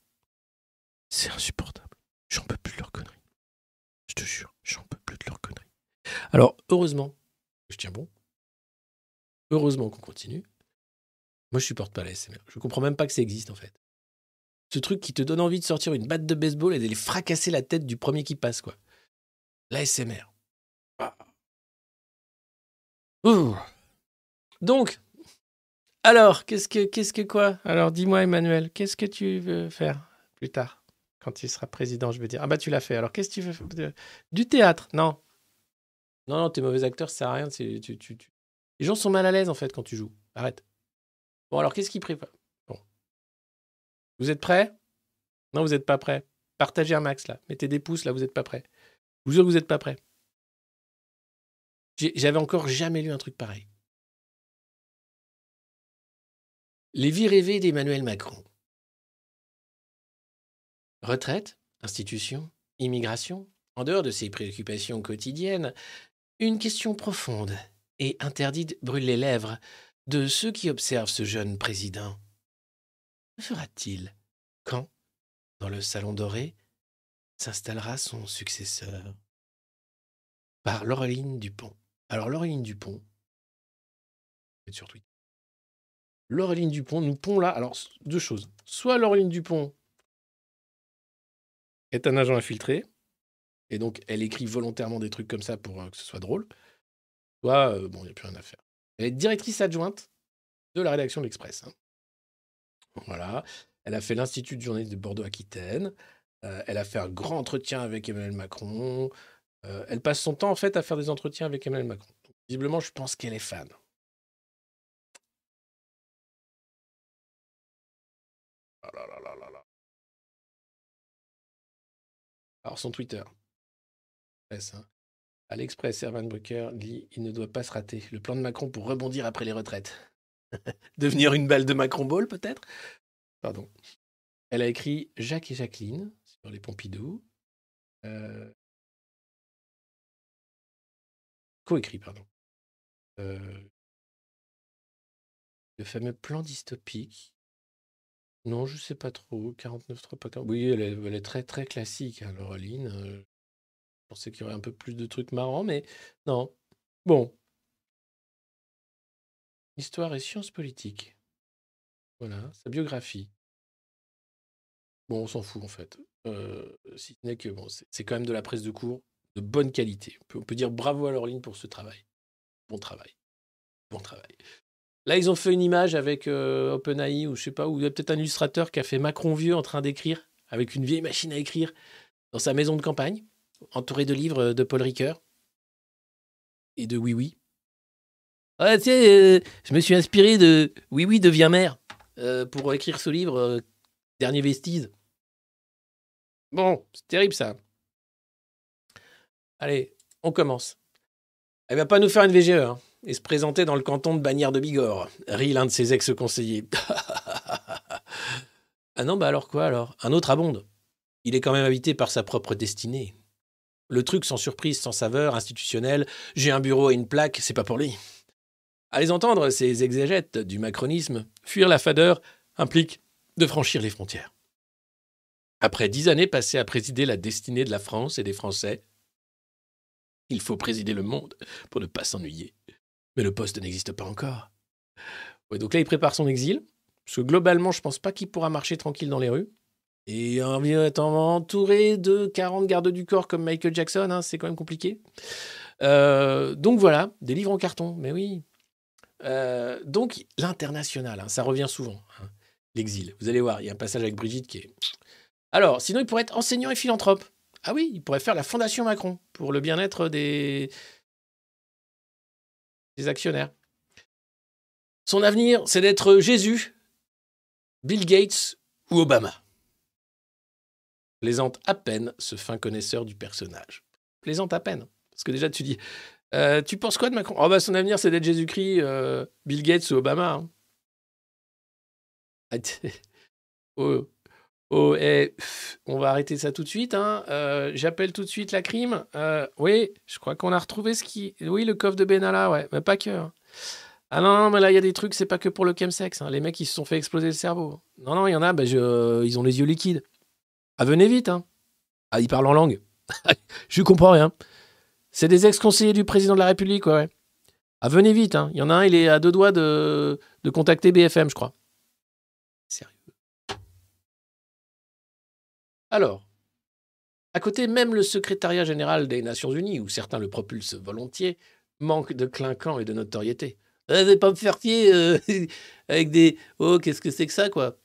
C'est insupportable. J'en peux plus de leur conneries. Je te jure, j'en peux plus de leur conneries. Alors, heureusement, je tiens bon. Heureusement qu'on continue. Moi, je supporte pas la SMR. Je comprends même pas que ça existe, en fait. Ce truc qui te donne envie de sortir une batte de baseball et d'aller fracasser la tête du premier qui passe, quoi. La SMR. Ah. Donc, alors, qu'est-ce que, qu'est-ce que quoi? Alors, dis-moi, Emmanuel, qu'est-ce que tu veux faire plus tard? Quand tu seras président, je veux dire. Ah bah, tu l'as fait. Alors, qu'est-ce que tu veux faire Du théâtre? Non. Non, non, t'es mauvais acteur, ça sert à rien. Les gens sont mal à l'aise, en fait, quand tu joues. Arrête. Bon, alors, qu'est-ce qui prépare Bon. Vous êtes prêts? Non, vous n'êtes pas prêts. Partagez un max, là. Mettez des pouces, là, vous n'êtes pas prêts. Je vous jure que vous n'êtes pas prêts. J'avais encore jamais lu un truc pareil. Les vies rêvées d'Emmanuel Macron. Retraite, institution, immigration, en dehors de ses préoccupations quotidiennes, une question profonde et interdite brûle les lèvres de ceux qui observent ce jeune président. Que fera-t-il quand, dans le salon doré, s'installera son successeur? Par Laureline Dupont. Alors, Laureline Dupont, sur Twitter. Laureline Dupont nous pond là. Alors, deux choses. Soit Laureline Dupont est un agent infiltré, et donc elle écrit volontairement des trucs comme ça pour euh, que ce soit drôle. Soit, euh, bon, il n'y a plus rien à faire. Elle est directrice adjointe de la rédaction de l'Express. hein. Voilà. Elle a fait l'Institut de journalisme de Bordeaux-Aquitaine. Euh, elle a fait un grand entretien avec Emmanuel Macron. Elle passe son temps en fait à faire des entretiens avec Emmanuel Macron. Visiblement, je pense qu'elle est fan. Alors son Twitter. Presse, hein. À l'Express, Erwan Brucker dit il ne doit pas se rater. Le plan de Macron pour rebondir après les retraites. Devenir une balle de Macron Ball, peut-être? Pardon. Elle a écrit Jacques et Jacqueline sur les Pompidou. Euh... Co-écrit, pardon. Euh, Le fameux plan dystopique. Non, je sais pas trop. 49.3 pas quar- Oui, elle est, très très classique, hein, Laureline. Euh, je pensais qu'il y aurait un peu plus de trucs marrants, mais non. Bon. Histoire et sciences politiques. Voilà, sa biographie. Bon, on s'en fout en fait. Euh, si ce n'est que bon, c'est quand même de la presse de cours de bonne qualité. On peut, on peut dire bravo à Laureline pour ce travail. Bon travail. Bon travail. Là, ils ont fait une image avec euh, OpenAI ou je sais pas, ou il y a peut-être un illustrateur qui a fait Macron vieux en train d'écrire avec une vieille machine à écrire dans sa maison de campagne, entouré de livres de Paul Ricoeur et de Oui Oui. Ah, tu sais, euh, je me suis inspiré de Oui Oui devient mère euh, pour écrire ce livre, euh, Dernier Vestige. Bon, c'est terrible ça. Allez, on commence. Elle va pas nous faire une VGE hein, et se présenter dans le canton de Bagnères de Bigorre, rit l'un de ses ex-conseillers. ah non, bah alors quoi alors? Un autre abonde. Il est quand même habité par sa propre destinée. Le truc sans surprise, sans saveur, institutionnel, j'ai un bureau et une plaque, c'est pas pour lui. À les entendre, ces exégètes du macronisme, fuir la fadeur implique de franchir les frontières. Après dix années passées à présider la destinée de la France et des Français, il faut présider le monde pour ne pas s'ennuyer. Mais le poste n'existe pas encore. Donc là, il prépare son exil, parce que globalement, je pense pas qu'il pourra marcher tranquille dans les rues. Et en étant entouré de 40 gardes du corps comme Michael Jackson, hein, c'est quand même compliqué. Euh, donc voilà, des livres en carton, mais oui. Euh, donc l'international, hein, ça revient souvent. hein, L'exil. Vous allez voir, il y a un passage avec Brigitte qui est. Alors, sinon, il pourrait être enseignant et philanthrope. Ah oui, il pourrait faire la Fondation Macron pour le bien-être des... des actionnaires. Son avenir, c'est d'être Jésus, Bill Gates ou Obama. Plaisante à peine ce fin connaisseur du personnage. Plaisante à peine. Parce que déjà, tu dis, euh, tu penses quoi de Macron? Oh bah son avenir, c'est d'être Jésus-Christ, euh, Bill Gates ou Obama. hein. Ah, oh, oh, eh, on va arrêter ça tout de suite. hein. Euh, J'appelle tout de suite la crime. Euh, oui, je crois qu'on a retrouvé ce qui. Oui, le coffre de Benalla, ouais, mais pas que. hein. Ah non, mais là, il y a des trucs, c'est pas que pour le chemsex. hein. Les mecs, ils se sont fait exploser le cerveau. Non, non, il y en a, bah, je- ils ont les yeux liquides. Ah, venez vite. Hein. Ah, ils parlent en langue. je comprends rien. C'est des ex-conseillers du président de la République, ouais. ouais. Ah, venez vite. hein. Il y en a un, il est à deux doigts de contacter BFM, je crois. Sérieux. Alors, à côté, même le secrétariat général des Nations Unies, où certains le propulsent volontiers, manque de clinquant et de notoriété. Euh, vais pas me faire fier euh, avec des oh qu'est-ce que c'est que ça quoi?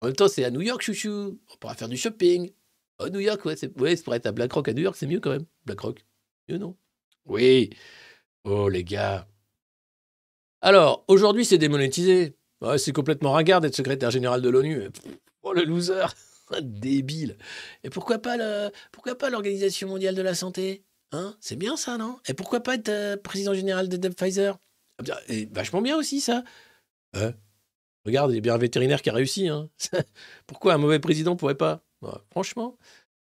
En même temps, c'est à New York, chouchou. On pourra faire du shopping. Oh, New York, ouais, c'est ouais, pourrait être à BlackRock à New York, c'est mieux quand même. BlackRock, mieux non? Oui. Oh les gars. Alors, aujourd'hui, c'est démonétisé. C'est complètement ringard d'être secrétaire général de l'ONU. Oh le loser, débile. Et pourquoi pas le, pourquoi pas l'Organisation mondiale de la santé Hein? C'est bien ça, non? Et pourquoi pas être euh, président général de, de Pfizer? Ah, et Vachement bien aussi ça. Hein? Regarde, il y a bien un vétérinaire qui a réussi. Hein. pourquoi un mauvais président pourrait pas? Ouais, Franchement,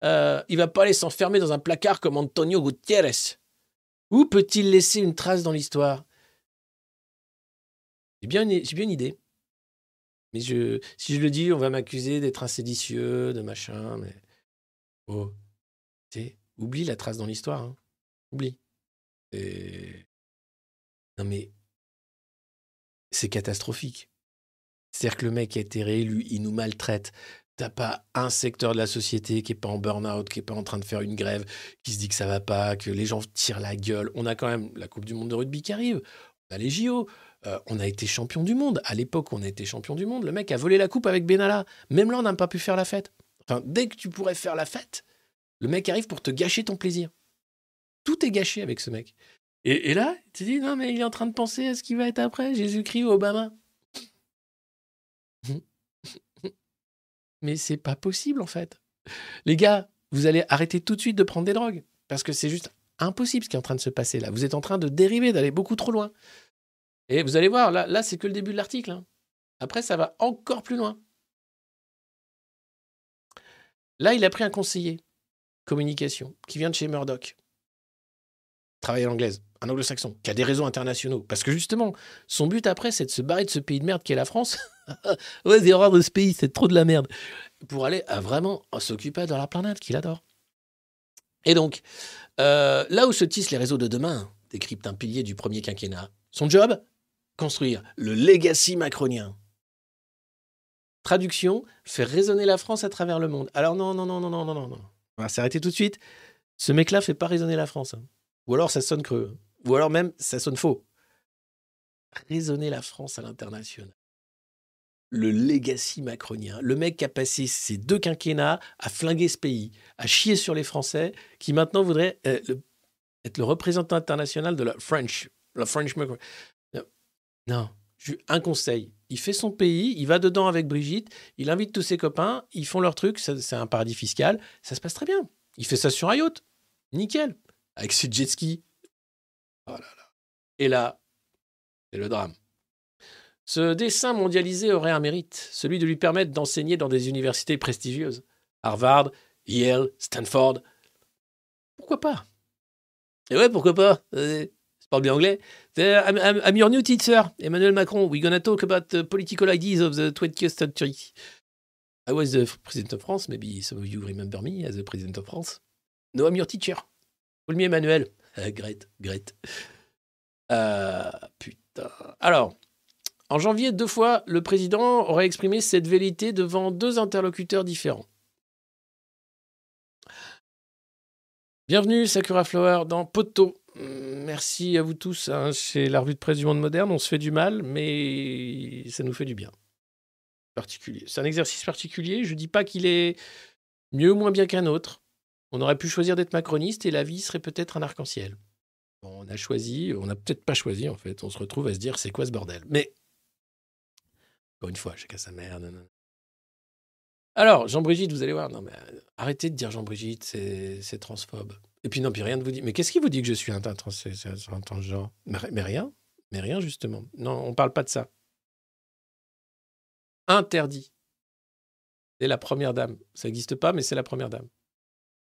euh, il va pas aller s'enfermer dans un placard comme Antonio Gutiérrez. Où peut-il laisser une trace dans l'histoire? J'ai bien une idée. Mais je, si je le dis, on va m'accuser d'être un séditieux, de machin. Mais oh, oublie la trace dans l'histoire. hein. Oublie. Et... Non mais c'est catastrophique. C'est-à-dire que le mec a été réélu, il nous maltraite. T'as pas un secteur de la société qui est pas en burn-out, qui est pas en train de faire une grève, qui se dit que ça va pas, que les gens tirent la gueule. On a quand même la Coupe du Monde de rugby qui arrive. On a les JO. Euh, on a été champion du monde. À l'époque, on a été champion du monde. Le mec a volé la coupe avec Benalla. Même là, on n'a pas pu faire la fête. Dès que tu pourrais faire la fête, le mec arrive pour te gâcher ton plaisir. Tout est gâché avec ce mec. Et, là, tu dis, non, mais il est en train de penser à ce qui va être après, Jésus-Christ ou Obama. Mais c'est pas possible, en fait. Les gars, vous allez arrêter tout de suite de prendre des drogues. Parce que c'est juste impossible ce qui est en train de se passer là. Vous êtes en train de dériver, d'aller beaucoup trop loin. Et vous allez voir, là, c'est que le début de l'article. hein. Après, ça va encore plus loin. Là, il a pris un conseiller communication qui vient de chez Murdoch. Travaille à l'anglaise, un anglo-saxon, qui a des réseaux internationaux. Parce que justement, son but après, c'est de se barrer de ce pays de merde qu'est la France. ouais, c'est horreur de ce pays, c'est trop de la merde. Pour aller vraiment s'occuper de la planète qu'il adore. Et donc, euh, là où se tissent les réseaux de demain, décrypte un pilier du premier quinquennat. Son job Construire le legacy macronien. Traduction, faire résonner la France à travers le monde. Alors non, non, non, non, non, non, non. On va s'arrêter tout de suite. Ce mec-là fait pas résonner la France. hein. Ou alors ça sonne creux. Ou alors même ça sonne faux. Résonner la France à l'international. Le legacy macronien. Le mec qui a passé ses deux quinquennats à flinguer ce pays, à chier sur les Français, qui maintenant voudrait euh, être le représentant international de la French. La French Macron. Non. Un conseil. Il fait son pays, il va dedans avec Brigitte, il invite tous ses copains, ils font leur truc, c'est un paradis fiscal, ça se passe très bien. Il fait ça sur un yacht. Nickel. Avec ses jet ski. Oh. Et là, c'est le drame. Ce dessin mondialisé aurait un mérite, celui de lui permettre d'enseigner dans des universités prestigieuses. Harvard, Yale, Stanford. Pourquoi pas? Et ouais, pourquoi pas? Euh, parle bien anglais. Uh, I'm, your new teacher, Emmanuel Macron. We're gonna talk about the political ideas of the 20th century. I was the president of France. Maybe some of you remember me as the president of France. No, I'm your teacher. Call me Emmanuel. Ah, great, great. Euh, putain. Alors, en janvier, deux fois, le président aurait exprimé cette vérité devant deux interlocuteurs différents. Bienvenue, Sakura Flower, dans Poto. Hum, Merci à vous tous. hein, C'est la revue de presse du monde moderne. On se fait du mal, mais ça nous fait du bien. Particulier. C'est un exercice particulier. Je dis pas qu'il est mieux ou moins bien qu'un autre. On aurait pu choisir d'être macroniste et la vie serait peut-être un arc-en-ciel. On a choisi, on n'a peut-être pas choisi en fait. On se retrouve à se dire c'est quoi ce bordel? Mais encore une fois, chacun sa mère. Alors, Jean-Brigitte, vous allez voir. Non, mais euh, arrêtez de dire Jean-Brigitte, c'est transphobe. Et puis non, puis rien ne vous dit. Mais qu'est-ce qui vous dit que je suis un, transgenre? Mais, rien. Mais rien, justement. Non, on parle pas de ça. Interdit. C'est la première dame. Ça n'existe pas, mais c'est la première dame.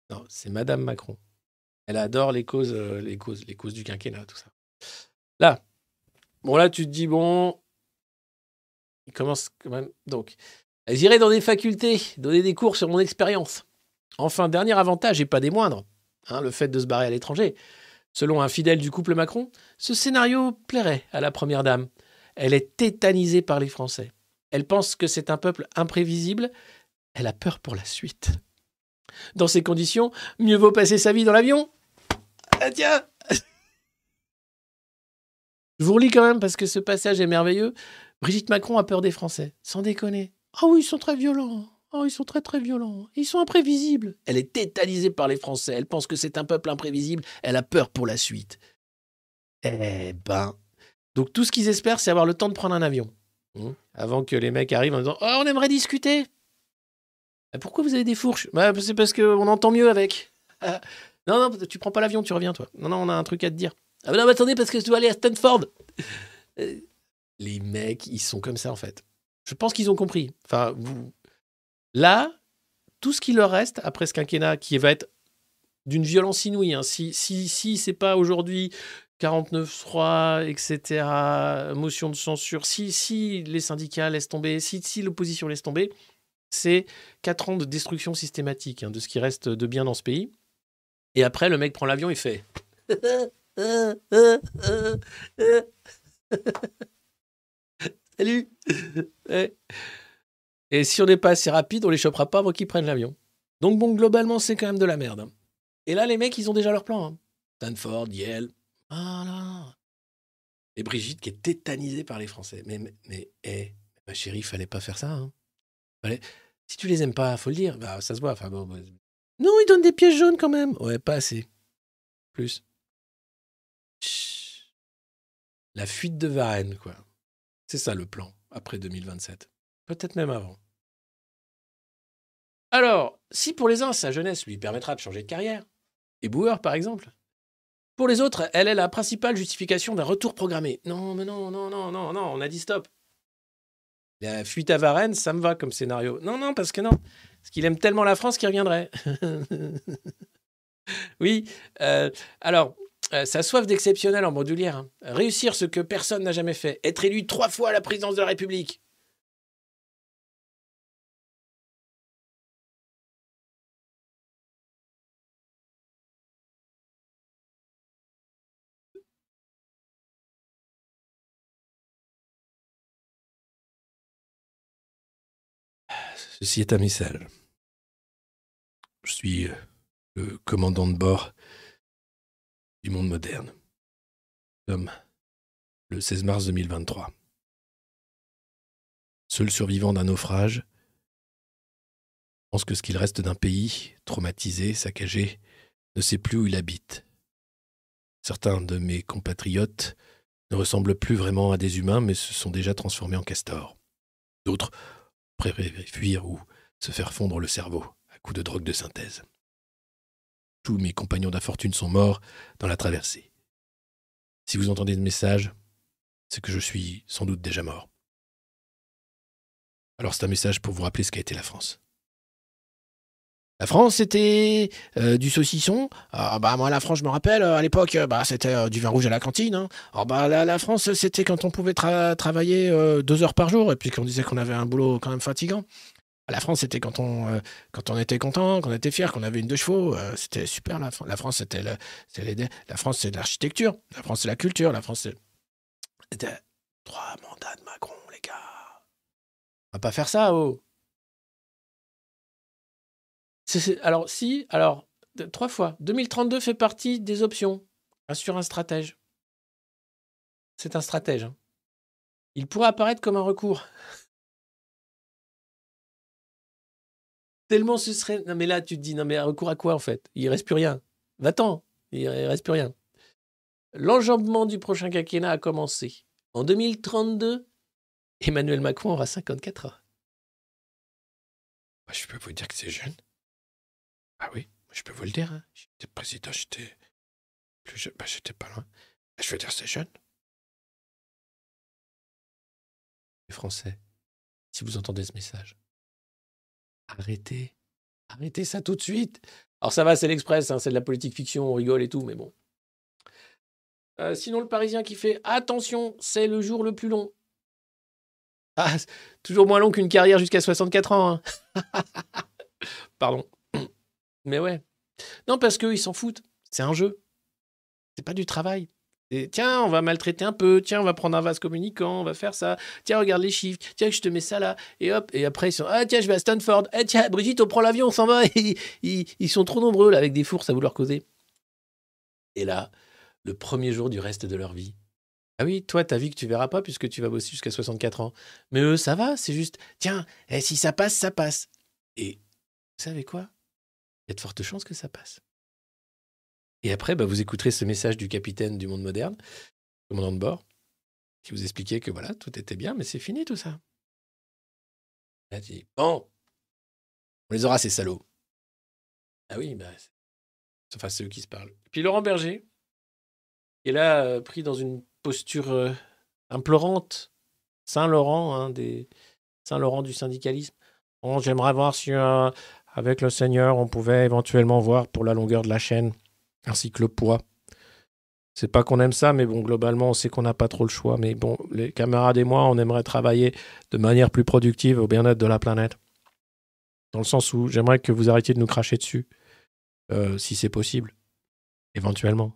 Non, c'est Madame Macron. Elle adore les causes, euh, les causes, les causes du quinquennat, tout ça. Là, bon là, tu te dis bon, il commence quand même. Donc, j'irai dans des facultés, donner des cours sur mon expérience. Enfin, dernier avantage et pas des moindres, hein, le fait de se barrer à l'étranger. Selon un fidèle du couple Macron, ce scénario plairait à la première dame. Elle est tétanisée par les Français. Elle pense que c'est un peuple imprévisible. Elle a peur pour la suite. Dans ces conditions, mieux vaut passer sa vie dans l'avion. Ah tiens Je vous relis quand même parce que ce passage est merveilleux. Brigitte Macron a peur des Français. Sans déconner. Ah oui, ils sont très violents. Oh, ils sont très très violents. Ils sont imprévisibles. Elle est tétanisée par les Français. Elle pense que c'est un peuple imprévisible. Elle a peur pour la suite. Eh ben. Donc tout ce qu'ils espèrent, c'est avoir le temps de prendre un avion. Hein, Avant que les mecs arrivent en disant Oh, on aimerait discuter. Ah, Pourquoi vous avez des fourches? Bah, C'est parce qu'on entend mieux avec. Non, non, tu prends pas l'avion, tu reviens, toi. Non, non, on a un truc à te dire. Ah, bah non, mais attendez, parce que je dois aller à Stanford. Les mecs, ils sont comme ça, en fait. Je pense qu'ils ont compris. Enfin, là, tout ce qui leur reste après ce quinquennat, qui va être d'une violence inouïe, hein, si, si, si c'est pas aujourd'hui 49.3, etc., motion de censure, si, si les syndicats laissent tomber, si, si l'opposition laisse tomber, c'est 4 ans de destruction systématique hein, de ce qui reste de bien dans ce pays. Et après, le mec prend l'avion et fait. Salut. Et si on n'est pas assez rapide, on les chopera pas avant qu'ils prennent l'avion. Donc bon, globalement, c'est quand même de la merde. Et là, les mecs, ils ont déjà leur plan. Hein. Stanford, Yale. Et Brigitte qui est tétanisée par les Français. Mais, mais, mais hey, ma chérie, fallait pas faire ça. Hein. Si tu les aimes pas, faut le dire. Bah, ça se voit. Bon. Non, ils donnent des pièces jaunes quand même. Ouais, pas assez. Plus. Chut. La fuite de Varennes, quoi. C'est ça le plan, après 2027. Peut-être même avant. Alors, si pour les uns, sa jeunesse lui permettra de changer de carrière, et Bauer par exemple, pour les autres, elle est la principale justification d'un retour programmé. Non, mais non, non, non, non, non, on a dit stop. La fuite à Varennes, ça me va comme scénario. Non, non, parce que non. Parce qu'il aime tellement la France qu'il reviendrait. oui. euh, alors, euh, sa soif d'exceptionnel en Baudelaire. hein. Réussir ce que personne n'a jamais fait. Être élu trois fois à la présidence de la République. Ceci est un message. Je suis euh, le commandant de bord du monde moderne. Nous le 16 mars 2023. Seul survivant d'un naufrage, pense que ce qu'il reste d'un pays traumatisé, saccagé, ne sait plus où il habite. Certains de mes compatriotes ne ressemblent plus vraiment à des humains, mais se sont déjà transformés en castors. D'autres préfèrent fuir ou se faire fondre le cerveau à coups de drogue de synthèse. Tous mes compagnons d'infortune sont morts dans la traversée. Si vous entendez ce message, c'est que je suis sans doute déjà mort. Alors c'est un message pour vous rappeler ce qu'a été la France. La France, c'était euh, du saucisson. Ah, bah, moi, la France, je me rappelle, euh, à l'époque, euh, bah, c'était euh, du vin rouge à la cantine. hein. Alors, bah, la, France, c'était quand on pouvait tra- travailler euh, deux heures par jour et puis qu'on disait qu'on avait un boulot quand même fatigant. La France, c'était quand on, euh, quand on était content, qu'on était fier, qu'on avait une deux chevaux. euh, c'était super. La, Fran- la France, c'était les- la France, c'est l'architecture. La France, c'est la culture. La France, c'est trois mandats de Macron, les gars. On va pas faire ça, oh. Alors, si, alors, trois fois. 2032 fait partie des options. Assure un stratège. C'est un stratège. hein. Il pourrait apparaître comme un recours. Tellement ce serait. Non, mais là, tu te dis, non, mais recours à quoi, en fait? Il reste plus rien. Va-t'en. Il reste plus rien. L'enjambement du prochain quinquennat a commencé. En 2032, Emmanuel Macron aura 54 ans. Bah, je peux vous dire que c'est jeune. Ah oui, je peux vous le dire. hein. J'étais président, j'étais plus jeune. Bah, j'étais pas loin. Je veux dire, c'est jeune. Les Français, si vous entendez ce message, arrêtez. Arrêtez ça tout de suite. Alors ça va, c'est l'Express, hein, c'est de la politique fiction, on rigole et tout, mais bon. Euh, sinon, le Parisien qui fait attention, c'est le jour le plus long. Ah, toujours moins long qu'une carrière jusqu'à 64 ans. hein. Pardon. Mais ouais. Non, parce qu'eux, ils s'en foutent. C'est un jeu. C'est pas du travail. Tiens, on va maltraiter un peu. Tiens, on va prendre un vase communicant. On va faire ça. Tiens, regarde les chiffres. Tiens, je te mets ça là. Et hop. Et après, ils sont. Ah, tiens, je vais à Stanford. Ah, tiens, Brigitte, on prend l'avion, on s'en va. Et ils, ils sont trop nombreux là, avec des fours à vouloir causer. Et là, le premier jour du reste de leur vie. Ah oui, toi, ta vie que tu verras pas puisque tu vas bosser jusqu'à 64 ans. Mais eux, ça va, c'est juste, tiens, eh, si ça passe, ça passe. Et vous savez quoi? Il y a de fortes chances que ça passe. Et après, bah, vous écouterez ce message du capitaine du monde moderne, commandant de bord, qui vous expliquait que voilà, tout était bien, mais c'est fini tout ça. Il a dit, bon, on les aura ces salauds. Ah oui, bah, enfin, c'est eux qui se parlent. Puis Laurent Berger, qui est là, euh, pris dans une posture euh, implorante. Saint-Laurent, hein, des Saint-Laurent du syndicalisme. J'aimerais voir si, euh, avec le Seigneur, on pouvait éventuellement voir pour la longueur de la chaîne, ainsi que le poids. C'est pas qu'on aime ça, mais bon, globalement, on sait qu'on n'a pas trop le choix. Mais bon, les camarades et moi, on aimerait travailler de manière plus productive au bien-être de la planète. Dans le sens où j'aimerais que vous arrêtiez de nous cracher dessus, euh, si c'est possible. Éventuellement.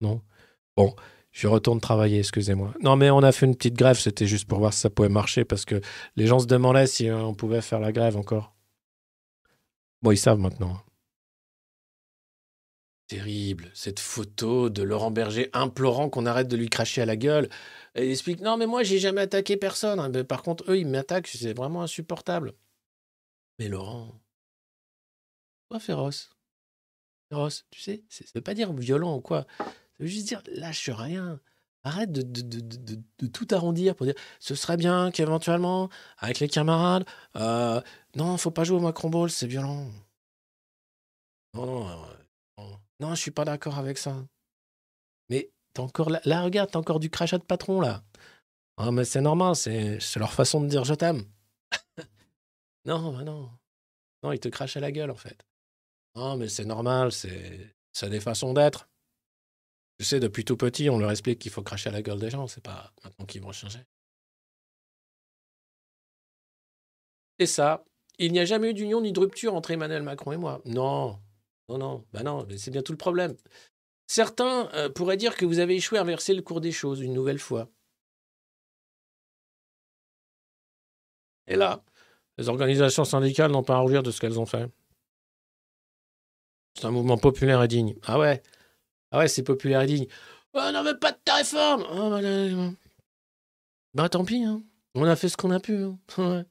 Non? Bon, je retourne travailler, excusez-moi. Non, mais on a fait une petite grève, c'était juste pour voir si ça pouvait marcher, parce que les gens se demandaient si on pouvait faire la grève encore. Bon, ils savent maintenant. Terrible, cette photo de Laurent Berger implorant qu'on arrête de lui cracher à la gueule. Il explique Non, mais moi, j'ai jamais attaqué personne. Mais par contre, eux, ils m'attaquent, c'est vraiment insupportable. Mais Laurent, sois féroce? Féroce, tu sais, ça veut pas dire violent ou quoi. Ça veut juste dire lâche rien. Arrête de, tout arrondir pour dire ce serait bien qu'éventuellement, avec les camarades, euh, non, faut pas jouer au Macron Ball, c'est violent. Euh, non, je suis pas d'accord avec ça. Mais t'as encore là, là, regarde, t'as encore du crachat de patron là. Ah, mais c'est normal, c'est leur façon de dire je t'aime. non, bah non. Non, ils te crachent à la gueule en fait. Non, mais c'est normal, c'est c'est des façons d'être. Tu sais, depuis tout petit, on leur explique qu'il faut cracher à la gueule des gens, c'est pas maintenant qu'ils vont changer. Et ça, il n'y a jamais eu d'union ni de rupture entre Emmanuel Macron et moi. Non, non, non, bah non, c'est bien tout le problème. Certains euh, pourraient dire que vous avez échoué à inverser le cours des choses une nouvelle fois. Et là, les organisations syndicales n'ont pas à rougir de ce qu'elles ont fait. C'est un mouvement populaire et digne. Ah ouais Ah ouais, c'est populaire et digne. Oh, on n'en pas de ta réforme Oh, bah. Bah, tant pis, hein. on a fait ce qu'on a pu. hein.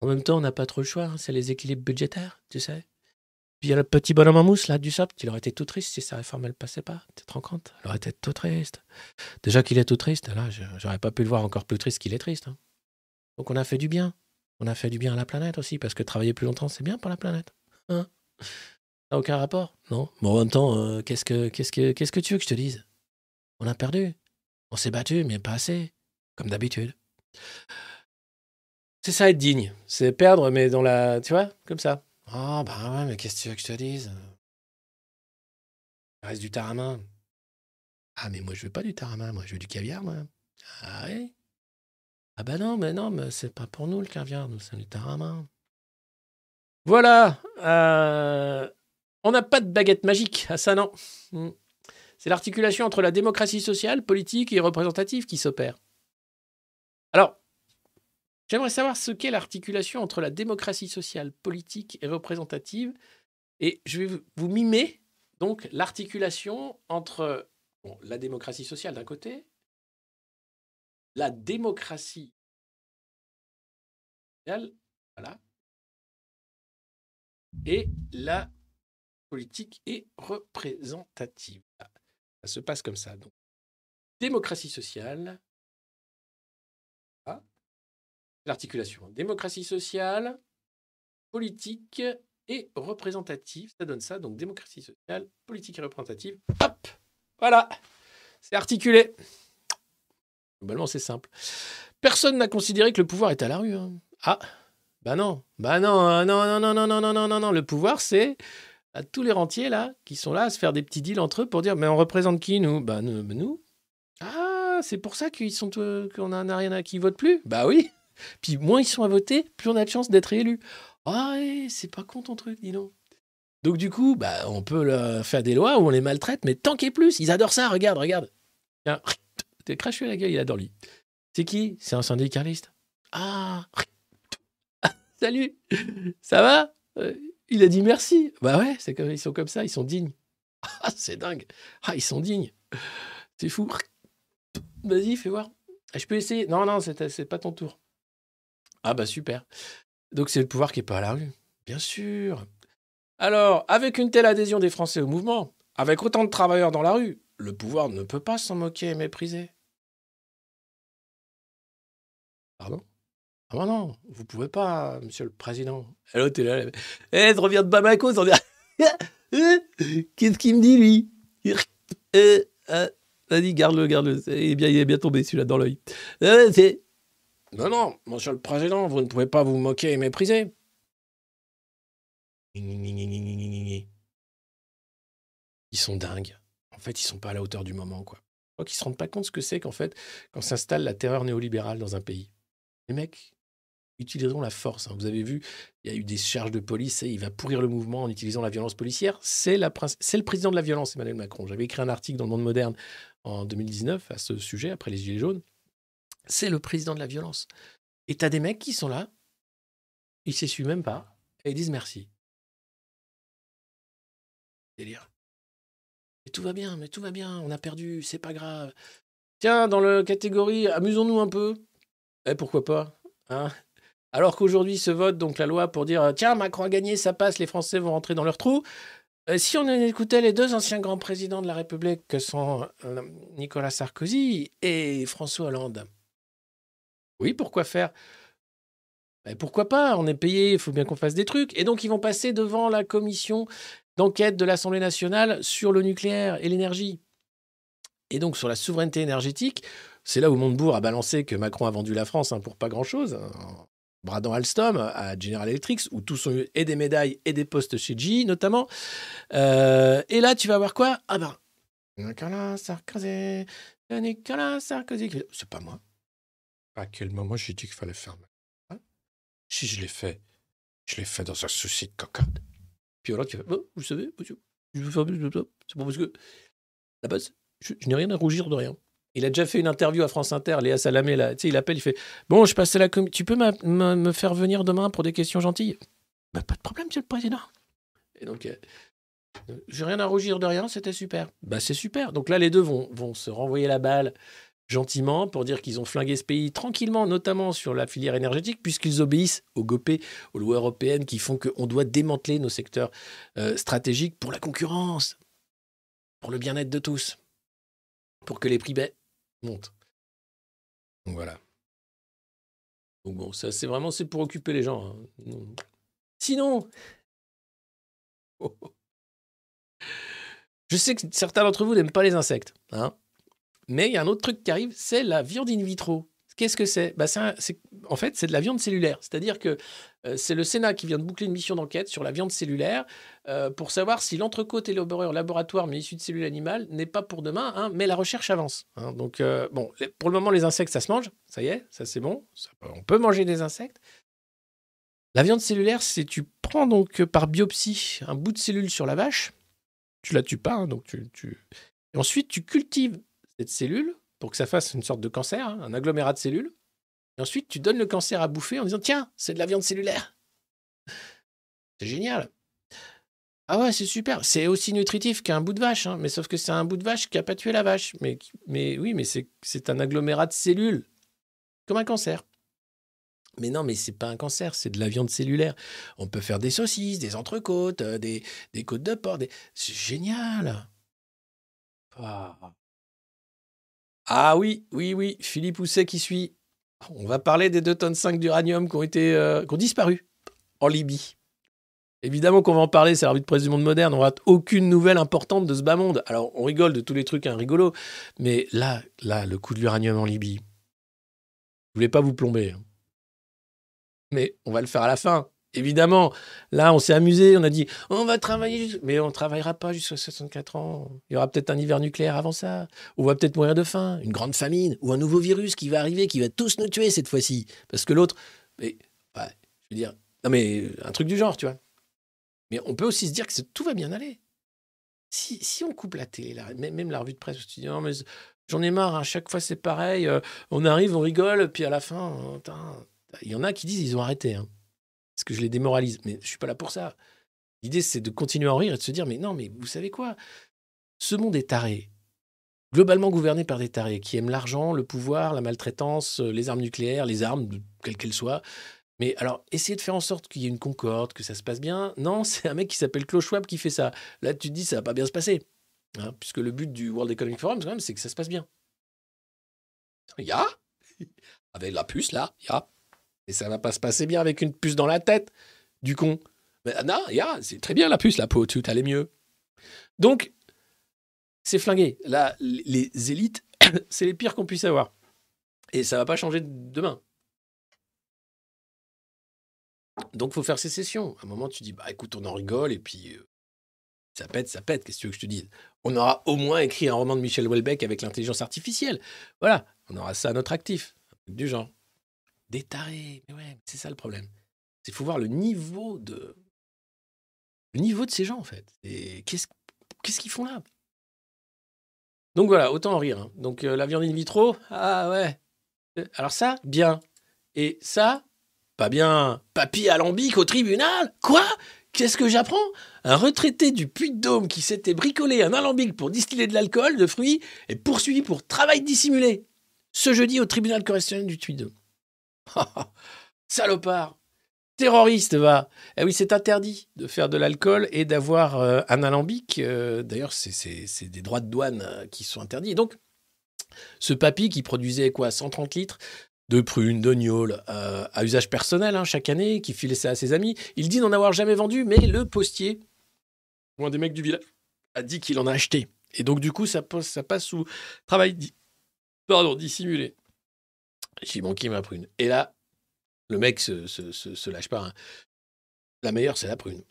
En même temps, on n'a pas trop le choix, hein. c'est les équilibres budgétaires, tu sais. Il y a le petit bonhomme en mousse, là, du SAP, qui aurait été tout triste si sa réforme, elle passait pas. Tu te rends compte Il aurait été tout triste. Déjà qu'il est tout triste, là, j'aurais pas pu le voir encore plus triste qu'il est triste. hein. Donc on a fait du bien. On a fait du bien à la planète aussi, parce que travailler plus longtemps, c'est bien pour la planète. Hein aucun rapport, non Bon, en même temps, euh, qu'est-ce que qu'est-ce que qu'est-ce que tu veux que je te dise? On a perdu. On s'est battu, mais pas assez, comme d'habitude. C'est ça être digne, c'est perdre, mais dans la, tu vois, comme ça. Ah bah ouais, mais qu'est-ce que tu veux que je te dise? Il reste du tarama. Ah mais moi je veux pas du tarama, moi je veux du caviar, moi. Ah oui Ah bah non, mais non, mais c'est pas pour nous le caviar, nous c'est du tarama. Voilà. euh, On n'a pas de baguette magique, à ça non. Hmm. C'est l'articulation entre la démocratie sociale, politique et représentative qui s'opère. Alors, j'aimerais savoir ce qu'est l'articulation entre la démocratie sociale, politique et représentative. Et je vais vous- mimer donc l'articulation entre la démocratie sociale d'un côté, la démocratie sociale, voilà, et la politique et représentative. Ça se passe comme ça. Donc, démocratie sociale. L'articulation. Démocratie sociale, politique et représentative. Ça donne ça. Donc, démocratie sociale, politique et représentative. Hop Voilà C'est articulé. Globalement, c'est simple. Personne n'a considéré que le pouvoir est à la rue. hein. Ah bah non, bah non, euh, non, non, non, non, non, non, non, non, non. Le pouvoir, c'est à tous les rentiers là qui sont là à se faire des petits deals entre eux pour dire mais on représente qui nous? Bah nous. Ah, c'est pour ça qu'ils sont euh, qu'on n'a rien à qui vote plus? Bah oui. Puis moins ils sont à voter, plus on a de chances d'être élus. Ah c'est pas con ton truc, dis donc. Donc du coup, bah on peut leur faire des lois où on les maltraite, mais tant qu'il plus, ils adorent ça. Regarde, regarde. Tiens, t'es craché la gueule, il adore lui. C'est qui? C'est un syndicaliste. Ah, salut, ça va? Euh, Il a dit merci. Bah ouais, c'est comme ils sont comme ça, ils sont dignes. Ah, c'est dingue. Ah, ils sont dignes. C'est fou. Vas-y, fais voir. Ah, Je peux essayer. Non, non, c'est pas ton tour. Ah bah super. Donc c'est le pouvoir qui est pas à la rue. Bien sûr. Alors, avec une telle adhésion des Français au mouvement, avec autant de travailleurs dans la rue, le pouvoir ne peut pas s'en moquer et mépriser. Pardon? Ah bah non, vous pouvez pas, monsieur le président. Il est là. Eh, je reviens de Bamako, on dirait. Qu'est-ce qu'il me dit, lui? Euh, euh, Vas-y, garde-le, garde-le. Il est bien, il est bien tombé, celui-là, dans l'œil. Euh, c'est... Non, non, monsieur le président, vous ne pouvez pas vous moquer et mépriser. Ils sont dingues. En fait, ils sont pas à la hauteur du moment, quoi. Je qu'ils se rendent pas compte ce que c'est qu'en fait, quand s'installe la terreur néolibérale dans un pays. Les mecs utiliseront la force. hein. Vous avez vu, il y a eu des charges de police et il va pourrir le mouvement en utilisant la violence policière. C'est le président de la violence, Emmanuel Macron. J'avais écrit un article dans le Monde Moderne en 2019 à ce sujet, après les Gilets jaunes. C'est le président de la violence. Et t'as des mecs qui sont là, ils s'essuient même pas, et ils disent merci. Délire. Et tout va bien, mais tout va bien, on a perdu, c'est pas grave. Tiens, dans la catégorie amusons-nous un peu. Eh, pourquoi pas hein Alors qu'aujourd'hui se vote donc la loi pour dire tiens, Macron a gagné, ça passe, les Français vont rentrer dans leur trou. Euh, si on écoutait les deux anciens grands présidents de la République, que sont euh, Nicolas Sarkozy et François Hollande. Oui, pourquoi faire? Ben, Pourquoi pas? On est payé, il faut bien qu'on fasse des trucs. Et donc, ils vont passer devant la commission d'enquête de l'Assemblée nationale sur le nucléaire et l'énergie. Et donc, sur la souveraineté énergétique, c'est là où Montebourg a balancé que Macron a vendu la France hein, pour pas grand-chose, en bradant Alstom à General Electric, où tous ont eu et des médailles et des postes chez GE notamment. Euh, et là, tu vas voir quoi? Ah ben, Nicolas Sarkozy, Nicolas Sarkozy. C'est pas moi. À quel moment j'ai dit qu'il fallait faire Hein Si je l'ai fait, je l'ai fait dans un souci de cocotte. Puis alors, tu fais, oh, vous savez, monsieur, je veux faire c'est pas parce que la base, je, n'ai rien à rougir de rien. Il a déjà fait une interview à France Inter, Léa Salamé, là, tu sais, il appelle, il fait Bon, je passe à la com... Tu peux me faire venir demain pour des questions gentilles? Bah, Pas de problème, monsieur le président. Et donc, euh, j'ai rien à rougir de rien, c'était super. Bah, c'est super. Donc là, les deux vont, vont se renvoyer la balle gentiment pour dire qu'ils ont flingué ce pays tranquillement, notamment sur la filière énergétique, puisqu'ils obéissent aux GOPÉ, aux lois européennes qui font qu'on doit démanteler nos secteurs euh, stratégiques pour la concurrence, pour le bien-être de tous, pour que les prix ba- montent. Donc voilà. Donc bon, ça c'est vraiment pour occuper les gens. hein. Non. Sinon, je sais que certains d'entre vous n'aiment pas les insectes, hein. Mais il y a un autre truc qui arrive, c'est la viande in vitro. Qu'est-ce que c'est? Bah, En fait, c'est de la viande cellulaire. C'est-à-dire que euh, c'est le Sénat qui vient de boucler une mission d'enquête sur la viande cellulaire euh, pour savoir si l'entrecôte élaboré en laboratoire mais issu de cellules animales n'est pas pour demain, hein, mais la recherche avance. hein. Donc, euh, bon, pour le moment, les insectes, ça se mange. Ça y est, ça c'est bon. On peut manger des insectes. La viande cellulaire, c'est tu prends donc par biopsie un bout de cellule sur la vache, tu la tues pas, hein, donc tu, tu- et ensuite tu cultives cette cellule pour que ça fasse une sorte de cancer, hein, un agglomérat de cellules. Et ensuite, tu donnes le cancer à bouffer en disant Tiens, c'est de la viande cellulaire. C'est génial. Ah ouais, c'est super. C'est aussi nutritif qu'un bout de vache, hein, mais sauf que c'est un bout de vache qui a pas tué la vache. Mais, mais oui, mais c'est un agglomérat de cellules, comme un cancer. Mais non, mais c'est pas un cancer, c'est de la viande cellulaire. On peut faire des saucisses, des entrecôtes, euh, des, côtes de porc. C'est génial. Ah. Ah oui, oui, oui, Philippe Housset qui suit. On va parler des 2 tonnes 5 d'uranium qui ont été euh, qui ont disparu en Libye. Évidemment qu'on va en parler, c'est la revue de presse du monde moderne, on rate aucune nouvelle importante de ce bas monde. Alors on rigole de tous les trucs hein, rigolos, mais là, là, le coup de l'uranium en Libye, je voulais pas vous plomber. hein. Mais on va le faire à la fin. Évidemment, là, on s'est amusé, on a dit, on va travailler, mais on ne travaillera pas jusqu'à 64 ans. Il y aura peut-être un hiver nucléaire avant ça. On va peut-être mourir de faim, une grande famine, ou un nouveau virus qui va arriver, qui va tous nous tuer cette fois-ci. Parce que l'autre, mais, je veux dire, mais un truc du genre, tu vois. Mais on peut aussi se dire que tout va bien aller. Si, on coupe la télé, même la revue de presse, tu dis, non mais j'en ai marre, à chaque fois c'est pareil, euh, on arrive, on rigole, puis à la fin, euh, tain, il y en a qui disent ils ont arrêté. hein. Parce que je les démoralise, mais je suis pas là pour ça. L'idée, c'est de continuer à en rire et de se dire, mais non, mais vous savez quoi? Ce monde est taré globalement gouverné par des tarés qui aiment l'argent, le pouvoir, la maltraitance, euh, les armes nucléaires, les armes, quelles qu'elles soient. Mais alors, essayez de faire en sorte qu'il y ait une concorde, que ça se passe bien. Non, c'est un mec qui s'appelle Klaus Schwab qui fait ça. Là, tu te dis, ça va pas bien se passer. Hein, puisque le but du World Economic Forum, quand même, c'est que ça se passe bien. Il y a Avec la puce, là, il y Et ça va pas se passer bien avec une puce dans la tête du con. Mais non, il y a, c'est très bien la puce, la peau, tout allait mieux. Donc, c'est flingué. Là, les élites, c'est les pires qu'on puisse avoir. Et ça va pas changer demain. Donc, faut faire sécession. À un moment, tu dis, bah écoute, on en rigole, et puis euh, ça pète, ça pète, qu'est-ce que tu veux que je te dise? On aura au moins écrit un roman de Michel Houellebecq avec l'intelligence artificielle. Voilà, on aura ça à notre actif. Du genre. Des tarés, mais ouais, c'est ça le problème. C'est faut voir le niveau de. Le niveau de ces gens, en fait. Et qu'est-ce qu'est-ce qu'ils font là? Donc voilà, autant en rire. hein. Donc euh, la viande in vitro, ah ouais. Euh, Alors ça, bien. Et ça, pas bien. Papy alambic au tribunal? Quoi? Qu'est-ce que j'apprends? Un retraité du Puy-de-Dôme qui s'était bricolé un alambic pour distiller de l'alcool, de fruits, est poursuivi pour travail dissimulé. Ce jeudi au tribunal correctionnel du Puy-de-Dôme. Salopard terroriste va. Eh oui, c'est interdit de faire de l'alcool et d'avoir euh, un alambic. euh, D'ailleurs, c'est- des droits de douane euh, qui sont interdits. Donc, ce papy qui produisait quoi 130 litres de prunes, de gnôles, à usage personnel hein, chaque année, qui filait ça à ses amis, il dit n'en avoir jamais vendu, mais le postier, ou un des mecs du village, a dit qu'il en a acheté. Et donc, du coup, ça passe, ça passe sous travail di- pardon, dissimulé. J'ai manqué ma prune. Et là, le mec se, se- se- lâche pas. hein. La meilleure, c'est la prune.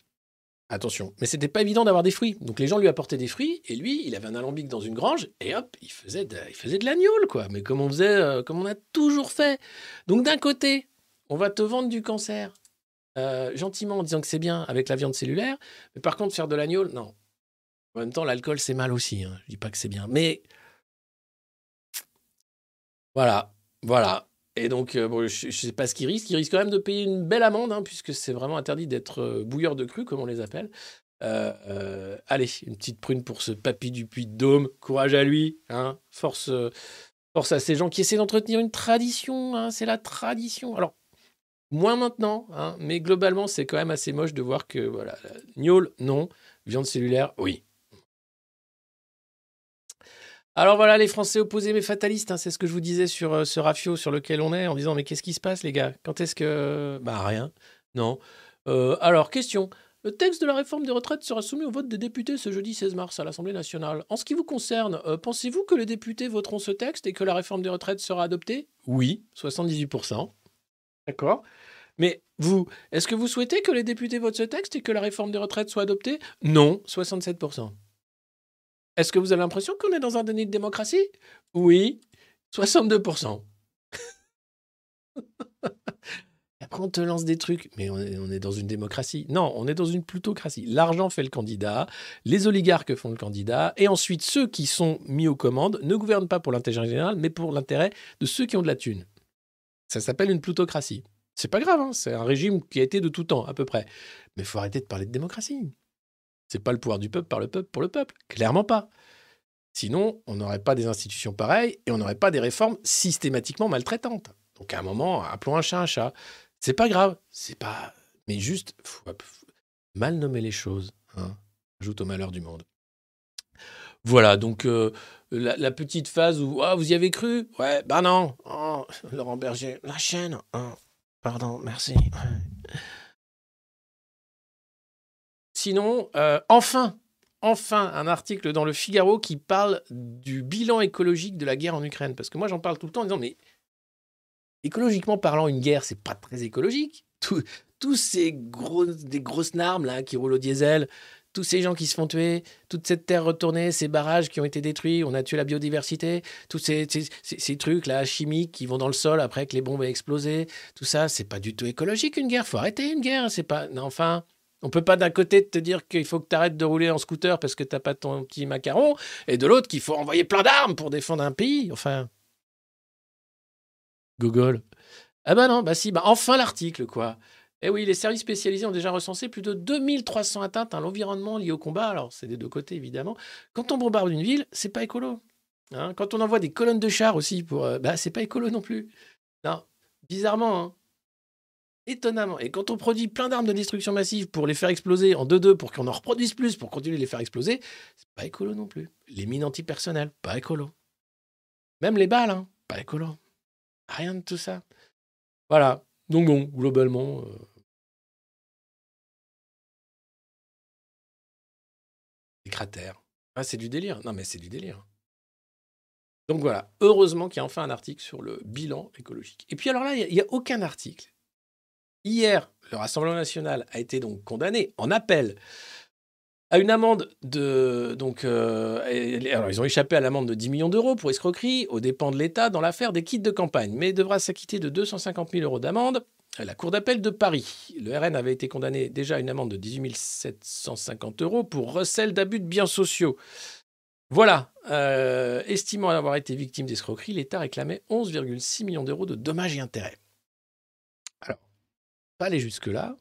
Attention. Mais c'était pas évident d'avoir des fruits. Donc les gens lui apportaient des fruits et lui, il avait un alambic dans une grange et hop, il faisait de, il faisait de l'agneau, quoi. Mais comme on faisait, euh, comme on a toujours fait. Donc d'un côté, on va te vendre du cancer euh, gentiment en disant que c'est bien avec la viande cellulaire, mais par contre faire de l'agneau, non. En même temps, l'alcool c'est mal aussi. Hein. Je dis pas que c'est bien, mais voilà, voilà. Et donc, euh, bon, je ne sais pas ce qu'il risque. Il risque quand même de payer une belle amende, hein, puisque c'est vraiment interdit d'être euh, bouilleur de cru, comme on les appelle. Euh, allez, une petite prune pour ce papy du Puy de Dôme. Courage à lui. Hein, force, force à ces gens qui essaient d'entretenir une tradition. hein, c'est la tradition. Alors, moins maintenant, hein, mais globalement, c'est quand même assez moche de voir que, voilà, gnôle, non. Viande cellulaire, oui. Alors voilà, les Français opposés mais fatalistes, hein, c'est ce que je vous disais sur euh, ce rafio sur lequel on est, en disant mais qu'est-ce qui se passe les gars? Quand est-ce que... Bah rien, non. Euh, alors, question. Le texte de la réforme des retraites sera soumis au vote des députés ce jeudi 16 mars à l'Assemblée nationale. En ce qui vous concerne, euh, pensez-vous que les députés voteront ce texte et que la réforme des retraites sera adoptée? Oui, 78%. D'accord. Mais vous, est-ce que vous souhaitez que les députés votent ce texte et que la réforme des retraites soit adoptée? Non, 67%. Est-ce que vous avez l'impression qu'on est dans un déni de démocratie? Oui, 62%. Après, on te lance des trucs, mais on est, dans une démocratie. Non, on est dans une plutocratie. L'argent fait le candidat, les oligarques font le candidat, et ensuite ceux qui sont mis aux commandes ne gouvernent pas pour l'intérêt général, mais pour l'intérêt de ceux qui ont de la thune. Ça s'appelle une plutocratie. C'est pas grave, hein, c'est un régime qui a été de tout temps, à peu près. Mais il faut arrêter de parler de démocratie. C'est pas le pouvoir du peuple par le peuple pour le peuple. Clairement pas. Sinon, on n'aurait pas des institutions pareilles et on n'aurait pas des réformes systématiquement maltraitantes. Donc à un moment, appelons un chat un chat. C'est pas grave. C'est pas. Mais juste, mal nommer les choses. Hein, ajoute au malheur du monde. Voilà, donc euh, la, petite phase où Ah, vous y avez cru? Ouais, bah non. Oh, Laurent Berger, la chaîne. Oh, pardon, merci. Sinon, euh, enfin, enfin, un article dans le Figaro qui parle du bilan écologique de la guerre en Ukraine. Parce que moi, j'en parle tout le temps en disant, mais écologiquement parlant, une guerre, c'est pas très écologique. Tout- tous ces gros, des grosses narmes là qui roulent au diesel, tous ces gens qui se font tuer, toute cette terre retournée, ces barrages qui ont été détruits, on a tué la biodiversité, tous ces, trucs là chimiques qui vont dans le sol après que les bombes aient explosé, tout ça, c'est pas du tout écologique une guerre. Faut arrêter une guerre. C'est pas. enfin. On peut pas d'un côté te dire qu'il faut que tu arrêtes de rouler en scooter parce que t'as pas ton petit macaron, et de l'autre qu'il faut envoyer plein d'armes pour défendre un pays. Enfin. Google. Ah bah non, bah si, bah enfin l'article, quoi. Eh oui, les services spécialisés ont déjà recensé plus de 2300 atteintes à l'environnement liées au combat. Alors, c'est des deux côtés, évidemment. Quand on bombarde une ville, c'est pas écolo. Hein, quand on envoie des colonnes de chars aussi, pour, euh, bah, c'est pas écolo non plus. Non, bizarrement, hein. Étonnamment. Et quand on produit plein d'armes de destruction massive pour les faire exploser en 2-2 pour qu'on en reproduise plus pour continuer de les faire exploser, c'est pas écolo non plus. Les mines antipersonnelles, pas écolo. Même les balles, hein, pas écolo. Rien de tout ça. Voilà. Donc bon, globalement. euh, Des cratères. Ah, c'est du délire. Non, mais c'est du délire. Donc voilà, heureusement qu'il y a enfin un article sur le bilan écologique. Et puis alors là, il n'y a aucun article. Hier, le Rassemblement national a été donc condamné en appel à une amende de... Donc, euh, alors ils ont échappé à l'amende de 10 millions d'euros pour escroquerie aux dépens de l'État dans l'affaire des kits de campagne, mais devra s'acquitter de 250 000 euros d'amende à la Cour d'appel de Paris. Le RN avait été condamné déjà à une amende de 18 750 euros pour recel d'abus de biens sociaux. Voilà, euh, estimant avoir été victime d'escroquerie, l'État réclamait 11,6 millions d'euros de dommages et intérêts. Aller jusque-là,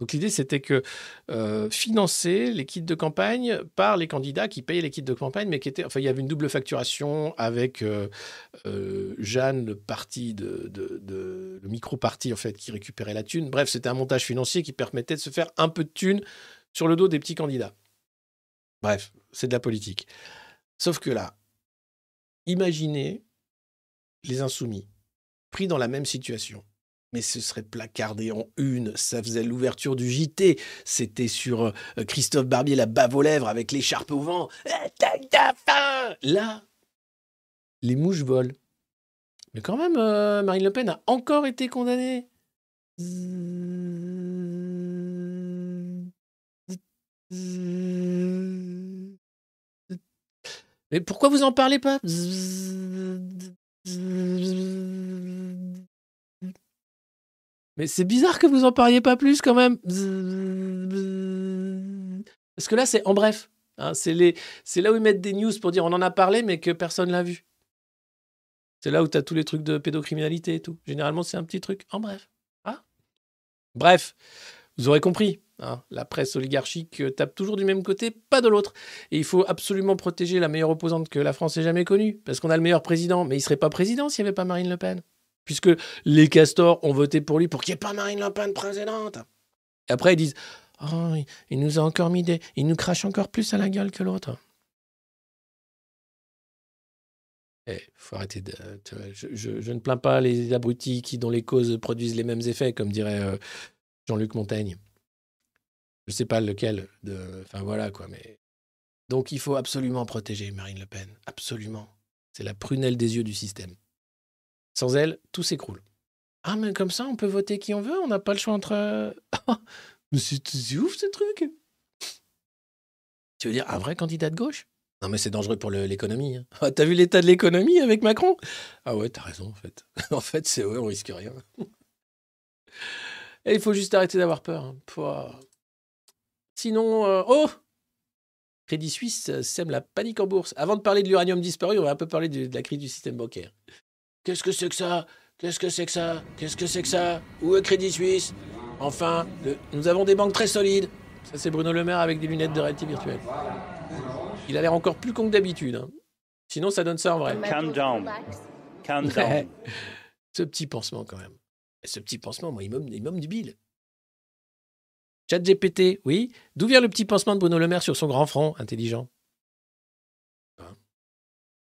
Donc l'idée, c'était que euh, financer les kits de campagne par les candidats qui payaient les kits de campagne, mais qui étaient, enfin, il y avait une double facturation avec euh, euh, Jeanne, le parti de- le micro-parti en fait, qui récupérait la thune. Bref, c'était un montage financier qui permettait de se faire un peu de thune sur le dos des petits candidats. Bref, c'est de la politique. Sauf que là, imaginez les insoumis pris dans la même situation. Mais ce serait placardé en une, ça faisait l'ouverture du JT. C'était sur euh, Christophe Barbier, la bave aux lèvres avec l'écharpe au vent. Eh, Là, les mouches volent. Mais quand même, euh, Marine Le Pen a encore été condamnée. Mais pourquoi vous en parlez pas? Mais c'est bizarre que vous en parliez pas plus quand même. Parce que là, c'est en bref. hein, c'est les, c'est là où ils mettent des news pour dire on en a parlé, mais que personne l'a vu. C'est là où tu as tous les trucs de pédocriminalité et tout. Généralement, c'est un petit truc en bref. Ah. Bref, vous aurez compris. hein, la presse oligarchique euh, tape toujours du même côté, pas de l'autre. Et il faut absolument protéger la meilleure opposante que la France ait jamais connue. Parce qu'on a le meilleur président. Mais il serait pas président s'il n'y avait pas Marine Le Pen. Puisque les castors ont voté pour lui pour qu'il n'y ait pas Marine Le Pen présidente. Et après, ils disent Oh, il- nous a encore mis des. Il nous crache encore plus à la gueule que l'autre. Eh, faut arrêter de. je, ne plains pas les abrutis qui, dont les causes produisent les mêmes effets, comme dirait euh, Jean-Luc Montaigne. Je sais pas lequel. De, enfin voilà quoi, mais. Donc il faut absolument protéger Marine Le Pen. Absolument. C'est la prunelle des yeux du système. Sans elle, tout s'écroule. Ah, mais comme ça, on peut voter qui on veut, on n'a pas le choix entre. mais c'est ouf ce truc Tu veux dire un vrai candidat de gauche? Non, mais c'est dangereux pour l'économie. hein. Ah, T'as vu l'état de l'économie avec Macron? Ah ouais, t'as raison en fait. en fait, c'est ouais, on risque rien. Et il faut juste arrêter d'avoir peur. hein. Sinon, euh, oh Crédit Suisse sème la panique en bourse. Avant de parler de l'uranium disparu, on va un peu parler de la crise du système bancaire. Qu'est-ce que c'est que ça? Qu'est-ce que c'est que ça? Qu'est-ce que c'est que ça? Où est Crédit Suisse? Enfin, le- nous avons des banques très solides. Ça, c'est Bruno Le Maire avec des lunettes de réalité virtuelle. Il a l'air encore plus con que d'habitude. hein. Sinon, ça donne ça en vrai. Calm down. Calm down. Ce petit pansement, quand même. Ce petit pansement, moi, il me, il me du bile. Chat GPT, oui. D'où vient le petit pansement de Bruno Le Maire sur son grand front intelligent? Hein?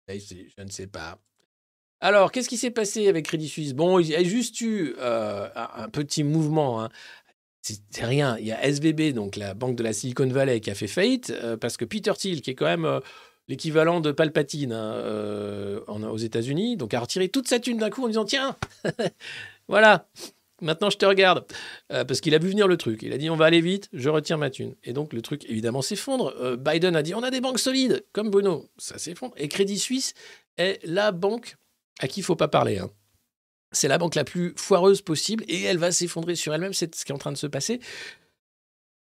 Je ne sais pas. Alors, qu'est-ce qui s'est passé avec Crédit Suisse? Bon, il y a juste eu euh, un, petit mouvement. hein. C'est rien. Il y a SVB, donc la banque de la Silicon Valley, qui a fait faillite euh, parce que Peter Thiel, qui est quand même euh, l'équivalent de Palpatine hein, aux États-Unis, donc a retiré toute sa thune d'un coup en disant Tiens, voilà, maintenant je te regarde. Parce qu'il a vu venir le truc. Il a dit On va aller vite, je retire ma thune. Et donc le truc, évidemment, s'effondre. Biden a dit On a des banques solides, comme Bruno. Ça s'effondre. Et Crédit Suisse est la banque à qui il faut pas parler. hein. C'est la banque la plus foireuse possible et elle va s'effondrer sur elle-même. C'est ce qui est en train de se passer.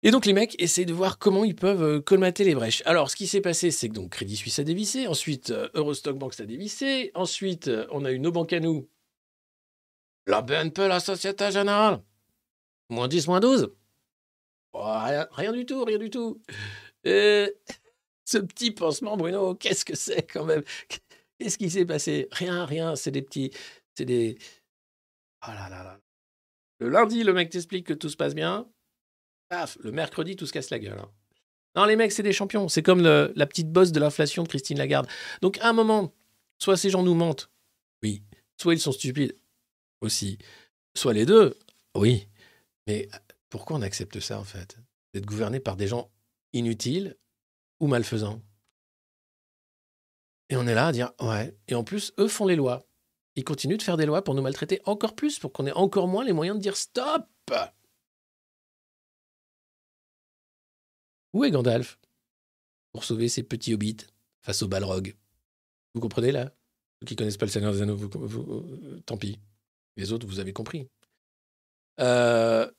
Et donc les mecs essaient de voir comment ils peuvent euh, colmater les brèches. Alors ce qui s'est passé, c'est que donc Crédit Suisse a dévissé, ensuite euh, Eurostock Bank a dévissé, ensuite euh, on a eu nos banques à nous, la BNP, la Société Générale, moins 10, moins 12. Oh, rien, du tout, rien du tout. Ce petit pansement, Bruno, qu'est-ce que c'est quand même? Qu'est-ce qui s'est passé Rien, rien, c'est des petits... C'est des... Oh là là là. Le lundi, le mec t'explique que tout se passe bien. Paf, le mercredi, tout se casse la gueule. hein. Non, les mecs, c'est des champions. C'est comme la petite bosse de l'inflation de Christine Lagarde. Donc, à un moment, soit ces gens nous mentent, oui, soit ils sont stupides, aussi, soit les deux, oui. Mais pourquoi on accepte ça, en fait? D'être gouverné par des gens inutiles ou malfaisants? Et on est là à dire, ouais. Et en plus, eux font les lois. Ils continuent de faire des lois pour nous maltraiter encore plus, pour qu'on ait encore moins les moyens de dire stop Où est Gandalf pour sauver ses petits hobbits face au Balrog Vous comprenez là? Ceux qui connaissent pas le Seigneur des Anneaux, vous, tant pis. Les autres, vous avez compris. Euh,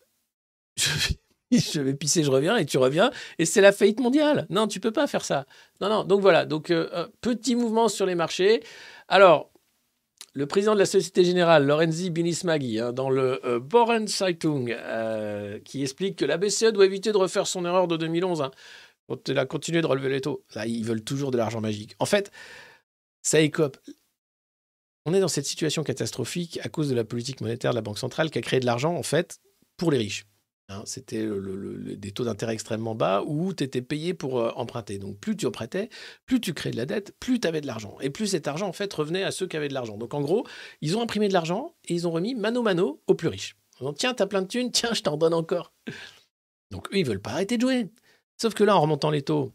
je vais pisser, je reviens, et tu reviens, et c'est la faillite mondiale. Non, tu peux pas faire ça. Non, non. Donc voilà. Donc euh, un petit mouvement sur les marchés. Alors, le président de la Société Générale, Lorenzi Binismaghi, hein, dans le euh, Boren Zeitung, euh, qui explique que la BCE doit éviter de refaire son erreur de 2011, hein, a continué de relever les taux. Là, ils veulent toujours de l'argent magique. En fait, ça écope. On est dans cette situation catastrophique à cause de la politique monétaire de la Banque centrale qui a créé de l'argent, en fait, pour les riches. Hein, C'était des taux d'intérêt extrêmement bas où tu étais payé pour euh, emprunter. Donc plus tu empruntais, plus tu créais de la dette, plus tu avais de l'argent. Et plus cet argent, en fait, revenait à ceux qui avaient de l'argent. Donc en gros, ils ont imprimé de l'argent et ils ont remis mano mano aux plus riches. Disant, tiens, t'as plein de thunes, tiens, je t'en donne encore. Donc eux, ils veulent pas arrêter de jouer. Sauf que là, en remontant les taux,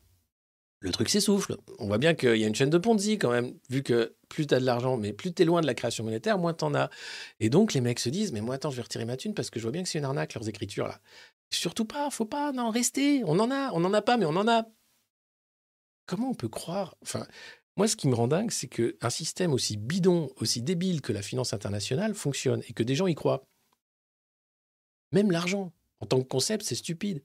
le truc s'essouffle. On voit bien qu'il y a une chaîne de Ponzi quand même, vu que plus tu as de l'argent, mais plus tu es loin de la création monétaire, moins tu en as. Et donc les mecs se disent, mais moi attends, je vais retirer ma thune parce que je vois bien que c'est une arnaque leurs écritures là. Surtout pas, faut pas, non, rester. On en a, on n'en a pas, mais on en a. Comment on peut croire Enfin, moi, ce qui me rend dingue, c'est qu'un système aussi bidon, aussi débile que la finance internationale fonctionne et que des gens y croient. Même l'argent, en tant que concept, c'est stupide.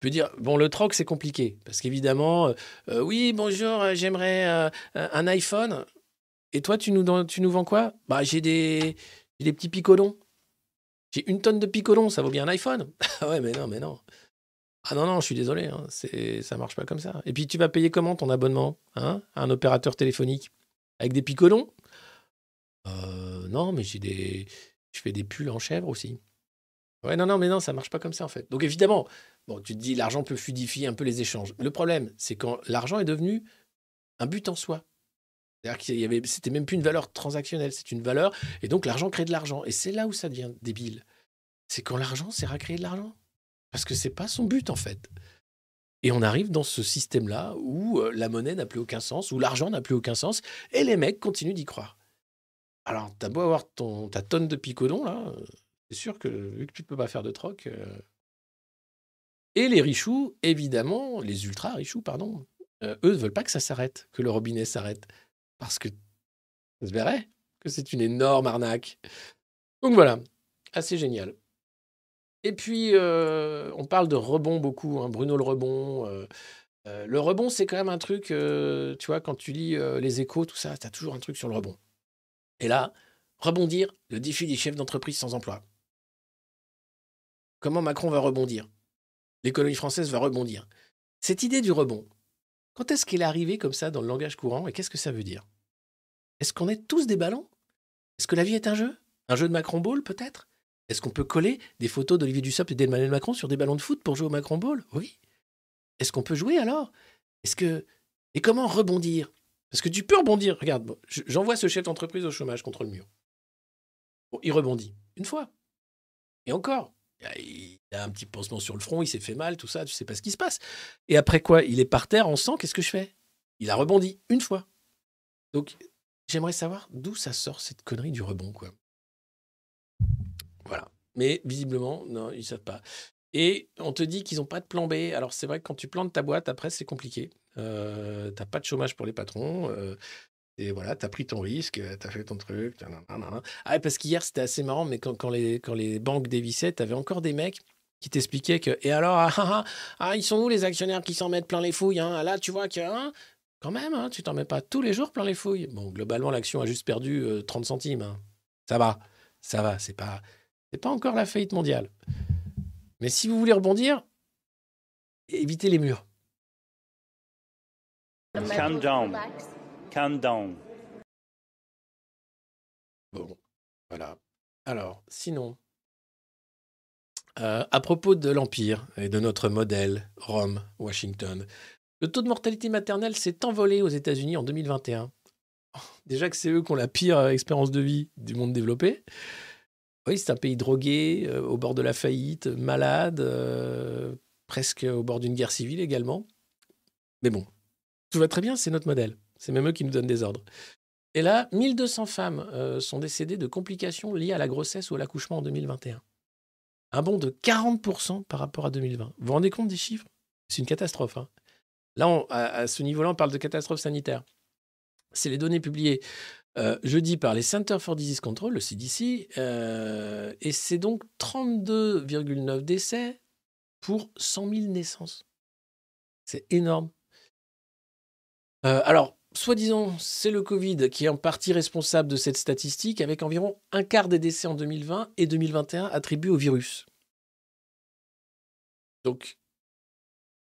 Je veux dire, bon, le troc, c'est compliqué. Parce qu'évidemment, euh, euh, oui, bonjour, euh, j'aimerais un iPhone. Et toi, tu nous, vends quoi? Bah, j'ai des, j'ai des petits picolons. J'ai une tonne de picolons, ça vaut bien un iPhone. Ah ouais, mais non, mais non. Ah non, non, je suis désolé, hein, ça marche pas comme ça. Et puis, tu vas payer comment ton abonnement hein, un opérateur téléphonique? Avec des picolons? Non, mais j'ai des, je fais des pulls en chèvre aussi. Ouais, non, non, mais non, ça marche pas comme ça en fait. Donc évidemment, bon, tu te dis l'argent peut fluidifier un peu les échanges. Le problème, c'est quand l'argent est devenu un but en soi. C'est-à-dire qu'il y avait, c'était même plus une valeur transactionnelle, c'est une valeur, et donc l'argent crée de l'argent. Et c'est là où ça devient débile. C'est quand l'argent sert à créer de l'argent. Parce que c'est pas son but en fait. Et on arrive dans ce système-là où euh, la monnaie n'a plus aucun sens, où l'argent n'a plus aucun sens, et les mecs continuent d'y croire. Alors, t'as beau avoir ta tonne de picodon, là, euh, c'est sûr que vu que tu ne peux pas faire de troc. euh, Et les richoux, évidemment, les ultra richoux, pardon, euh, eux ne veulent pas que ça s'arrête, que le robinet s'arrête. Parce que ça se verrait que c'est une énorme arnaque. Donc voilà, assez génial. Et puis, euh, on parle de rebond beaucoup, hein, Bruno le rebond. euh, le rebond, c'est quand même un truc, tu vois, quand tu lis les échos, tout ça, tu as toujours un truc sur le rebond. Et là, rebondir, le défi des chefs d'entreprise sans emploi. Comment Macron va rebondir? L'économie française va rebondir. Cette idée du rebond, quand est-ce qu'elle est arrivée comme ça dans le langage courant et qu'est-ce que ça veut dire? Est-ce qu'on est tous des ballons? Est-ce que la vie est un jeu? Un jeu de Macron Ball peut-être? Est-ce qu'on peut coller des photos d'Olivier Dussopt et d'Emmanuel Macron sur des ballons de foot pour jouer au Macron Ball? Oui. Est-ce qu'on peut jouer alors? Est-ce que et comment rebondir? Parce que tu peux rebondir. Regarde, j'envoie ce chef d'entreprise au chômage contre le mur. Il rebondit une fois. Et encore. Il a un petit pansement sur le front, il s'est fait mal, tout ça, tu sais pas ce qui se passe. Et après quoi Il est par terre en sang, qu'est-ce que je fais? Il a rebondi une fois. Donc, j'aimerais savoir d'où ça sort cette connerie du rebond, quoi. Voilà. Mais visiblement, non, ils savent pas. Et on te dit qu'ils n'ont pas de plan B. Alors, c'est vrai que quand tu plantes ta boîte, après, c'est compliqué. Euh, t'as pas de chômage pour les patrons. euh, et voilà, t'as pris ton risque, euh, t'as fait ton truc. Ah, parce qu'hier, c'était assez marrant, mais quand, les, quand les banques dévissaient, t'avais encore des mecs qui t'expliquaient que. Et alors, ah, ah, ah, ah, ils sont où les actionnaires qui s'en mettent plein les fouilles hein? Là, tu vois que. hein, quand même, hein, tu t'en mets pas tous les jours plein les fouilles. Bon, globalement, l'action a juste perdu euh, 30 centimes. hein. Ça va, ça va, c'est pas, c'est pas encore la faillite mondiale. Mais si vous voulez rebondir, évitez les murs. Calm down. Calm down. Bon, voilà. Alors, sinon, euh, à propos de l'Empire et de notre modèle, Rome, Washington, le taux de mortalité maternelle s'est envolé aux États-Unis en 2021. Déjà que c'est eux qui ont la pire euh, expérience de vie du monde développé. Oui, c'est un pays drogué, euh, au bord de la faillite, malade, presque au bord d'une guerre civile également. Mais bon, tout va très bien, c'est notre modèle. C'est même eux qui nous donnent des ordres. Et là, 1200 femmes euh, sont décédées de complications liées à la grossesse ou à l'accouchement en 2021. Un bond de 40% par rapport à 2020. Vous vous rendez compte des chiffres? C'est une catastrophe. hein. Là, à, ce niveau-là, on parle de catastrophe sanitaire. C'est les données publiées euh, jeudi par les Center for Disease Control, le CDC, euh, et c'est donc 32,9 décès pour 100 000 naissances. C'est énorme. Alors, soi-disant, c'est le Covid qui est en partie responsable de cette statistique, avec environ un quart des décès en 2020 et 2021 attribués au virus. Donc,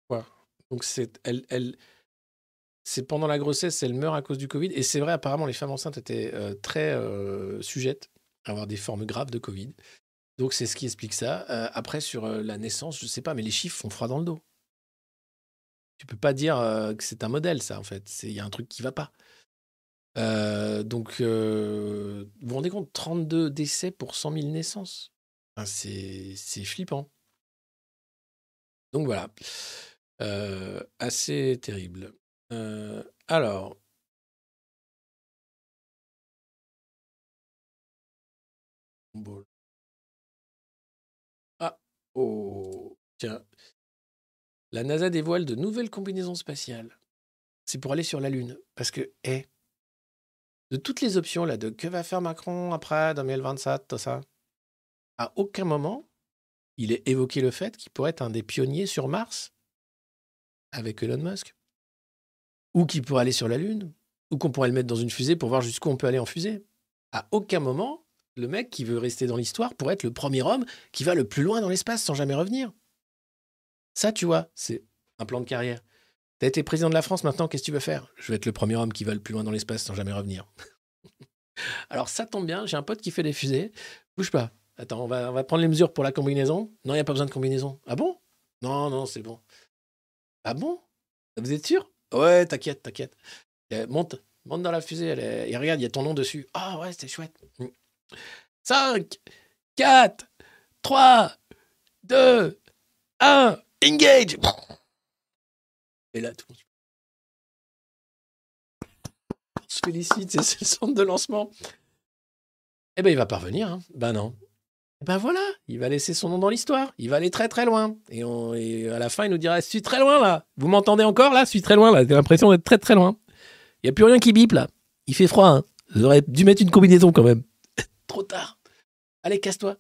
quoi? Donc, c'est, elle, elle, c'est pendant la grossesse, elle meurt à cause du Covid. Et c'est vrai, apparemment, les femmes enceintes étaient euh, très euh, sujettes à avoir des formes graves de Covid. Donc, c'est ce qui explique ça. Euh, après, sur la naissance, je sais pas, mais les chiffres font froid dans le dos. Tu peux pas dire euh, que c'est un modèle, ça, en fait. Il y a un truc qui va pas. Euh, donc, euh, vous vous rendez compte, 32 décès pour 100 000 naissances. C'est flippant. Donc voilà. Assez terrible. Alors. Ah, oh, tiens. La NASA dévoile de nouvelles combinaisons spatiales. C'est pour aller sur la Lune. Parce que, hé, de toutes les options là, de que va faire Macron après 2027, tout ça, à aucun moment, il est évoqué le fait qu'il pourrait être un des pionniers sur Mars avec Elon Musk. Ou qu'il pourrait aller sur la Lune. Ou qu'on pourrait le mettre dans une fusée pour voir jusqu'où on peut aller en fusée. À aucun moment, le mec qui veut rester dans l'histoire pourrait être le premier homme qui va le plus loin dans l'espace sans jamais revenir. Ça, tu vois, c'est un plan de carrière. T'as été président de la France, maintenant, qu'est-ce que tu veux faire? Je veux être le premier homme qui va le plus loin dans l'espace sans jamais revenir. Alors, ça tombe bien, j'ai un pote qui fait des fusées. Bouge pas. Attends, on va, prendre les mesures pour la combinaison. Non, il n'y a pas besoin de combinaison. Ah bon? Non, non, c'est bon. Ah bon? Vous êtes sûr? Ouais, t'inquiète, t'inquiète. Euh, Monte, monte dans la fusée. elle est- Et regarde, il y a ton nom dessus. Ah ouais, c'était chouette. 5, 4, 3, 2, 1, engage Et là, tout le monde on se félicite, c'est le centre de lancement. Eh ben, il va pas revenir. Hein. Ben non. Eh ben voilà, il va laisser son nom dans l'histoire. Il va aller très très loin. Et, à la fin, il nous dira Je suis très loin là. Vous m'entendez encore là? Je suis très loin là. J'ai l'impression d'être très très loin. Il n'y a plus rien qui bip là. Il fait froid. Hein. Auriez dû mettre une combinaison quand même. Trop tard. Allez, casse-toi.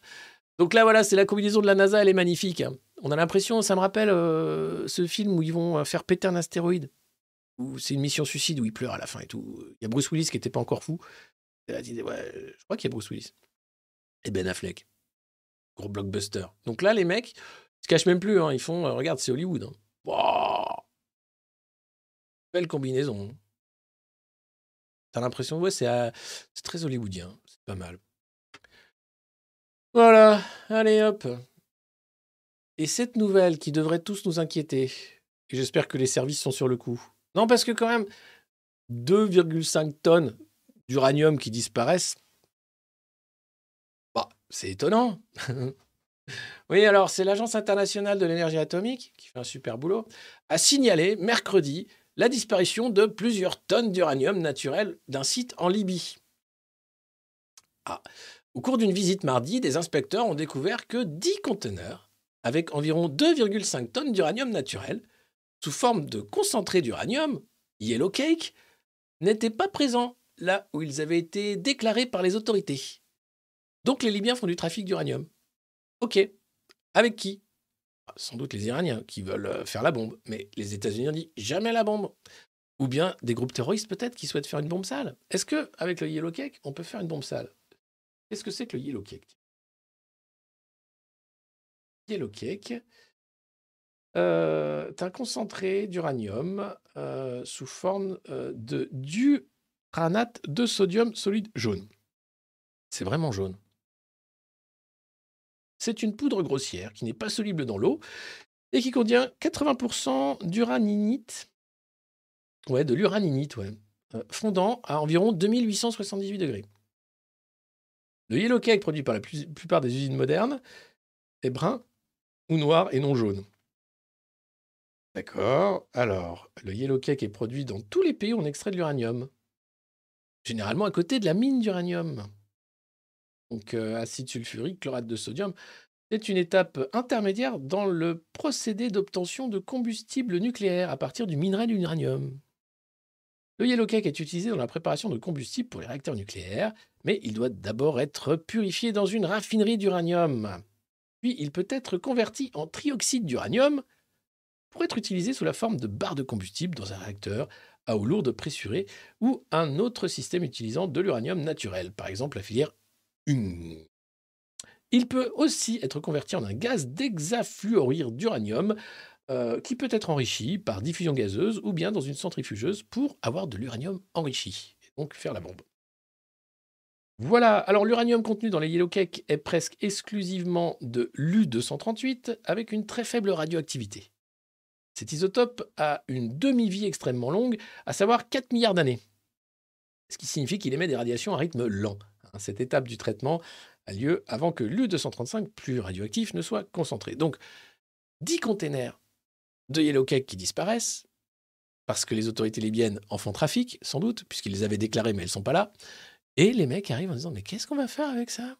Donc là, voilà, c'est la combinaison de la NASA. Elle est magnifique. hein. On a l'impression, ça me rappelle euh, ce film où ils vont euh, faire péter un astéroïde. Où c'est une mission suicide où il pleure à la fin et tout. Il y a Bruce Willis qui n'était pas encore fou. Et là, il dit, ouais, je crois qu'il y a Bruce Willis. Et Ben Affleck. Gros blockbuster. Donc là, les mecs, ils se cachent même plus. hein. Ils font, euh, regarde, c'est Hollywood. hein. Belle combinaison. T'as l'impression, ouais, c'est très hollywoodien. C'est pas mal. Voilà, allez hop. Et cette nouvelle qui devrait tous nous inquiéter, et j'espère que les services sont sur le coup. Non, parce que quand même, 2,5 tonnes d'uranium qui disparaissent, bah, c'est étonnant. oui, alors c'est l'Agence internationale de l'énergie atomique, qui fait un super boulot, a signalé mercredi la disparition de plusieurs tonnes d'uranium naturel d'un site en Libye. Ah. Au cours d'une visite mardi, des inspecteurs ont découvert que 10 conteneurs avec environ 2,5 tonnes d'uranium naturel sous forme de concentré d'uranium, yellow cake, n'étaient pas présents là où ils avaient été déclarés par les autorités. Donc les Libyens font du trafic d'uranium. Ok. Avec qui? Ah, Sans doute les Iraniens qui veulent euh, faire la bombe, mais les États-Unis ont dit jamais la bombe. Ou bien des groupes terroristes peut-être qui souhaitent faire une bombe sale. Est-ce que avec le yellow cake, on peut faire une bombe sale? Qu'est-ce que c'est que le yellow cake? Yellow cake, euh, c'est un concentré d'uranium euh, sous forme euh, de duranate de sodium solide jaune. C'est vraiment jaune. C'est une poudre grossière qui n'est pas soluble dans l'eau et qui contient 80% d'uraninite. Ouais, de l'uraninite, ouais. euh, fondant à environ 2878 degrés. Le yellow cake produit par la plupart des usines modernes est brun ou noir et non jaune. D'accord. Alors, le yellow cake est produit dans tous les pays où on extrait de l'uranium. Généralement à côté de la mine d'uranium. Donc, euh, acide sulfurique, chlorate de sodium, c'est une étape intermédiaire dans le procédé d'obtention de combustible nucléaire à partir du minerai d'uranium. Le yellow cake est utilisé dans la préparation de combustible pour les réacteurs nucléaires, mais il doit d'abord être purifié dans une raffinerie d'uranium. Puis il peut être converti en trioxyde d'uranium, pour être utilisé sous la forme de barres de combustible dans un réacteur à eau lourde pressurée ou un autre système utilisant de l'uranium naturel, par exemple la filière UNG. Il peut aussi être converti en un gaz d'hexafluorure d'uranium euh, qui peut être enrichi par diffusion gazeuse ou bien dans une centrifugeuse pour avoir de l'uranium enrichi et donc faire la bombe. Voilà, alors l'uranium contenu dans les yellow cake est presque exclusivement de l'U238 avec une très faible radioactivité. Cet isotope a une demi-vie extrêmement longue, à savoir 4 milliards d'années, ce qui signifie qu'il émet des radiations à rythme lent. Hein, Cette étape du traitement a lieu avant que l'U235, plus radioactif, ne soit concentré. Donc, 10 containers de yellow cake qui disparaissent, parce que les autorités libyennes en font trafic, sans doute, puisqu'ils les avaient déclarés, mais elles ne sont pas là. Et les mecs arrivent en disant Mais qu'est-ce qu'on va faire avec ça?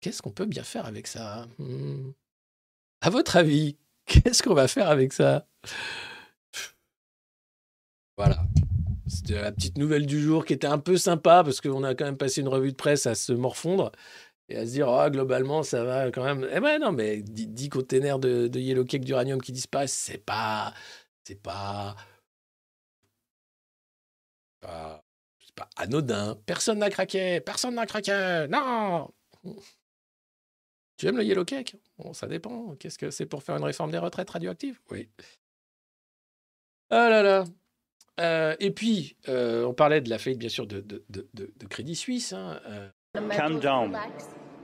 Qu'est-ce qu'on peut bien faire avec ça? Hmm. À votre avis, qu'est-ce qu'on va faire avec ça? Voilà. C'était la petite nouvelle du jour qui était un peu sympa parce qu'on a quand même passé une revue de presse à se morfondre et à se dire Ah, globalement ça va quand même. Eh ben non, mais 10, 10 containers de, yellow cake d'uranium qui disparaissent, c'est pas. C'est pas. Pas anodin. Personne n'a craqué. Personne n'a craqué. Non. Tu aimes le yellow cake? Bon, ça dépend. Qu'est-ce que c'est pour faire une réforme des retraites radioactives Oui. Ah là là. Euh, et puis, euh, on parlait de la faillite, bien sûr, de, de, de, de- Crédit Suisse. hein, euh, Calm down.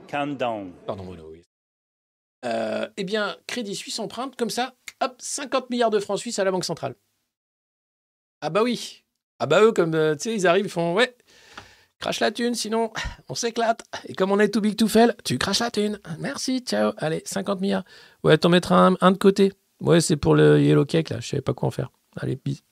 Calm down. pardon, Bruno, oui. Euh, eh bien, Crédit Suisse emprunte comme ça, hop, 50 milliards de francs suisses à la Banque centrale. Ah bah oui. Ah bah eux, comme, euh, tu sais, ils arrivent, ils font, ouais, crache la thune, sinon on s'éclate. Et comme on est too big to fail, tu craches la thune. Merci, ciao. Allez, 50 milliards. Ouais, t'en mettras un, de côté. Ouais, c'est pour le yellow cake, là. Je savais pas quoi en faire. Allez, bis.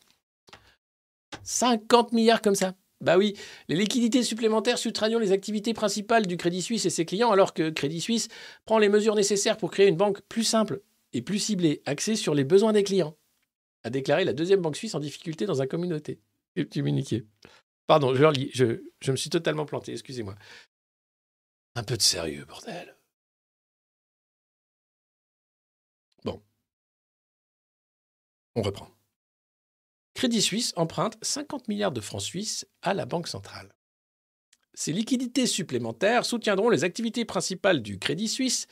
50 milliards comme ça. Bah oui, les liquidités supplémentaires soustrairont les activités principales du Crédit Suisse et ses clients, alors que Crédit Suisse prend les mesures nécessaires pour créer une banque plus simple et plus ciblée, axée sur les besoins des clients, a déclaré la deuxième banque suisse en difficulté dans un communauté. Et petit communiqué. Pardon, je, je me suis totalement planté, excusez-moi. Un peu de sérieux, bordel. Bon. On reprend. Crédit Suisse emprunte 50 milliards de francs suisses à la Banque centrale. Ces liquidités supplémentaires soutiendront les activités principales du Crédit Suisse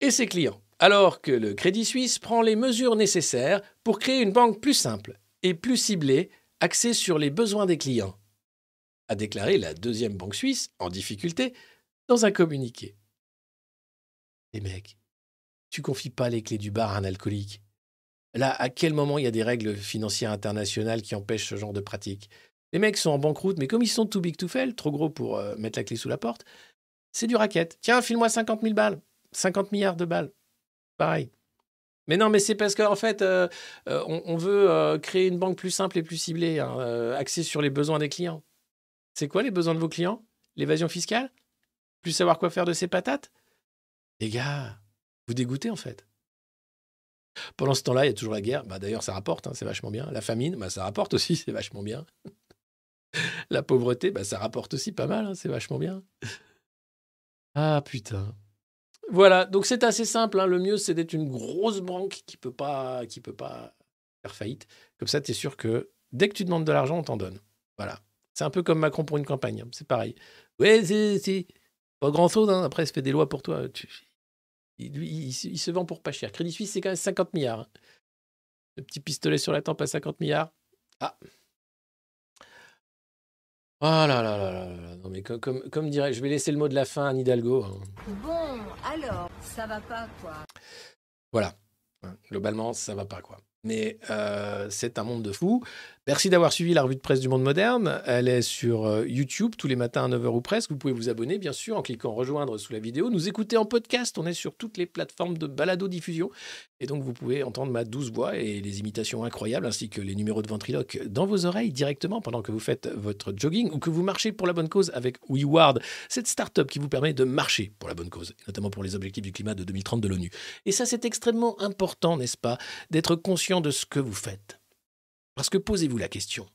et ses clients, alors que le Crédit Suisse prend les mesures nécessaires pour créer une banque plus simple et plus ciblée, axée sur les besoins des clients, a déclaré la deuxième banque suisse en difficulté dans un communiqué. Les mecs, tu confies pas les clés du bar à un alcoolique. Là, à quel moment il y a des règles financières internationales qui empêchent ce genre de pratique? Les mecs sont en banqueroute, mais comme ils sont too big to fail, trop gros pour euh, mettre la clé sous la porte, c'est du racket. Tiens, file-moi 50 000 balles. 50 milliards de balles. Pareil. Mais non, mais c'est parce qu'en fait, euh, euh, on, veut euh, créer une banque plus simple et plus ciblée, hein, axée sur les besoins des clients. C'est quoi les besoins de vos clients? L'évasion fiscale? Plus savoir quoi faire de ces patates? Les gars, vous dégoûtez en fait. Pendant ce temps-là, il y a toujours la guerre. Bah, D'ailleurs, ça rapporte, hein, c'est vachement bien. La famine, bah, ça rapporte aussi, c'est vachement bien. la pauvreté, bah, ça rapporte aussi pas mal, hein, c'est vachement bien. Ah putain. Voilà, donc c'est assez simple. hein. Le mieux, c'est d'être une grosse banque qui peut pas, peut pas faire faillite. Comme ça, tu es sûr que dès que tu demandes de l'argent, on t'en donne. Voilà. C'est un peu comme Macron pour une campagne. hein. C'est pareil. Ouais, c'est pas grand-chose. hein. Après, il se fait des lois pour toi. Tu- Il, lui, il se- il se vend pour pas cher. Crédit Suisse, c'est quand même 50 milliards. hein. Le petit pistolet sur la tempe à 50 milliards. Ah. Oh là là là là là là. Non, mais comme, comme, comme dirait, je vais laisser le mot de la fin à Anne Hidalgo. hein. Bon, alors, ça va pas quoi Voilà. Globalement, ça va pas, quoi. Mais euh, c'est un monde de fous. Merci d'avoir suivi la revue de presse du monde moderne. Elle est sur euh, YouTube tous les matins à 9h ou presque. Vous pouvez vous abonner, bien sûr, en cliquant rejoindre sous la vidéo. Nous écouter en podcast. On est sur toutes les plateformes de balado-diffusion. Et donc, vous pouvez entendre ma douce voix et les imitations incroyables, ainsi que les numéros de ventriloque dans vos oreilles directement pendant que vous faites votre jogging ou que vous marchez pour la bonne cause avec WeWard, cette start-up qui vous permet de marcher pour la bonne cause, notamment pour les objectifs du climat de 2030 de l'ONU. Et ça, c'est extrêmement important, n'est-ce pas, d'être conscient de ce que vous faites. Parce que posez-vous la question.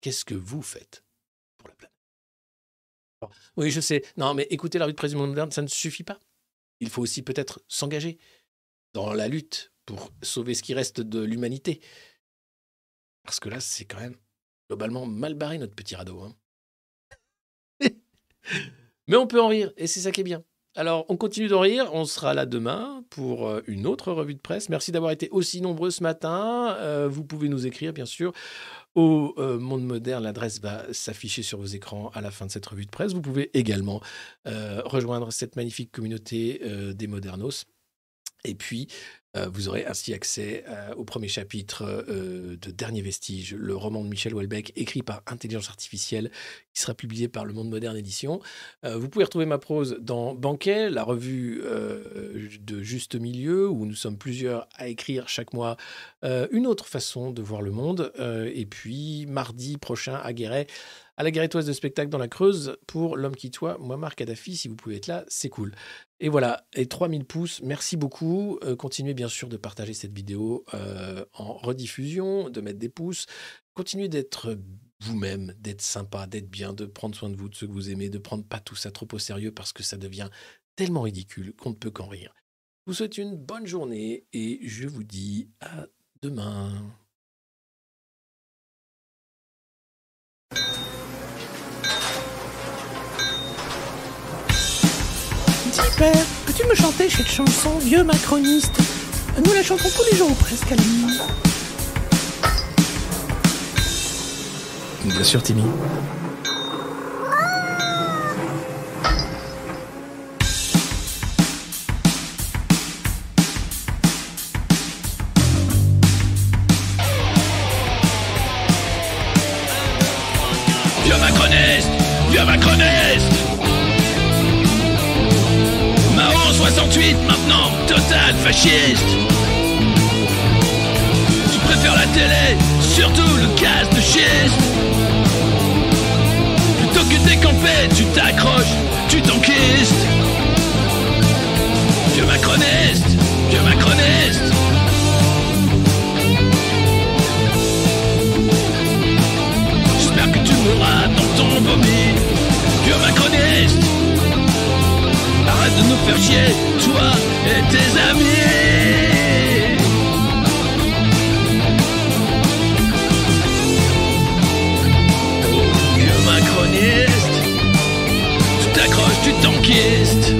Qu'est-ce que vous faites pour la planète? Oui, je sais. Non, mais écouter la rue de monde moderne, ça ne suffit pas. Il faut aussi peut-être s'engager dans la lutte pour sauver ce qui reste de l'humanité. Parce que là, c'est quand même globalement mal barré notre petit radeau. hein. Mais on peut en rire, et c'est ça qui est bien. Alors, on continue d'en rire. On sera là demain pour euh, une autre revue de presse. Merci d'avoir été aussi nombreux ce matin. Euh, vous pouvez nous écrire, bien sûr, au euh, Monde Moderne. L'adresse va s'afficher sur vos écrans à la fin de cette revue de presse. Vous pouvez également rejoindre cette magnifique communauté des Modernos. Et puis, euh, vous aurez ainsi accès euh, au premier chapitre euh, de Dernier Vestige, le roman de Michel Houellebecq, écrit par Intelligence Artificielle, qui sera publié par Le Monde Moderne Édition. Vous pouvez retrouver ma prose dans Banquet, la revue de Juste Milieu, où nous sommes plusieurs à écrire chaque mois une autre façon de voir le monde. Et puis, mardi prochain, à Guéret, à la Guérettoise de spectacle dans la Creuse, pour L'homme qui toit, moi, Marc Kadhafi, si vous pouvez être là, c'est cool. Et voilà, et 3000 pouces, merci beaucoup. Euh, continuez bien sûr de partager cette vidéo euh, en rediffusion, de mettre des pouces. Continuez d'être vous-même, d'être sympa, d'être bien, de prendre soin de vous, de ceux que vous aimez, de prendre pas tout ça trop au sérieux parce que ça devient tellement ridicule qu'on ne peut qu'en rire. Je vous souhaite une bonne journée et je vous dis à demain. Dis père, peux-tu me chanter cette chanson, vieux macroniste Nous la chantons tous les jours ou presque à la nuit. Bien sûr, Timmy. 68 maintenant, total fasciste. Tu préfères la télé, surtout le gaz de schiste. Plutôt que décamper, tu t'accroches, tu t'enquistes. Vieux macroniste Vieux macroniste. J'espère que tu mourras dans ton vomi De nous faire chier, toi et tes amis. Oh, macroniste Tu t'accroches, tu t'enquistes.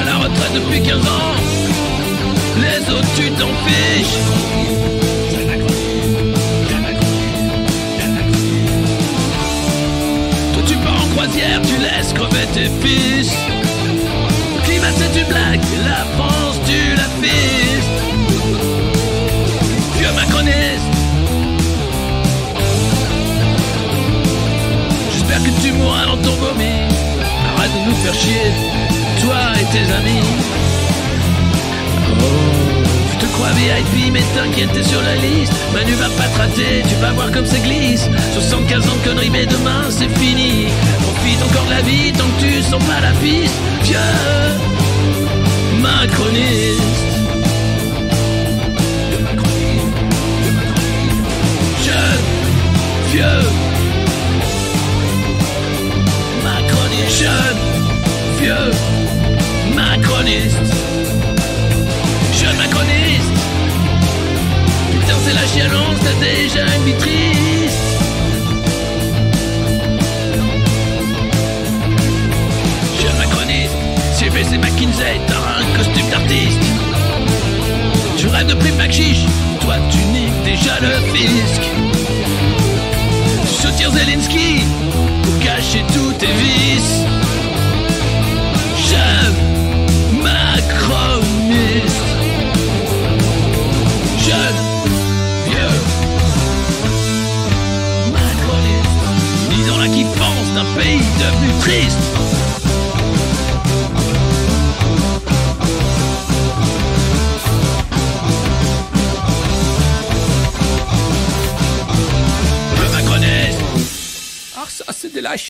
À la retraite depuis 15 ans Les autres tu t'en fiches tu laisses crever tes fils. Climat c'est une blague, la France tu la fistes. Vieux macroniste. J'espère que tu mourras dans ton vomi. Arrête de nous faire chier, toi et tes amis. Oh, crois VIP, mais t'inquiète, t'es sur la liste. Manu va pas te rater, tu vas voir comme ça glisse. 75 ans de conneries, mais demain c'est fini. Profite encore de la vie tant que tu sens pas la piste. Vieux macroniste. Jeune, vieux macroniste. Jeune, vieux macroniste. Jeune macroniste c'est la chialance, t'as déjà une vie triste Jeune macroniste CBC McKinsey, t'as un costume d'artiste. Tu rêves de prime chiche toi tu niques déjà le fisc. Tu soutiens Zelensky pour cacher tous tes vices. Jeune macroniste, ni